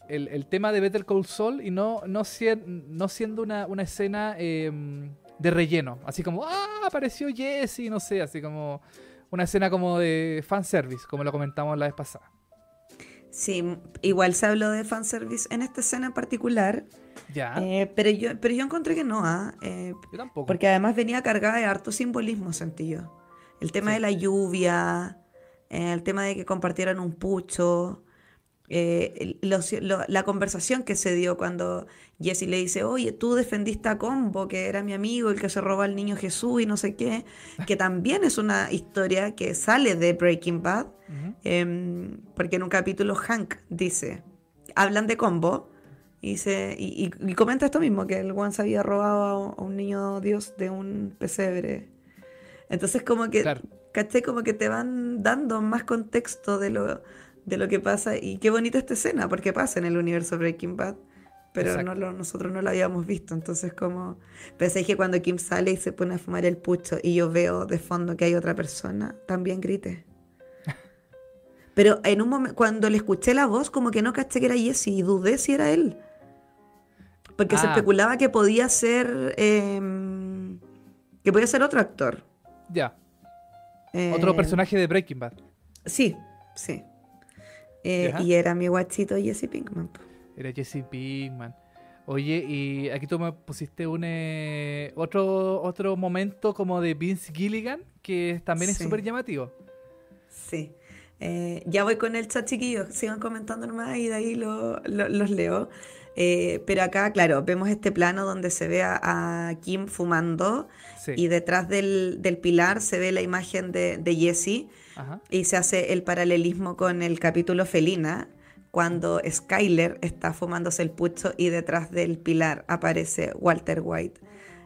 el, tema de Better Call Saul y no, no, no siendo una, una escena eh, de relleno. Así como, ah, apareció Jesse, no sé, así como una escena como de fanservice, como lo comentamos la vez pasada. Sí, igual se habló de fanservice en esta escena en particular, Ya, eh, pero, yo, pero yo encontré que no, ¿ah? Eh, yo tampoco. porque además venía cargada de harto simbolismo, sentí yo. El tema Sí. de la lluvia, el tema de que compartieran un pucho, eh, el- los- lo- la conversación que se dio cuando Jesse le dice, oye, tú defendiste a Combo, que era mi amigo, el que se robó al niño Jesús y no sé qué, que también es una historia que sale de Breaking Bad. Em, porque en un capítulo Hank dice, hablan de combo y, dice, y, y- y comenta esto mismo, que el Juan se había robado a un, a un niño Dios de un pesebre. Entonces como que, Claro. caché, como que te van dando más contexto de lo, de lo que pasa y qué bonita esta escena, porque pasa en el universo Breaking Bad. Pero Exacto. no lo, nosotros no lo habíamos visto, entonces como... Pensé que cuando Kim sale y se pone a fumar el pucho y yo veo de fondo que hay otra persona, también grité. Pero en un momento, cuando le escuché la voz, como que no caché que era Jesse y dudé si era él. Porque se Ah. especulaba que podía ser. em, que podía ser otro actor. Ya, Eh, otro personaje de Breaking Bad. Sí, sí. Eh, y era mi guachito Jesse Pinkman. Era Jesse Pinkman. Oye, y aquí tú me pusiste un eh, otro, otro momento como de Vince Gilligan, que también es súper llamativo. Sí. Eh, ya voy con el chat, chiquillos. Sigan comentando nomás y de ahí lo- lo- los leo. Eh, pero acá, claro, vemos este plano donde se ve a, a Kim fumando Sí. y detrás del, del pilar se ve la imagen de, de Jesse Ajá. y se hace el paralelismo con el capítulo Felina, cuando Skyler está fumándose el pucho y detrás del pilar aparece Walter White,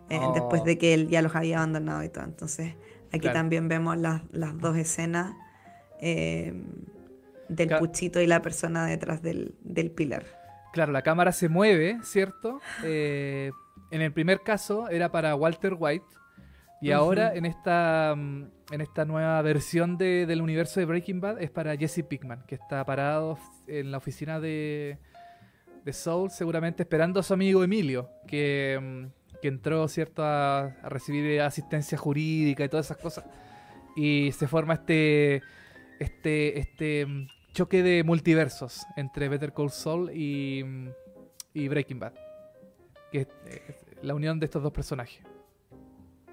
eh, Oh. después de que él ya los había abandonado y todo. Entonces, aquí Claro. también vemos las, las dos escenas eh, del puchito y la persona detrás del, del pilar. Claro, la cámara se mueve, ¿cierto? Eh, en el primer caso era para Walter White. Y ahora en esta, mm, en esta nueva versión de- del universo de Breaking Bad es para Jesse Pinkman, que está parado en la oficina de, de Soul, seguramente esperando a su amigo Emilio, que, mm, que entró, ¿cierto?, a, a recibir asistencia jurídica y todas esas cosas. Y se forma este, este, este mm, choque de multiversos entre Better Call Saul y, y Breaking Bad. Que es eh, la unión de estos dos personajes.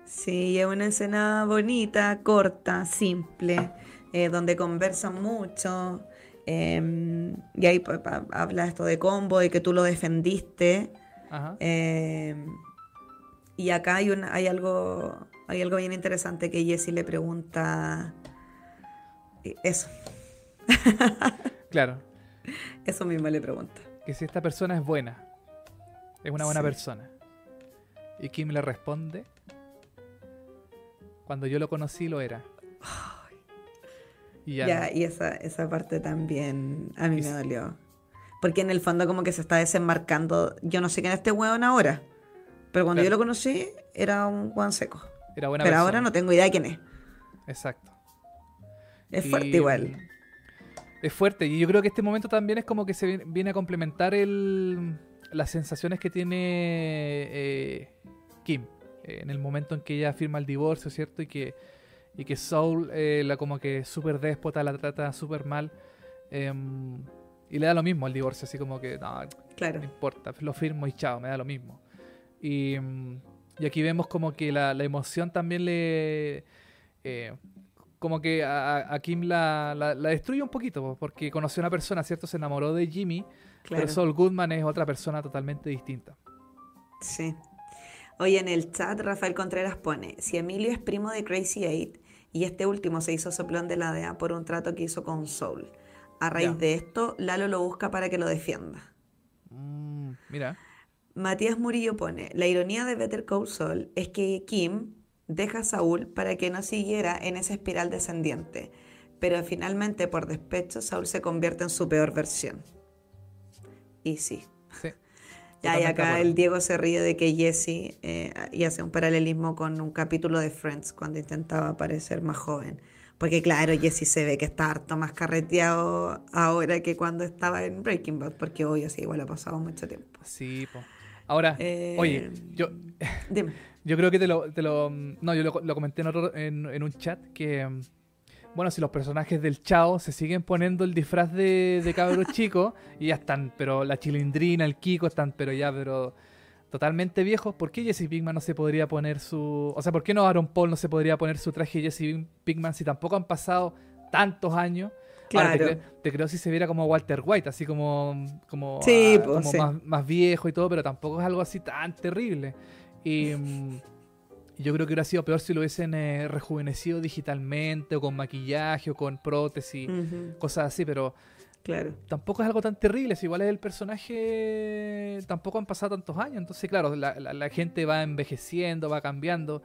Sí, es una escena bonita, corta, simple, eh, donde conversan mucho. eh, y ahí pa- habla esto de combo y que tú lo defendiste. Ajá. eh, y acá hay, hay, algo, hay algo bien interesante que Jesse le pregunta. eh, Eso, Claro. eso mismo le pregunta. Que si esta persona es buena. Es una buena Sí. persona. Y Kim le responde. Cuando yo lo conocí lo era. Y ya Ya, no. y esa, esa parte también a mí Y me dolió. Porque en el fondo como que se está desenmarcando. Yo no sé quién es este weón ahora. Pero cuando yo lo conocí, era un Juan seco. Era buena Pero persona. ahora no tengo idea de quién es. Exacto. Es Y, fuerte igual. Es fuerte. Y yo creo que este momento también es como que se viene- viene a complementar el, las sensaciones que tiene eh, Kim. En el momento en que ella firma el divorcio, ¿cierto? Y que, y que Soul, eh, la como que súper déspota, la trata súper mal. em, y le da lo mismo el divorcio, así como que, no, Claro. no importa, lo firmo y chao, me da lo mismo. Y, y aquí vemos como que la, la emoción también le... eh, como que a, a Kim la, la- la destruye un poquito, po, porque conoció a una persona, ¿cierto? Se enamoró de Jimmy, Claro. pero Saul Goodman es otra persona totalmente distinta. Sí. Oye, en el chat Rafael Contreras pone, si Emilio es primo de Crazy Eight y este último se hizo soplón de la DEA por un trato que hizo con Soul. A raíz de esto, Lalo lo busca para que lo defienda. Mm, mira, Matías Murillo pone, la ironía de Better Call Saul es que Kim deja a Saúl para que no siguiera en esa espiral descendiente, pero finalmente por despecho Saúl se convierte en su peor versión. Y sí. Sí. Ya, y acá el Diego se ríe de que Jesse eh, y hace un paralelismo con un capítulo de Friends cuando intentaba parecer más joven. Porque claro, Jesse se ve que está harto más carreteado ahora que cuando estaba en Breaking Bad, porque hoy así igual ha pasado mucho tiempo. Sí, po. Ahora, Eh, oye, yo, Dime. Yo creo que te lo, te lo no, yo lo, lo comenté en, otro- en, en un chat que, mm, bueno, si los personajes del Chao se siguen poniendo el disfraz de, de cabros chicos y ya están, pero la chilindrina, el Kiko están, pero ya, pero totalmente viejos, ¿por qué Jesse Pinkman no se podría poner su, o sea, por qué no Aaron Paul no se podría poner su traje de Jesse Pinkman si tampoco han pasado tantos años? Ahora, te, Claro. creo, te creo si se viera como Walter White, así como, como, Sí, ah, pues, como sí. más, más viejo y todo, pero tampoco es algo así tan terrible. Y mm, yo creo que hubiera sido peor si lo hubiesen eh, rejuvenecido digitalmente o con maquillaje o con prótesis, cosas así, pero Claro. tampoco es algo tan terrible. Si igual es el personaje, tampoco han pasado tantos años. Entonces, claro, la, la- la gente va envejeciendo, va cambiando,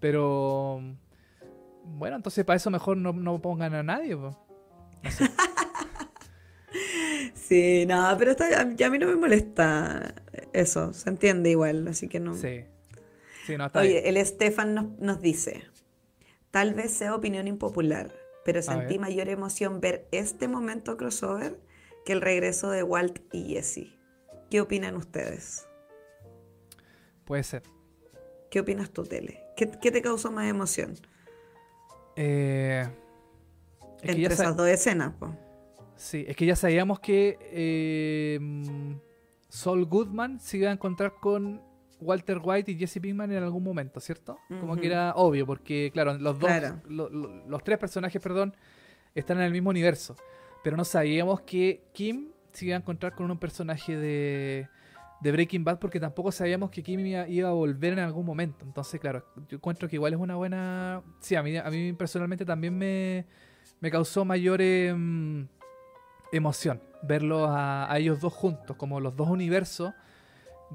pero bueno, entonces para eso mejor no, no pongan a nadie. po. No sé. Sí, no, pero está, a mí no me molesta eso, se entiende igual, así que no. Sí. Sí, no, está bien. Oye, el Estefan nos, nos dice, tal vez sea opinión impopular, pero sentí mayor emoción ver este momento crossover que el regreso de Walt y Jesse. ¿Qué opinan ustedes? Puede ser. ¿Qué opinas tú, Tele? ¿Qué, qué te causó más emoción Eh, es entre esas dos escenas? po? Sí, es que ya sabíamos que eh, Saul Goodman se iba a encontrar con Walter White y Jesse Pinkman en algún momento, ¿cierto? Como que era obvio, porque claro, los dos, Claro. lo- lo- los tres personajes, perdón, están en el mismo universo. Pero no sabíamos que Kim se iba a encontrar con un personaje de, de Breaking Bad, porque tampoco sabíamos que Kim iba, iba a volver en algún momento. Entonces, claro, yo encuentro que igual es una buena... Sí, a mí, a mí personalmente también me, me causó mayor em, emoción verlos a, a ellos dos juntos, como los dos universos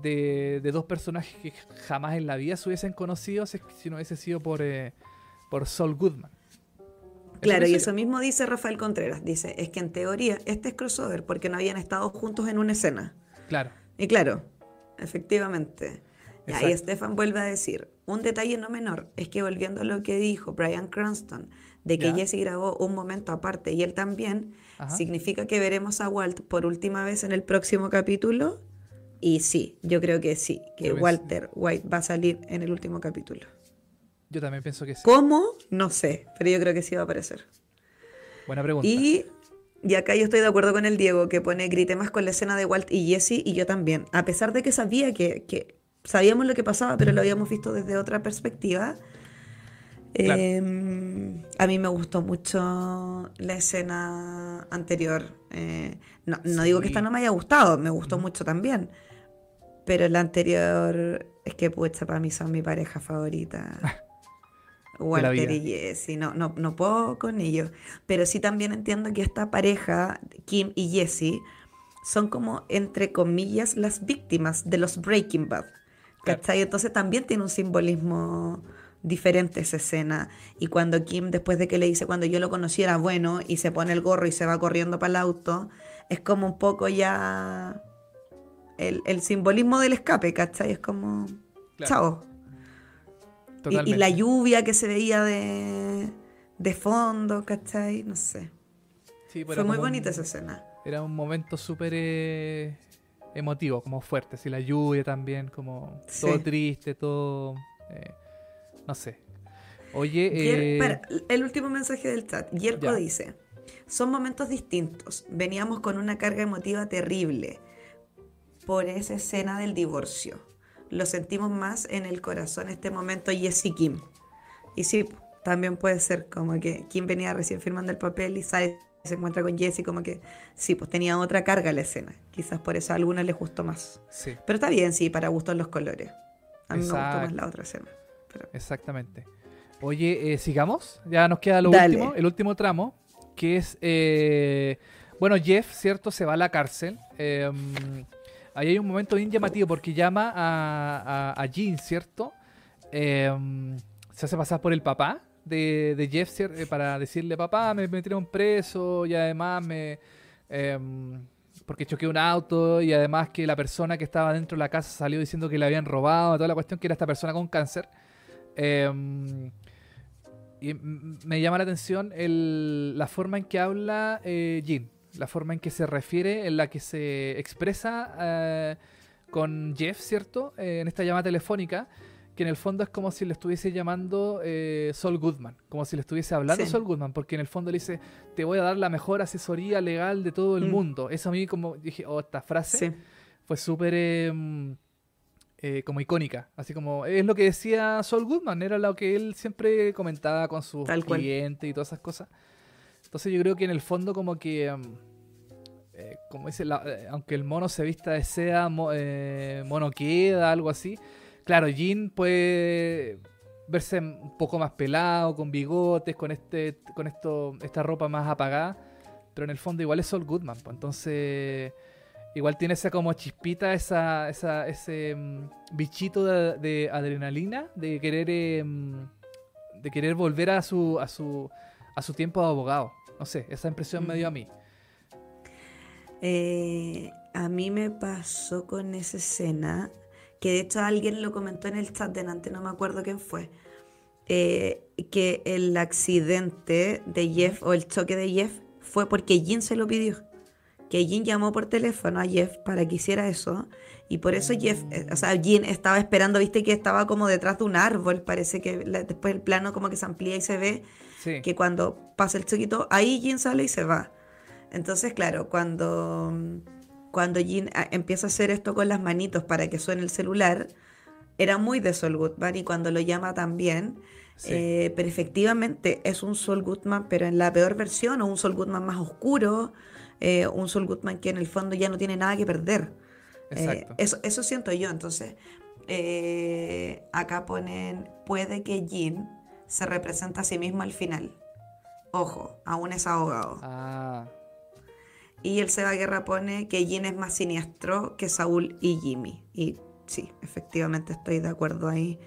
de, de dos personajes que jamás en la vida se hubiesen conocido si, no hubiese sido por, eh, por Saul Goodman. Claro, y eso mismo dice Rafael Contreras. Dice, es que en teoría este es crossover porque no habían estado juntos en una escena. Claro. Y claro, efectivamente. Y Exacto. Stefan vuelve a decir, un detalle no menor es que volviendo a lo que dijo Brian Cranston, de que Ya. Jesse grabó un momento aparte y él también, Ajá. significa que veremos a Walt por última vez en el próximo capítulo. Y sí, yo creo que sí, que Yo Walter White va a salir en el último capítulo. Yo también pienso que sí. ¿Cómo? No sé, pero yo creo que sí va a aparecer. Buena pregunta. Y, y acá yo estoy de acuerdo con el Diego, que pone grité más con la escena de Walt y Jesse, y yo también. A pesar de que sabía que, que sabíamos lo que pasaba, pero lo habíamos visto desde otra perspectiva. Claro. eh, a mí me gustó mucho la escena anterior. eh, no, no digo que esta no me haya gustado, me gustó mucho también. Pero la anterior, es que pucha, para mí son mi pareja favorita. Walter y Jesse, no, no, no puedo con ellos. Pero sí también entiendo que esta pareja, Kim y Jesse, son como, entre comillas, las víctimas de los Breaking Bad. Claro. ¿Cachai? Entonces también tiene un simbolismo diferente esa escena. Y cuando Kim, después de que le dice, cuando yo lo conocí era bueno, y se pone el gorro y se va corriendo para el auto, es como un poco ya el, el simbolismo del escape, ¿cachai? Es como, Claro. chao. Y, la lluvia que se veía de, de fondo, ¿cachai? No sé. Sí, Fue muy bonita un- esa escena. Era un momento súper eh, emotivo, como fuerte. Así la lluvia también, como Sí. todo triste, todo. eh, no sé. Oye, eh, el último mensaje del chat. Yerko dice: Son momentos distintos. Veníamos con una carga emotiva terrible por esa escena del divorcio. Lo sentimos más en el corazón este momento Jesse Kim. Y sí, también puede ser como que Kim venía recién firmando el papel y sale, se encuentra con Jesse, como que sí, pues tenía otra carga la escena. Quizás por eso a algunas les gustó más. sí, Pero está bien, sí, para gustos los colores. A mí me gustó más la otra escena. Pero- exactamente. Oye, eh, sigamos. Ya nos queda lo Dale. último, el último tramo, que es. eh, bueno, Jeff, ¿cierto? Se va a la cárcel. eh, ahí hay un momento bien llamativo porque llama a, a, Jean, ¿cierto? Eh, se hace pasar por el papá de, de Jeff eh, para decirle, papá, me metieron preso y además me... em, porque choqué un auto y además que la persona que estaba dentro de la casa salió diciendo que le habían robado, toda la cuestión que era esta persona con cáncer. Em, y me llama la atención el- la forma en que habla eh, Jean, la forma en que se refiere, en la que se expresa eh, con Jeff, ¿cierto? Eh, en esta llamada telefónica, que en el fondo es como si le estuviese llamando eh, Sol Goodman, como si le estuviese hablando Sí. Sol Goodman, porque en el fondo le dice, te voy a dar la mejor asesoría legal de todo el Mm. mundo. Eso a mí como dije, oh, esta frase Sí. fue súper eh, mm, eh, como icónica. Así como es lo que decía Sol Goodman, era lo que él siempre comentaba con sus Tal cual. clientes y todas esas cosas. Entonces yo creo que en el fondo como que, mm, eh, como dice, eh, aunque el mono se vista de seda, mo- eh, mono queda, algo así. Claro, Jean puede verse un poco más pelado, con bigotes, con este, con esto, esta ropa más apagada, pero en el fondo igual es Sol Goodman, pues, entonces igual tiene esa como chispita, esa, esa, ese mm, bichito de, de adrenalina, de querer, mm, de querer volver a su, a su, a su tiempo de abogado. No sé, esa impresión me dio a mí. Eh, a mí me pasó con esa escena, que de hecho alguien lo comentó en el chat delante, no me acuerdo quién fue, eh, que el accidente de Jeff o el choque de Jeff fue porque Jin se lo pidió. Que Jin llamó por teléfono a Jeff para que hiciera eso. Y por eso Jeff, eh, o sea, Jin estaba esperando, viste que estaba como detrás de un árbol. Parece que la- después el plano como que se amplía y se ve Sí, que cuando pasa el choquito, ahí Jin sale y se va. Entonces, claro, cuando, cuando Jin ah, empieza a hacer esto con las manitos para que suene el celular, era muy de Sol Goodman y cuando lo llama también, sí. eh, pero efectivamente es un Sol Goodman, pero en la peor versión, o un Sol Goodman más oscuro, eh, un Sol Goodman que en el fondo ya no tiene nada que perder. Eh, eso, eso siento yo. Entonces, acá ponen, puede que Jin se representa a sí mismo al final. Ojo, aún es abogado. Ah, Y el Seba Guerra pone que Jin es más siniestro que Saúl y Jimmy. Y sí, efectivamente estoy de acuerdo ahí.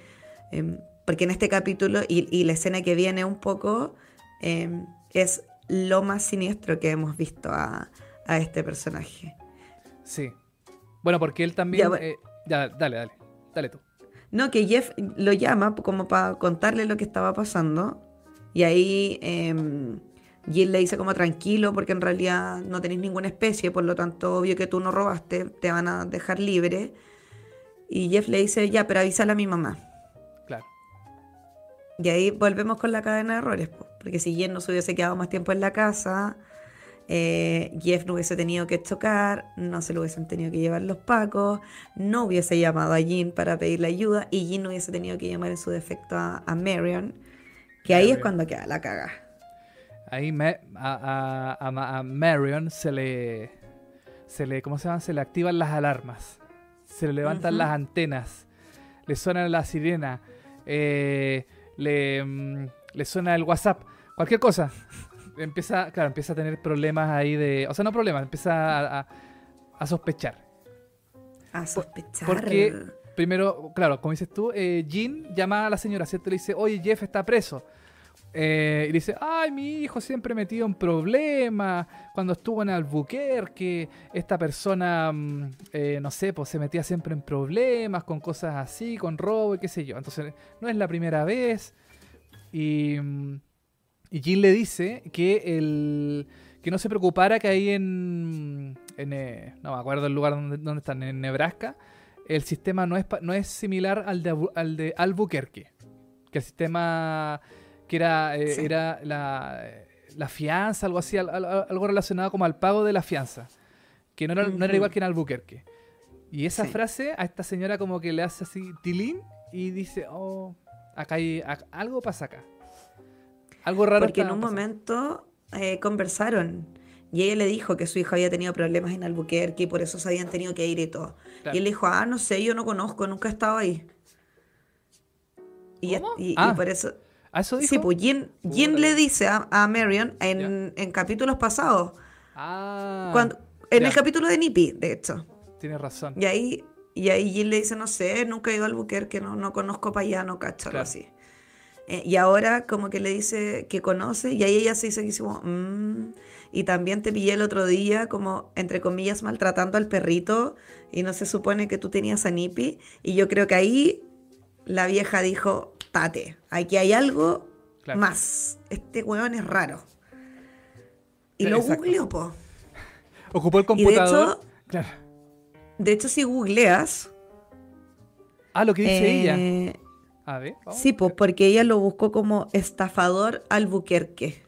Em, porque en este capítulo y, y la escena que viene un poco em, es lo más siniestro que hemos visto a, a este personaje. sí. Bueno, porque él también... Ya, bueno. eh, ya, dale, dale. Dale tú. No, que Jeff lo llama como para contarle lo que estaba pasando. Y ahí em, Jill le dice como tranquilo porque en realidad no tenéis ninguna especie, por lo tanto obvio que tú no robaste, te van a dejar libre. Y Jeff le dice, ya, pero avísale a mi mamá. Claro. Y ahí volvemos con la cadena de errores, po, porque si Jeff no se hubiese quedado más tiempo en la casa, eh, Jeff no hubiese tenido que chocar, no se lo hubiesen tenido que llevar los pacos, no hubiese llamado a Jean para pedirle ayuda y Jean no hubiese tenido que llamar en su defecto a, a Marion, que ahí es cuando queda la caga. Ahí me- a, a- a- a Marion se le, se le, ¿cómo se llama? Se le activan las alarmas, se le levantan las antenas, le suena la sirena, eh, le, mm, le suena el WhatsApp, cualquier cosa. Empieza, claro, empieza a tener problemas ahí de, o sea, no problemas, empieza a, a- a sospechar. A sospechar. Porque, primero, claro, como dices tú, eh, Jean llama a la señora, ¿cierto? Le dice, oye, Jeff está preso. Eh, y dice, ay, mi hijo siempre metido en problemas. Cuando estuvo en Albuquerque, esta persona, mm, eh, no sé, pues se metía siempre en problemas con cosas así, con robo y qué sé yo. Entonces, no es la primera vez. Y, mm, y Jill le dice que, el, que no se preocupara que ahí en, en eh, no me acuerdo el lugar donde, donde están, en Nebraska, el sistema no es, no es similar al de, al de Albuquerque. Que el sistema que era, eh, Sí. era la, la fianza, algo así, al- al- algo relacionado como al pago de la fianza. Que no era, no era igual que en Albuquerque. Y esa Sí. frase a esta señora como que le hace así tilín y dice, oh, acá hay, algo pasa acá. Algo raro Porque en un pasando". momento eh, conversaron y ella le dijo que su hijo había tenido problemas en Albuquerque y por eso se habían tenido que ir y todo. Claro. Y él le dijo, ah, no sé, yo no conozco, nunca he estado ahí. Y, ¿Cómo? y- y Ah, por eso... ¿A eso dijo? Sí, pues Puta. le dice a, a Marion en, en capítulos pasados, Ah, cuando, en ya. el capítulo de Nippy, de hecho. tienes razón. Y ahí, y ahí Jin le dice, no sé, nunca he ido al Albuquerque, no, no conozco para allá, no cacho, Claro. así. Eh, y ahora como que le dice que conoce, y ahí ella se dice que como, "Mm". y también te pillé el otro día como, entre comillas, maltratando al perrito, y no se supone que tú tenías a Nippy, y yo creo que ahí la vieja dijo, tate, aquí hay algo Claro. más, este weón es raro. Y lo Exacto. googleó, po. Ocupó el Y de computador. hecho, Claro. de hecho si googleas... Ah, lo que dice ella. A ver. vamos. Sí, pues porque ella lo buscó como estafador Albuquerque.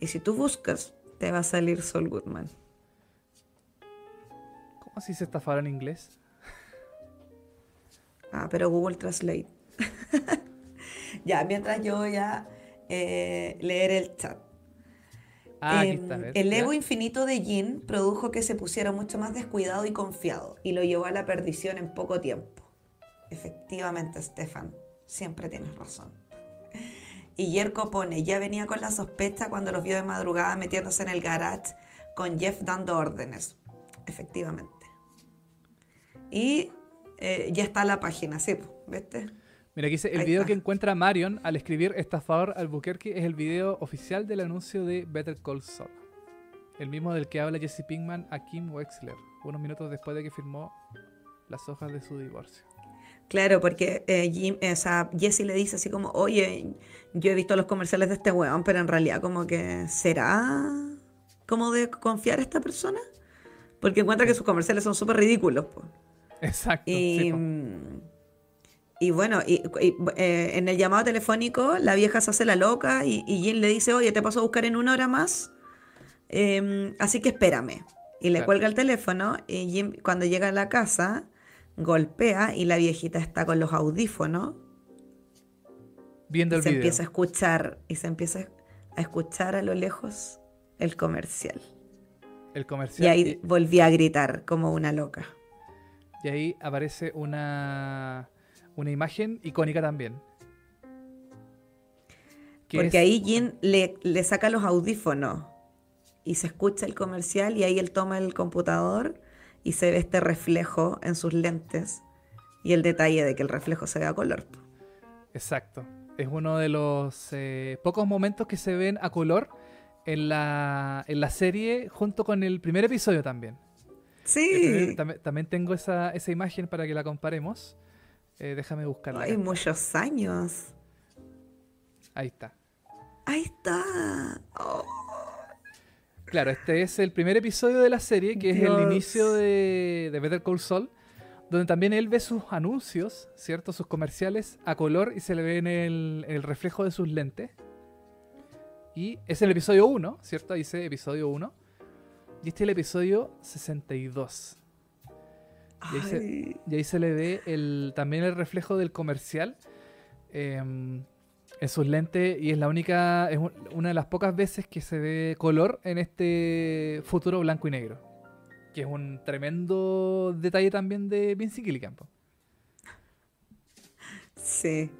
Y si tú buscas, te va a salir Sol Goodman. ¿Cómo así se estafaron en inglés? Ah, pero Google Translate. ya, mientras yo voy a eh, leer el chat. Ah, aquí Em, está. el ya. ego infinito de Jin produjo que se pusiera mucho más descuidado y confiado y lo llevó a la perdición en poco tiempo. Efectivamente, Stefan, siempre tienes razón. Y Yerko pone, ya venía con la sospecha cuando los vio de madrugada metiéndose en el garage con Jeff dando órdenes. Efectivamente. Y eh, ya está la página, sí, ¿viste? Mira, aquí dice, el Ahí video está. que encuentra Marion al escribir estafador Albuquerque es el video oficial del anuncio de Better Call Saul. El mismo del que habla Jesse Pinkman a Kim Wexler, unos minutos después de que firmó las hojas de su divorcio. Claro, porque eh, Jim, o sea, Jesse le dice así como, oye, yo he visto los comerciales de este weón, pero en realidad como que, ¿será como de confiar a esta persona? Porque encuentra que sus comerciales son súper ridículos. po. Exacto. Y, sí, mm, y bueno, y, y, eh, en el llamado telefónico la vieja se hace la loca y, Jim le dice, oye, te paso a buscar en una hora más, em, así que espérame. Y le Claro. cuelga el teléfono y Jim cuando llega a la casa golpea y la viejita está con los audífonos Viendo y el se video. empieza a escuchar y se empieza a escuchar a lo lejos el comercial. El Y comercial. ahí Y, volví a gritar como una loca. y ahí aparece una, una imagen icónica también. Que Porque es- ahí Jin le, le saca los audífonos y se escucha el comercial y ahí él toma el computador y se ve este reflejo en sus lentes y el detalle de que el reflejo se ve a color. Exacto. Es uno de los eh, pocos momentos que se ven a color en la, en la serie junto con el primer episodio también. Sí, También, también tengo esa, esa imagen para que la comparemos. Eh, déjame buscarla. hay muchos años. Ahí está. Ahí está. Oh, Claro, este es el primer episodio de la serie, que es el inicio de, de Better Call Saul, donde también él ve sus anuncios, ¿cierto? Sus comerciales a color y se le ve en el, el reflejo de sus lentes. Y es el episodio 1, ¿cierto? Ahí dice episodio 1. Y este es el episodio 62. Y ahí se-. Y ahí se le ve el, también el reflejo del comercial em, en sus lentes y es la única, es un- una de las pocas veces que se ve color en este futuro blanco y negro. Que es un tremendo detalle también de Vince Gilligan. Sí,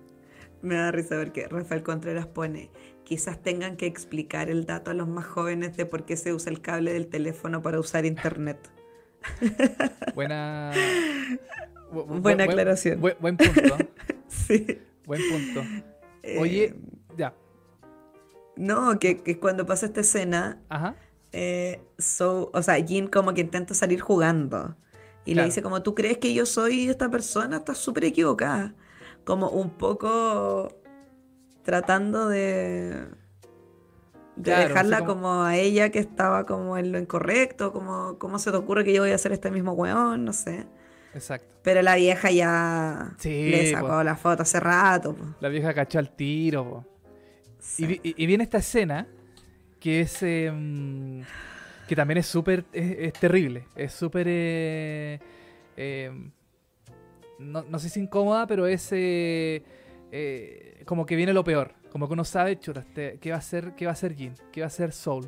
me da risa porque Rafael Contreras pone, quizás tengan que explicar el dato a los más jóvenes de por qué se usa el cable del teléfono para usar internet. Buena... bu- bu- Buena buen- aclaración. Buen punto. Sí. buen punto. Eh, Oye, ya. No, que, que cuando pasa esta escena, Ajá. eh, so, o sea, Jin como que intenta salir jugando. Y Claro. le dice como, ¿tú crees que yo soy esta persona? Estás súper equivocada. Como un poco tratando de, de Claro, así dejarla como- como... a ella que estaba como en lo incorrecto, como, ¿cómo se te ocurre que yo voy a hacer este mismo weón? No sé. Exacto. Pero la vieja ya Sí, le sacó po. la foto hace rato. po. La vieja cachó al tiro. po. Sí. Y, vi- y- y viene esta escena que es. eh, mm, que también es súper. Es, es terrible. Es súper. eh, eh, no, no sé si incómoda, pero es. eh, eh, como que viene lo peor. Como que uno sabe, chuta, este, ¿qué va a hacer, qué va a hacer Jin? ¿Qué va a hacer Soul?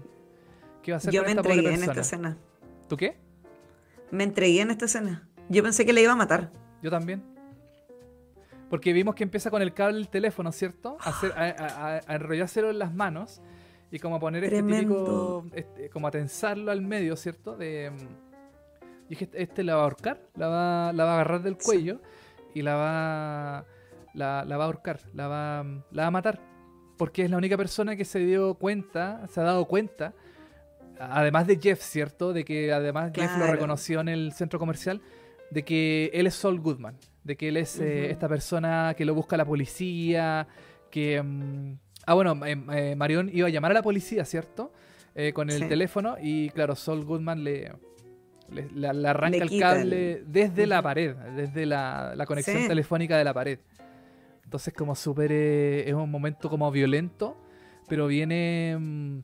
¿Qué va a hacer Yo me esta entregué en esta escena. ¿Tú qué? Me entregué en esta escena. Yo pensé que le iba a matar. Yo también. Porque vimos que empieza con el cable del teléfono, ¿cierto? A, hacer, a, a- a- enrollárselo en las manos y como a poner este típico. este- como a tensarlo al medio, ¿cierto? De, mm, y dije, este la va a ahorcar, la va, la va a agarrar del Sí. cuello y la va, la, la va a ahorcar, la va, la va a matar. Porque es la única persona que se dio cuenta, se ha dado cuenta, además de Jeff, ¿cierto? De que además Jeff lo reconoció en el centro comercial, de que él es Saul Goodman, de que él es eh, esta persona que lo busca la policía, que... mm, ah, bueno, eh, eh, Marion iba a llamar a la policía, ¿cierto? Eh, con el Sí. teléfono y claro, Saul Goodman le, le, le- le arranca el cable desde la pared, desde la, la conexión Sí. telefónica de la pared. Entonces como súper... es un momento como violento, pero viene... mm,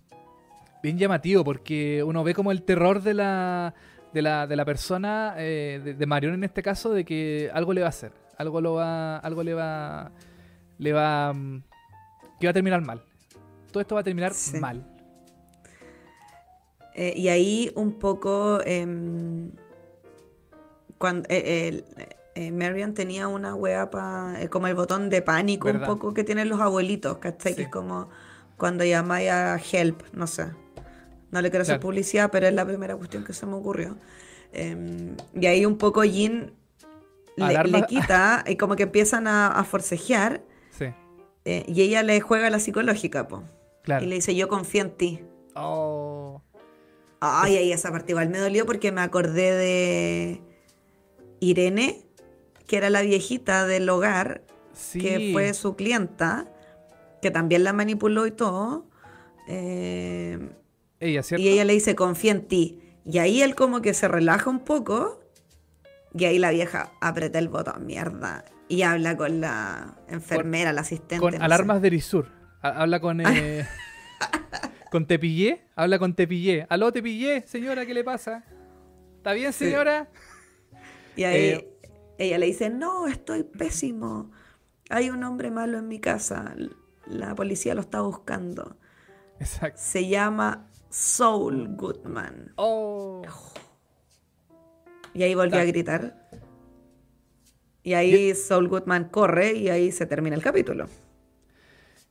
bien llamativo porque uno ve como el terror de la, de la, de la persona, eh, de, de Marion en este caso, de que algo le va a hacer, algo lo va, algo le va, le va, mm, que va a terminar mal. Todo esto va a terminar Sí. mal. Eh, y ahí un poco, em, cuando eh, eh, Marion tenía una wea pa- eh, como el botón de pánico ¿Verdad? un poco que tienen los abuelitos, ¿cachai? Sí. Que es como cuando llamáis a help, no sé. No le quiero hacer publicidad, pero es la primera cuestión que se me ocurrió. Em, y ahí un poco Jin le, le quita y como que empiezan a, a forcejear Sí, eh, y ella le juega la psicológica, po. claro. Y le dice, yo confío en ti. Oh, Ay, ahí esa parte igual me dolió porque me acordé de Irene, que era la viejita del hogar, sí. que fue su clienta, que también la manipuló y todo. eh, Ella, ¿cierto? y ella le dice, confía en ti. Y ahí él como que se relaja un poco. Y ahí la vieja aprieta el botón, mierda. Y habla con la enfermera, la asistente. con no sé. alarmas de Erisur. Ha- Habla con. eh, con Tepillé. Habla con Tepillé. Aló, Tepillé, señora, ¿qué le pasa? ¿Está bien, Sí. señora? Y ahí Eh, ella le dice, no, estoy pésimo. Hay un hombre malo en mi casa. La policía lo está buscando. Exacto. Se llama Soul Goodman. Oh. Y ahí volvió a gritar. Y ahí Soul Goodman corre y ahí se termina el capítulo.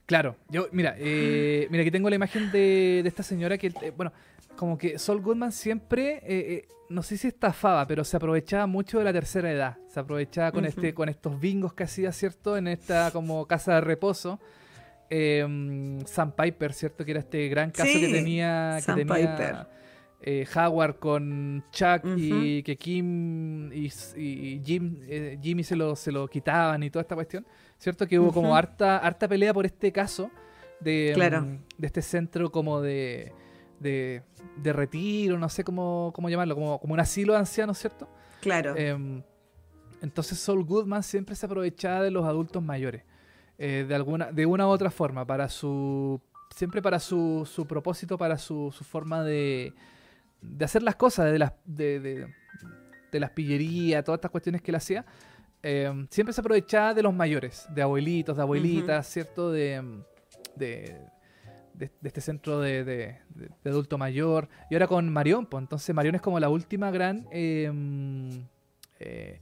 Claro, yo, mira, eh, mira, aquí tengo la imagen de, de esta señora que, eh, bueno, como que Sol Goodman siempre, eh, eh, no sé si estafaba, pero se aprovechaba mucho de la tercera edad. Se aprovechaba con, este, con estos bingos que hacía, ¿cierto? En esta como casa de reposo. Eh, Sam Piper, ¿cierto? Que era este gran caso que tenía, que Sam tenía Piper. eh, Howard con Chuck y que Kim y, y Jim, eh, Jimmy se lo, se lo quitaban y toda esta cuestión. ¿Cierto? Que hubo como harta, harta pelea por este caso de, Claro. mm, de este centro como de, de, de retiro, no sé cómo, cómo llamarlo, como, como un asilo de ancianos, ¿cierto? Claro. Em, entonces Saul Goodman siempre se aprovechaba de los adultos mayores, eh, de alguna, de una u otra forma, para su, siempre para su, su propósito, para su, su forma de, de hacer las cosas, de las, de, de, de las pillerías, todas estas cuestiones que él hacía. em, siempre se aprovechaba de los mayores, de abuelitos, de abuelitas, ¿cierto? De, de, de- de este centro de, adulto mayor. Y ahora con Marion, pues entonces Marion es como la última gran em, eh,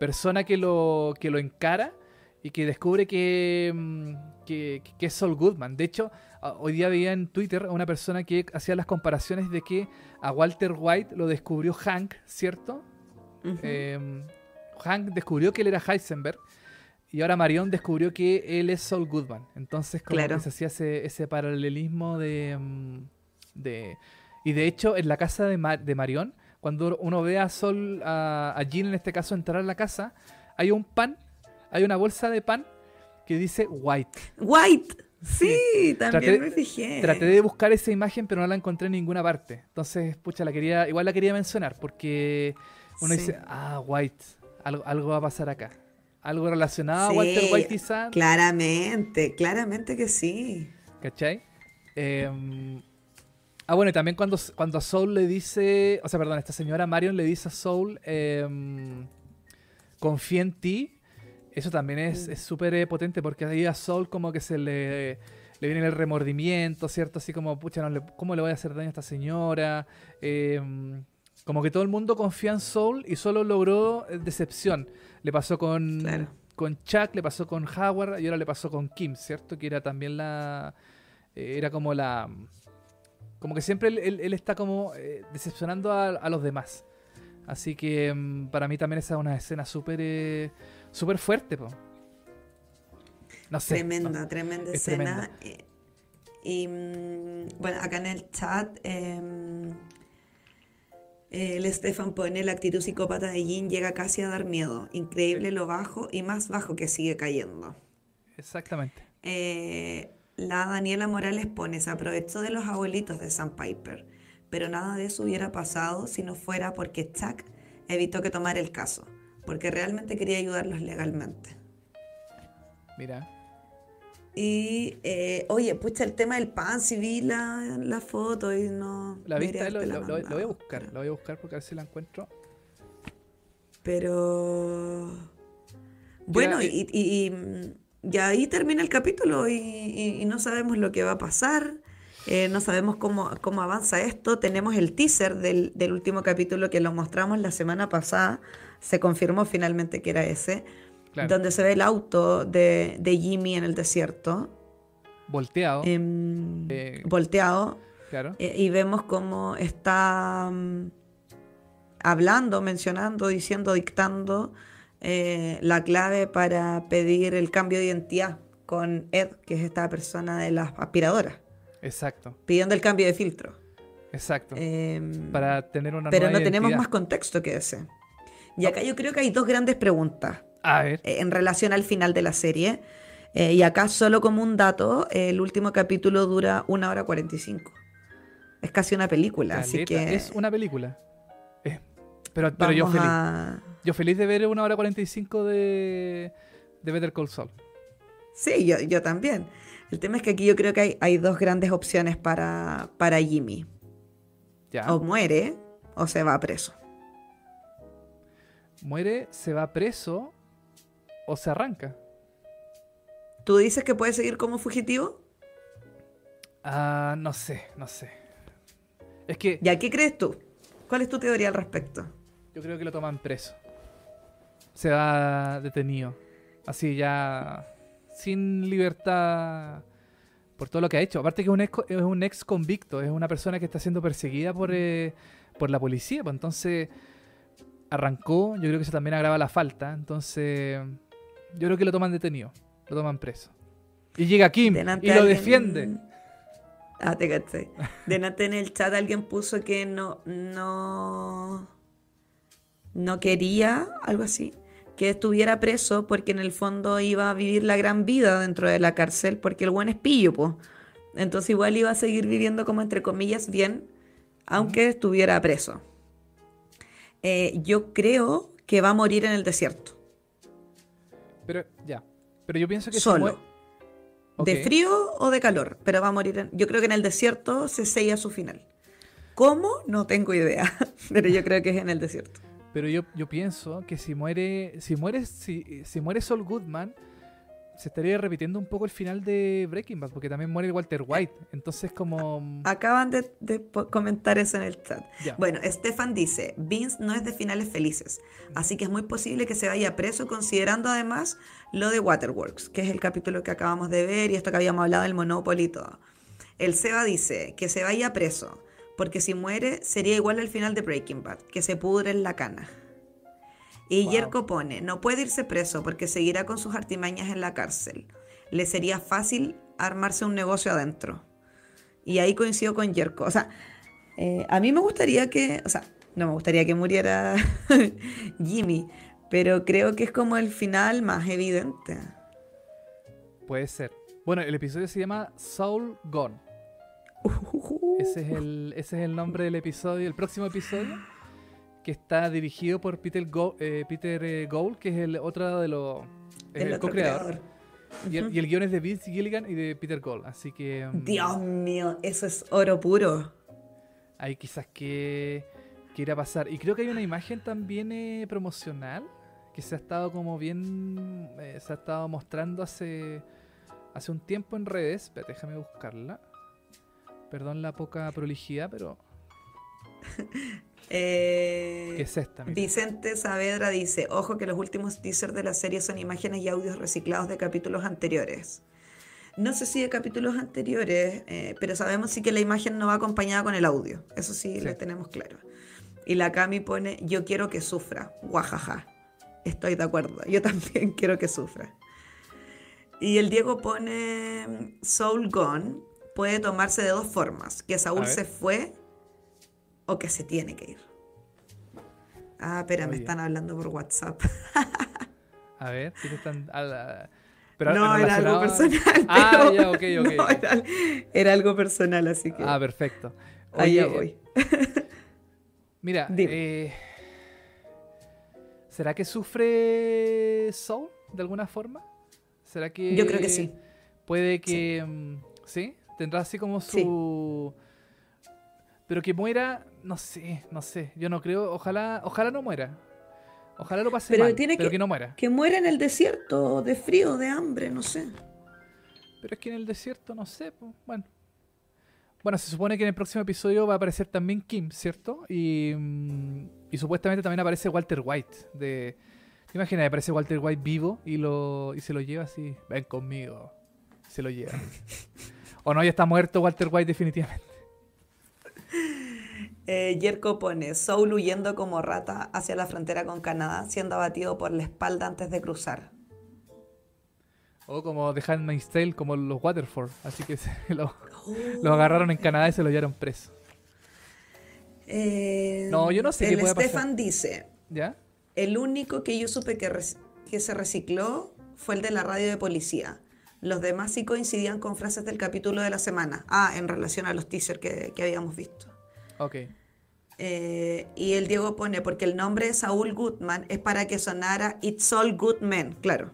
persona que lo, que lo encara y que descubre que, em, que, que es Saul Goodman. De hecho, hoy día veía en Twitter a una persona que hacía las comparaciones de que a Walter White lo descubrió Hank, ¿cierto? Eh, Hank descubrió que él era Heisenberg y ahora Marion descubrió que él es Saul Goodman. Entonces, como Claro. que se hacía ese, ese paralelismo de, mm, de. Y de hecho, en la casa de, de Marion, cuando uno ve a Sol, a, a Jean en este caso, entrar a la casa, hay un pan, hay una bolsa de pan que dice white. White. Sí, también Traté- me fijé. Traté de buscar esa imagen, pero no la encontré en ninguna parte. Entonces, pucha, la quería, igual la quería mencionar, porque uno Sí. dice, ah, White, algo, algo va a pasar acá. Algo relacionado Sí, a Walter White Sam, Claramente, claramente que sí. ¿cachai? Eh, ah, bueno, y también cuando, cuando a Soul le dice, o sea, perdón, esta señora Marion le dice a Soul, eh, confía en ti, eso también es Mm. es súper eh, potente porque ahí a Soul como que se le, le viene el remordimiento, ¿cierto? Así como, pucha, no le- ¿cómo le voy a hacer daño a esta señora? Eh, como que todo el mundo confía en Soul y solo logró eh, decepción. Le pasó con, Claro. con Chuck, le pasó con Howard y ahora le pasó con Kim, ¿cierto? Que era también la... eh, era como la... Como que siempre él, él- él está como eh, decepcionando a, a los demás. Así que mm, para mí también esa es una escena súper súper fuerte, po. No sé. Tremenda, no- tremenda es escena. Eh, Y mm, bueno, acá en el chat, em, el Stefan pone la actitud psicópata de Jin llega casi a dar miedo. Increíble lo bajo y más bajo que sigue cayendo. Exactamente. Eh, la Daniela Morales pone, se aprovechó de los abuelitos de Sam Piper, pero nada de eso hubiera pasado si no fuera porque Chuck evitó que tomara el caso, porque realmente quería ayudarlos legalmente. Mira. Y, eh, oye, pucha, el tema del pan, si vi la, la foto y no... La vista, lo, habértela lo- lo- voy a buscar. Lo voy a buscar porque a ver si la encuentro. Pero... Bueno, eh, y, y- y, y ahí termina el capítulo y no sabemos lo que va a pasar, eh, no sabemos cómo, cómo avanza esto. Tenemos el teaser del, del último capítulo que lo mostramos la semana pasada, se confirmó finalmente que era ese, Claro. donde se ve el auto de, de Jimmy en el desierto, Volteado. em, Eh, volteado, claro. eh, y vemos cómo está mm, hablando, mencionando, diciendo, dictando eh, la clave para pedir el cambio de identidad con Ed, que es esta persona de las aspiradoras, Exacto. pidiendo el cambio de filtro. Exacto. Em, Para tener una pero nueva no tenemos más contexto que ese. Y acá yo creo que hay dos grandes preguntas A ver. eh, en relación al final de la serie. Eh, y acá solo como un dato, eh, el último capítulo dura una hora 45. Es casi una película, así que... Es una película. Eh, pero pero yo feliz. a- Yo feliz de ver una hora 45 de, de Better Call Saul. Sí, yo, yo también. El tema es que aquí yo creo que hay, hay dos grandes opciones para, para Jimmy. Ya. O muere o se va preso. Muere, se va preso o se arranca. ¿Tú dices que puede seguir como fugitivo? Ah, no sé, no sé. Es que ¿Ya qué crees tú? ¿Cuál es tu teoría al respecto? yo creo que lo toman preso. Se va detenido. Así ya sin libertad por todo lo que ha hecho. Aparte que es un ex, es un ex convicto, es una persona que está siendo perseguida por, eh, por la policía. Pues entonces arrancó, yo creo que eso también agrava la falta. Entonces yo creo que lo toman detenido, lo toman preso. Y llega Kim Delante y lo alguien- defiende. Ah, te caché. Delante en el chat alguien puso que no, no, no quería, algo así, que estuviera preso porque en el fondo iba a vivir la gran vida dentro de la cárcel porque el buen es pillo, pues. Entonces igual iba a seguir viviendo como entre comillas bien, aunque estuviera preso. Eh, yo creo que va a morir en el desierto. Pero ya. Pero yo pienso que si Solo. ¿De frío o de calor? Pero va a morir. en- yo creo que en el desierto se sella su final. ¿Cómo? No tengo idea. Pero yo creo que es en el desierto. Pero yo, yo pienso que si muere, si muere, si, si muere Sol Goodman, se estaría repitiendo un poco el final de Breaking Bad, porque también muere Walter White. Entonces como Acaban de, comentar eso en el chat. Bueno, Stefan dice, Vince no es de finales felices, así que es muy posible que se vaya preso considerando además lo de Waterworks, que es el capítulo que acabamos de ver y esto que habíamos hablado del Monopoly y todo. El Seba dice que se vaya preso, porque si muere sería igual al final de Breaking Bad, que se pudre en la cana. Y Wow. Yerko pone, no puede irse preso porque seguirá con sus artimañas en la cárcel. Le sería fácil armarse un negocio adentro. Y ahí coincido con Yerko. O sea, eh, a mí me gustaría que, o sea, no me gustaría que muriera Jimmy, pero creo que es como el final más evidente. Puede ser. Bueno, el episodio se llama Soul Gone. Ese es el, ese es el nombre del episodio, el próximo episodio, que está dirigido por Peter, Go, eh, Peter eh, Gould, que es el otro de los... otro co-creador. creador. Y, el- y el guion es de Vince Gilligan y de Peter Gould. Así que mm, Dios mío, eso es oro puro. hay quizás que, que ir a pasar. Y creo que hay una imagen también eh, promocional que se ha estado como bien... eh, se ha estado mostrando hace, hace un tiempo en redes. Espérate, déjame buscarla. Perdón la poca prolijidad, pero... Eh, ¿Qué es esta? Mira. Vicente Saavedra dice, ojo que los últimos teasers de la serie son imágenes y audios reciclados de capítulos anteriores. No sé si de capítulos anteriores, eh, pero sabemos sí que la imagen no va acompañada con el audio. Eso sí, Sí. lo tenemos claro. Y la Cami pone, yo quiero que sufra. Guajaja. Estoy de acuerdo. Yo también quiero que sufra. Y el Diego pone, Soul Gone puede tomarse de dos formas. Que Saúl se fue o que se tiene que ir. Ah, espera, me Oye. están hablando por WhatsApp. A ver, ¿qué te están...? a la- pero no, era algo personal. Ah, ya, ok, ok. no, era, era algo personal, así que Ah, perfecto. allá Oye, voy. Mira, eh, ¿será que sufre Soul de alguna forma? ¿Será que Yo creo que sí. Puede que mm, sí, tendrá así como Sí. su pero que muera, no sé, no sé. Yo no creo, ojalá, ojalá no muera. Ojalá lo pase Pero mal, tiene pero que- que no muera. Que muera en el desierto, de frío, de hambre, no sé. Pero es que en el desierto, no sé, pues, bueno. Bueno, se supone que en el próximo episodio va a aparecer también Kim, ¿cierto? Y, mm, y supuestamente también aparece Walter White. De, ¿Te imaginas? Aparece Walter White vivo y, lo, y se lo lleva así. Ven conmigo. Se lo lleva. o no, ya está muerto Walter White definitivamente. Eh, Yerko pone, Soul huyendo como rata hacia la frontera con Canadá, siendo abatido por la espalda antes de cruzar. O como The Handmaid's Tale, como los Waterford. Así que se lo, lo agarraron en Canadá y se lo llevaron preso. Eh, No, yo no sé qué El puede pasar. Stefan dice, ¿Ya? el único que yo supe que, que se recicló fue el de la radio de policía. Los demás sí coincidían con frases del capítulo de la semana. Ah, en relación a los teasers que, que habíamos visto. Ok. Eh, y el Diego pone, porque el nombre de Saúl Goodman es para que sonara It's All Good Men, claro.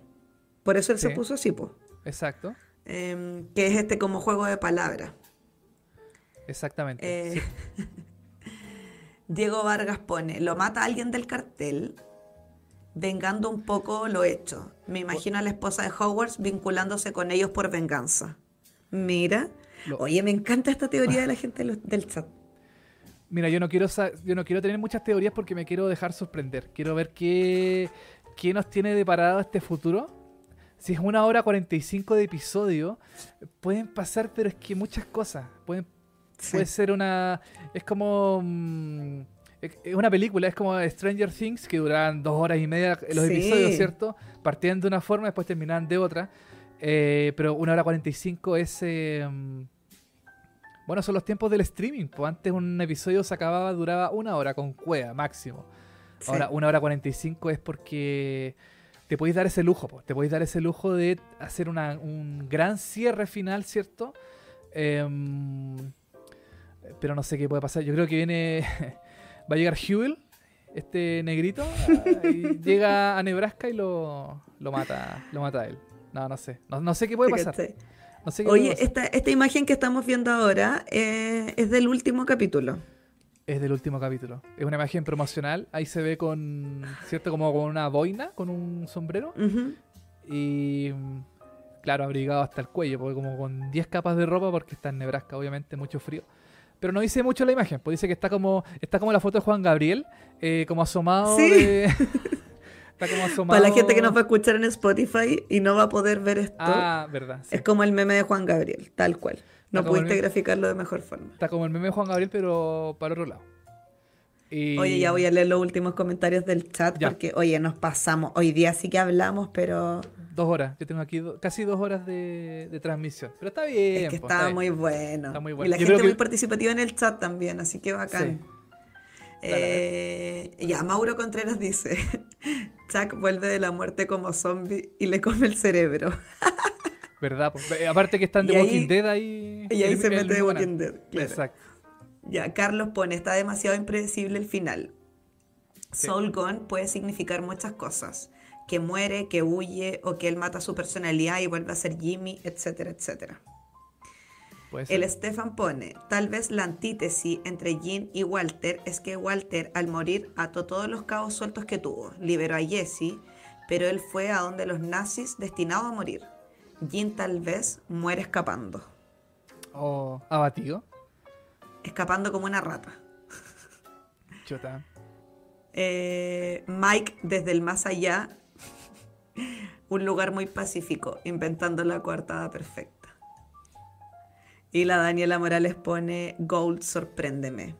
Por eso él se puso así, po. Exacto. Em, que es este como juego de palabras. Exactamente. Eh, Diego Vargas pone, lo mata alguien del cartel, vengando un poco lo hecho. Me imagino a la esposa de Hogwarts vinculándose con ellos por venganza. Mira, Lo- oye, me encanta esta teoría de la gente del chat. Mira, yo no quiero yo no quiero tener muchas teorías porque me quiero dejar sorprender. Quiero ver qué, qué nos tiene deparado este futuro. Si es una hora 45 de episodio, pueden pasar, pero es que muchas cosas. Pueden, Puede ser una. Es como. mm, es una película, es como Stranger Things, que duran dos horas y media los Sí. episodios, ¿cierto? Partían de una forma, después terminaban de otra. Eh, pero una hora 45 es. eh, mm, bueno, son los tiempos del streaming. Pues antes un episodio se acababa, duraba una hora con cueva máximo. Sí. Ahora, una hora 45 es porque te podéis dar ese lujo, po. te podéis dar ese lujo de hacer una- un gran cierre final, ¿cierto? Em, pero no sé qué puede pasar. Yo creo que viene. va a llegar Hewell, este negrito, y llega a Nebraska y lo, lo mata. Lo mata a él. No, no sé. No, no sé qué puede ¿Te pasar. Oye, esta, esta imagen que estamos viendo ahora eh, es del último capítulo. Es del último capítulo. Es una imagen promocional. Ahí se ve con. ¿Cierto? Como con una boina, con un sombrero. Y claro, abrigado hasta el cuello, porque como con 10 capas de ropa, porque está en Nebraska, obviamente, mucho frío. Pero no dice mucho la imagen, pues dice que está como está como la foto de Juan Gabriel, eh, como asomado Sí. de- está como asomado. Para la gente que nos va a escuchar en Spotify y no va a poder ver esto, Ah, verdad. sí. es como el meme de Juan Gabriel, tal cual. No el pudiste graficarlo de mejor forma. Está como el meme de Juan Gabriel, pero para otro lado. Oye, ya voy a leer los últimos comentarios del chat porque, oye, nos pasamos. Hoy día sí que hablamos, pero... Dos horas. Yo tengo aquí casi dos horas de, transmisión. Pero está bien. Es que estaba muy bueno. Está muy bueno. Y la gente muy participativa en el chat también, así que bacán. Eh, ya, Mauro Contreras dice, Chuck vuelve de la muerte como zombie y le come el cerebro. ¿Verdad? Eh, aparte que están de Walking Dead ahí. Y ahí se mete de Walking Dead. Exacto. Ya, Carlos pone, está demasiado impredecible el final. Soul Gone puede significar muchas cosas. Que muere, que huye, o que él mata su personalidad y vuelve a ser Jimmy, etcétera, etcétera. El Stefan pone, tal vez la antítesis entre Jean y Walter es que Walter al morir ató todos los cabos sueltos que tuvo, liberó a Jesse, pero él fue a donde los nazis destinado a morir. Jean tal vez muere escapando. ¿O abatido? Escapando como una rata. Chota. Eh, Mike desde el más allá, un lugar muy pacífico, inventando la coartada perfecta. Y la Daniela Morales pone Gold, sorpréndeme.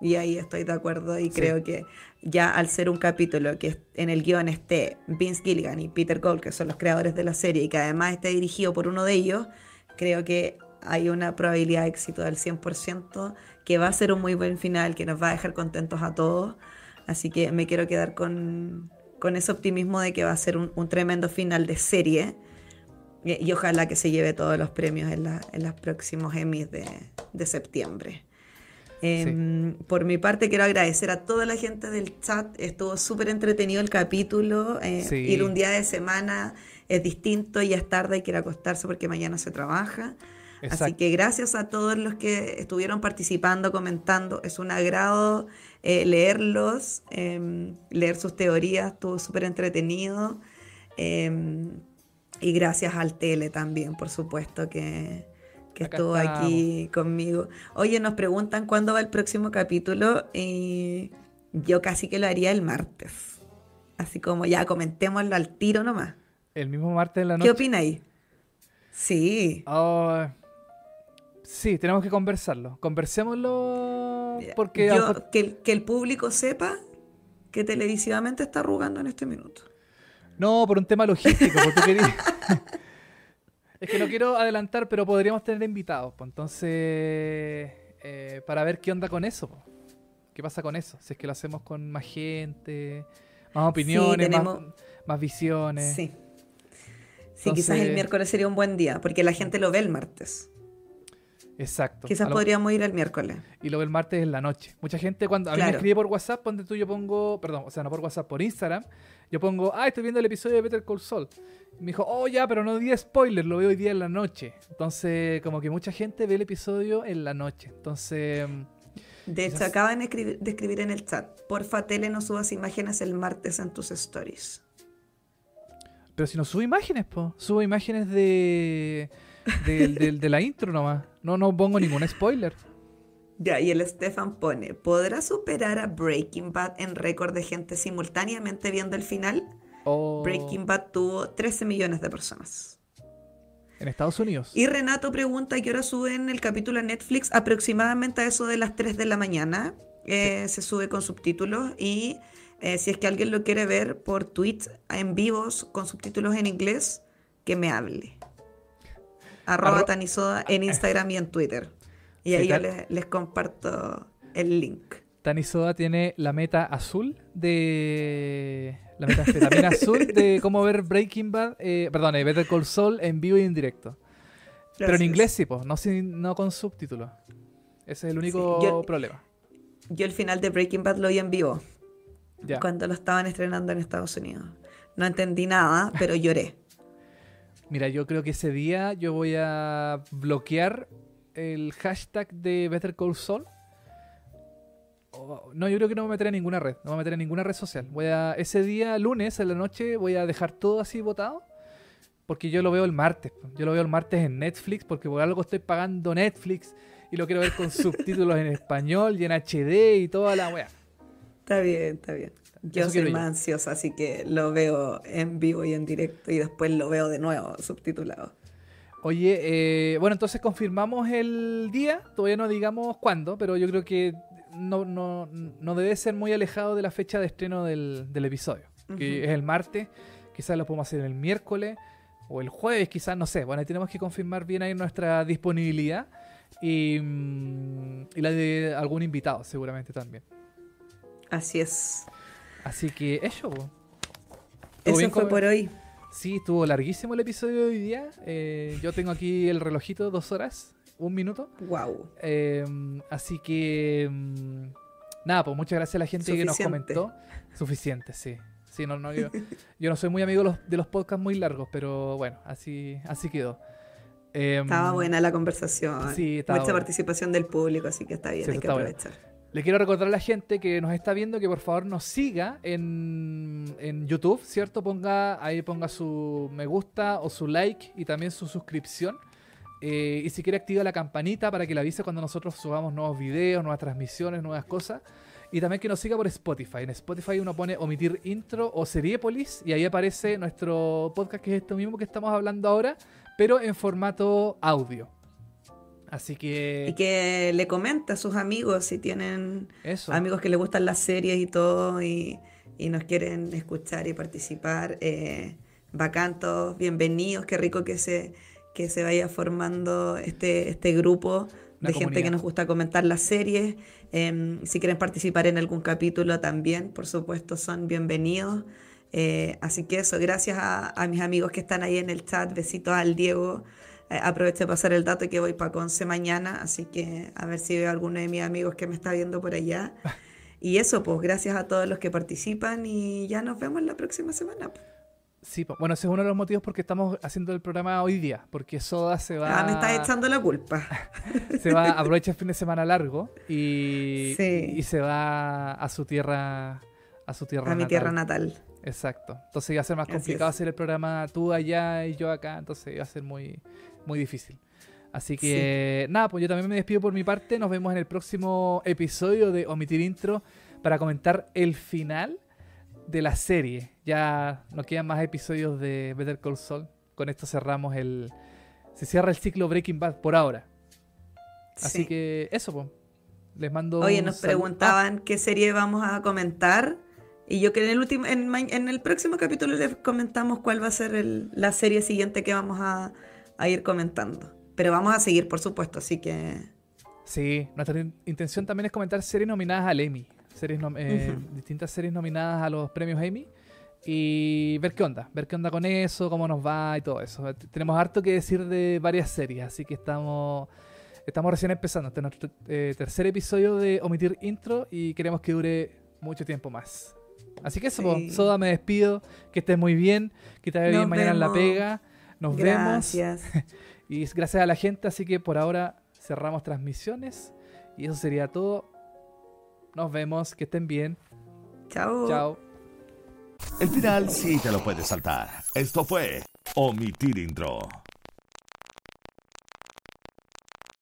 Y ahí estoy de acuerdo y creo que ya al ser un capítulo que en el guion esté Vince Gilligan y Peter Gold, que son los creadores de la serie, y que además esté dirigido por uno de ellos, creo que hay una probabilidad de éxito del 100%, que va a ser un muy buen final, que nos va a dejar contentos a todos. Así que me quiero quedar con, ese optimismo de que va a ser un, un tremendo final de serie y, ojalá que se lleve todos los premios en, los próximos Emmys de, septiembre. Em, por mi parte, quiero agradecer a toda la gente del chat. Estuvo súper entretenido el capítulo. Eh, ir un día de semana es distinto y es tarde, hay que ir a acostarse porque mañana se trabaja. Así que gracias a todos los que estuvieron participando, comentando. Es un agrado eh, leerlos, em, leer sus teorías. Estuvo súper entretenido. Y gracias al Tele también, por supuesto, que, estuvo aquí conmigo. Oye, nos preguntan cuándo va el próximo capítulo y yo casi que lo haría el martes. Así como ya comentémoslo al tiro nomás. El mismo martes en la noche. ¿Qué opináis? Sí. Oh, sí, tenemos que conversarlo. Conversémoslo porque... que, que el público sepa que televisivamente está arrugando en este minuto. No, por un tema logístico, porque es que no quiero adelantar, pero podríamos tener invitados, pues entonces, eh, para ver qué onda con eso, qué pasa con eso, si es que lo hacemos con más gente, más opiniones, más, visiones. Sí. Sí, quizás el miércoles sería un buen día, porque la gente lo ve el martes. Exacto. Quizás podríamos ir el miércoles. Y lo ve el martes en la noche. Mucha gente cuando a mí me escribe por WhatsApp, donde tú yo pongo, perdón, o sea, no por WhatsApp, por Instagram, yo pongo, ah, estoy viendo el episodio de Better Call Saul. Y me dijo, oh, ya, pero no di spoiler, lo veo hoy día en la noche. Entonces, como que mucha gente ve el episodio en la noche. Entonces... De hecho, acaban de escribir, en el chat, porfa, tele, no subas imágenes el martes en tus stories. Pero si no subo imágenes, po. Subo imágenes de, de, de la intro nomás. No, no pongo ningún spoiler. Ya, y el Stefan pone, ¿podrá superar a Breaking Bad en récord de gente simultáneamente viendo el final? Oh. Breaking Bad tuvo 13 millones de personas. En Estados Unidos. Y Renato pregunta qué hora suben el capítulo a Netflix. Aproximadamente a eso de las 3 de la mañana. Eh, se sube con subtítulos y eh, si es que alguien lo quiere ver por tweets en vivos con subtítulos en inglés, que me hable. Arroba Tanisoda en Instagram y en Twitter. Y ahí yo les, comparto el link. Tanisoda tiene la meta azul de. La meta azul de cómo ver Breaking Bad. Eh, perdón, eh, Better Call Saul en vivo y en directo. Pero en inglés sí, pues, no, no con subtítulos. Ese es el único problema. Yo el final de Breaking Bad lo vi en vivo. Cuando lo estaban estrenando en Estados Unidos. No entendí nada, pero lloré. Mira, yo creo que ese día yo voy a bloquear el hashtag de Better Call Saul. no, yo creo que no me meteré en ninguna red. No me meteré en ninguna red social. Voy a, ese día, lunes, en la noche, voy a dejar todo así votado. Porque yo lo veo el martes. Yo lo veo el martes en Netflix. Porque por algo estoy pagando Netflix. Y lo quiero ver con subtítulos en español y en HD y toda la wea. Está bien, está bien. Yo soy más ansiosa, así que lo veo en vivo y en directo y después lo veo de nuevo subtitulado. Oye, eh, bueno, entonces confirmamos el día, todavía no digamos cuándo, pero yo creo que no, no, no debe ser muy alejado de la fecha de estreno del, del episodio, que es el martes. Quizás lo podemos hacer el miércoles o el jueves, quizás, no sé. Bueno, ahí tenemos que confirmar bien ahí nuestra disponibilidad y, mm, y la de algún invitado, seguramente también. Así es. Así que eso. po. ¿Estuvo Eso fue con- por hoy. Sí, estuvo larguísimo el episodio de hoy día. Eh, yo tengo aquí el relojito, dos horas, un minuto. Wow. Eh, así que. mm, nada, pues muchas gracias a la gente que nos Suficiente. comentó. Suficiente, sí. Sí, no, no, yo, yo no soy muy amigo de los, de los podcasts muy largos, pero bueno, así, así quedó. Eh, Estaba buena la conversación. Sí, estaba Mucha buena. participación del público, así que está bien, Sí, hay que bueno. Le quiero recordar a la gente que nos está viendo que por favor nos siga en, en YouTube, ¿cierto? Ponga ahí ponga su me gusta o su like y también su suscripción. Eh, y si quiere activa la campanita para que le avise cuando nosotros subamos nuevos videos, nuevas transmisiones, nuevas cosas. Y también que nos siga por Spotify. En Spotify uno pone omitir intro o Seriepolis y ahí aparece nuestro podcast que es esto mismo que estamos hablando ahora, pero en formato audio. Así que Y que le comenta a sus amigos si tienen eso. amigos que les gustan las series y todo y, y nos quieren escuchar y participar. Eh, bacán todos, bienvenidos, qué rico que se, que se vaya formando este, este grupo Una de gente que nos gusta comentar las series. Em, si quieren participar en algún capítulo también, por supuesto, son bienvenidos. Eh, así que eso, gracias a, a mis amigos que están ahí en el chat, besitos al Diego. Eh, aprovecho de pasar el dato que voy para Conce mañana, así que a ver si veo a alguno de mis amigos que me está viendo por allá. Y eso, pues gracias a todos los que participan y ya nos vemos la próxima semana. pues. Sí, po- bueno, ese es uno de los motivos por qué estamos haciendo el programa hoy día, porque Soda se va, Ah, me estás echando la culpa. se va, aprovecha el fin de semana largo y, Sí. y se va a su tierra, a su tierra A mi natal. tierra natal. Exacto. Entonces iba a ser más complicado hacer el programa tú allá y yo acá, entonces iba a ser muy, muy difícil. Así que nada, pues yo también me despido por mi parte. Nos vemos en el próximo episodio de Omitir Intro para comentar el final de la serie. Ya no quedan más episodios de Better Call Saul. Con esto cerramos el. Se cierra el ciclo Breaking Bad por ahora. Así Sí. que eso, pues. Les mando. Oye, nos preguntaban qué serie vamos a comentar. Y yo que en el último, en el próximo capítulo les comentamos cuál va a ser el- la serie siguiente que vamos a, a ir comentando. Pero vamos a seguir, por supuesto, así que Sí, nuestra in- intención también es comentar series nominadas al Emmy. Series nom- eh. Distintas series nominadas a los premios Emmy. Y ver qué onda, ver qué onda con eso, cómo nos va y todo eso. T- Tenemos harto que decir de varias series, así que estamos, estamos recién empezando. Este es nuestro eh, tercer episodio de Omitir Intro y queremos que dure mucho tiempo más. Así que eso. Sí. Soda, me despido. Que estés muy bien, que te vaya bien mañana en la pega. Nos vemos. gracias. Y es gracias a la gente, así que por ahora cerramos transmisiones. Y eso sería todo. Nos vemos, que estén bien. Chao. Chao. El final sí te lo puedes saltar. Esto fue Omitir Intro.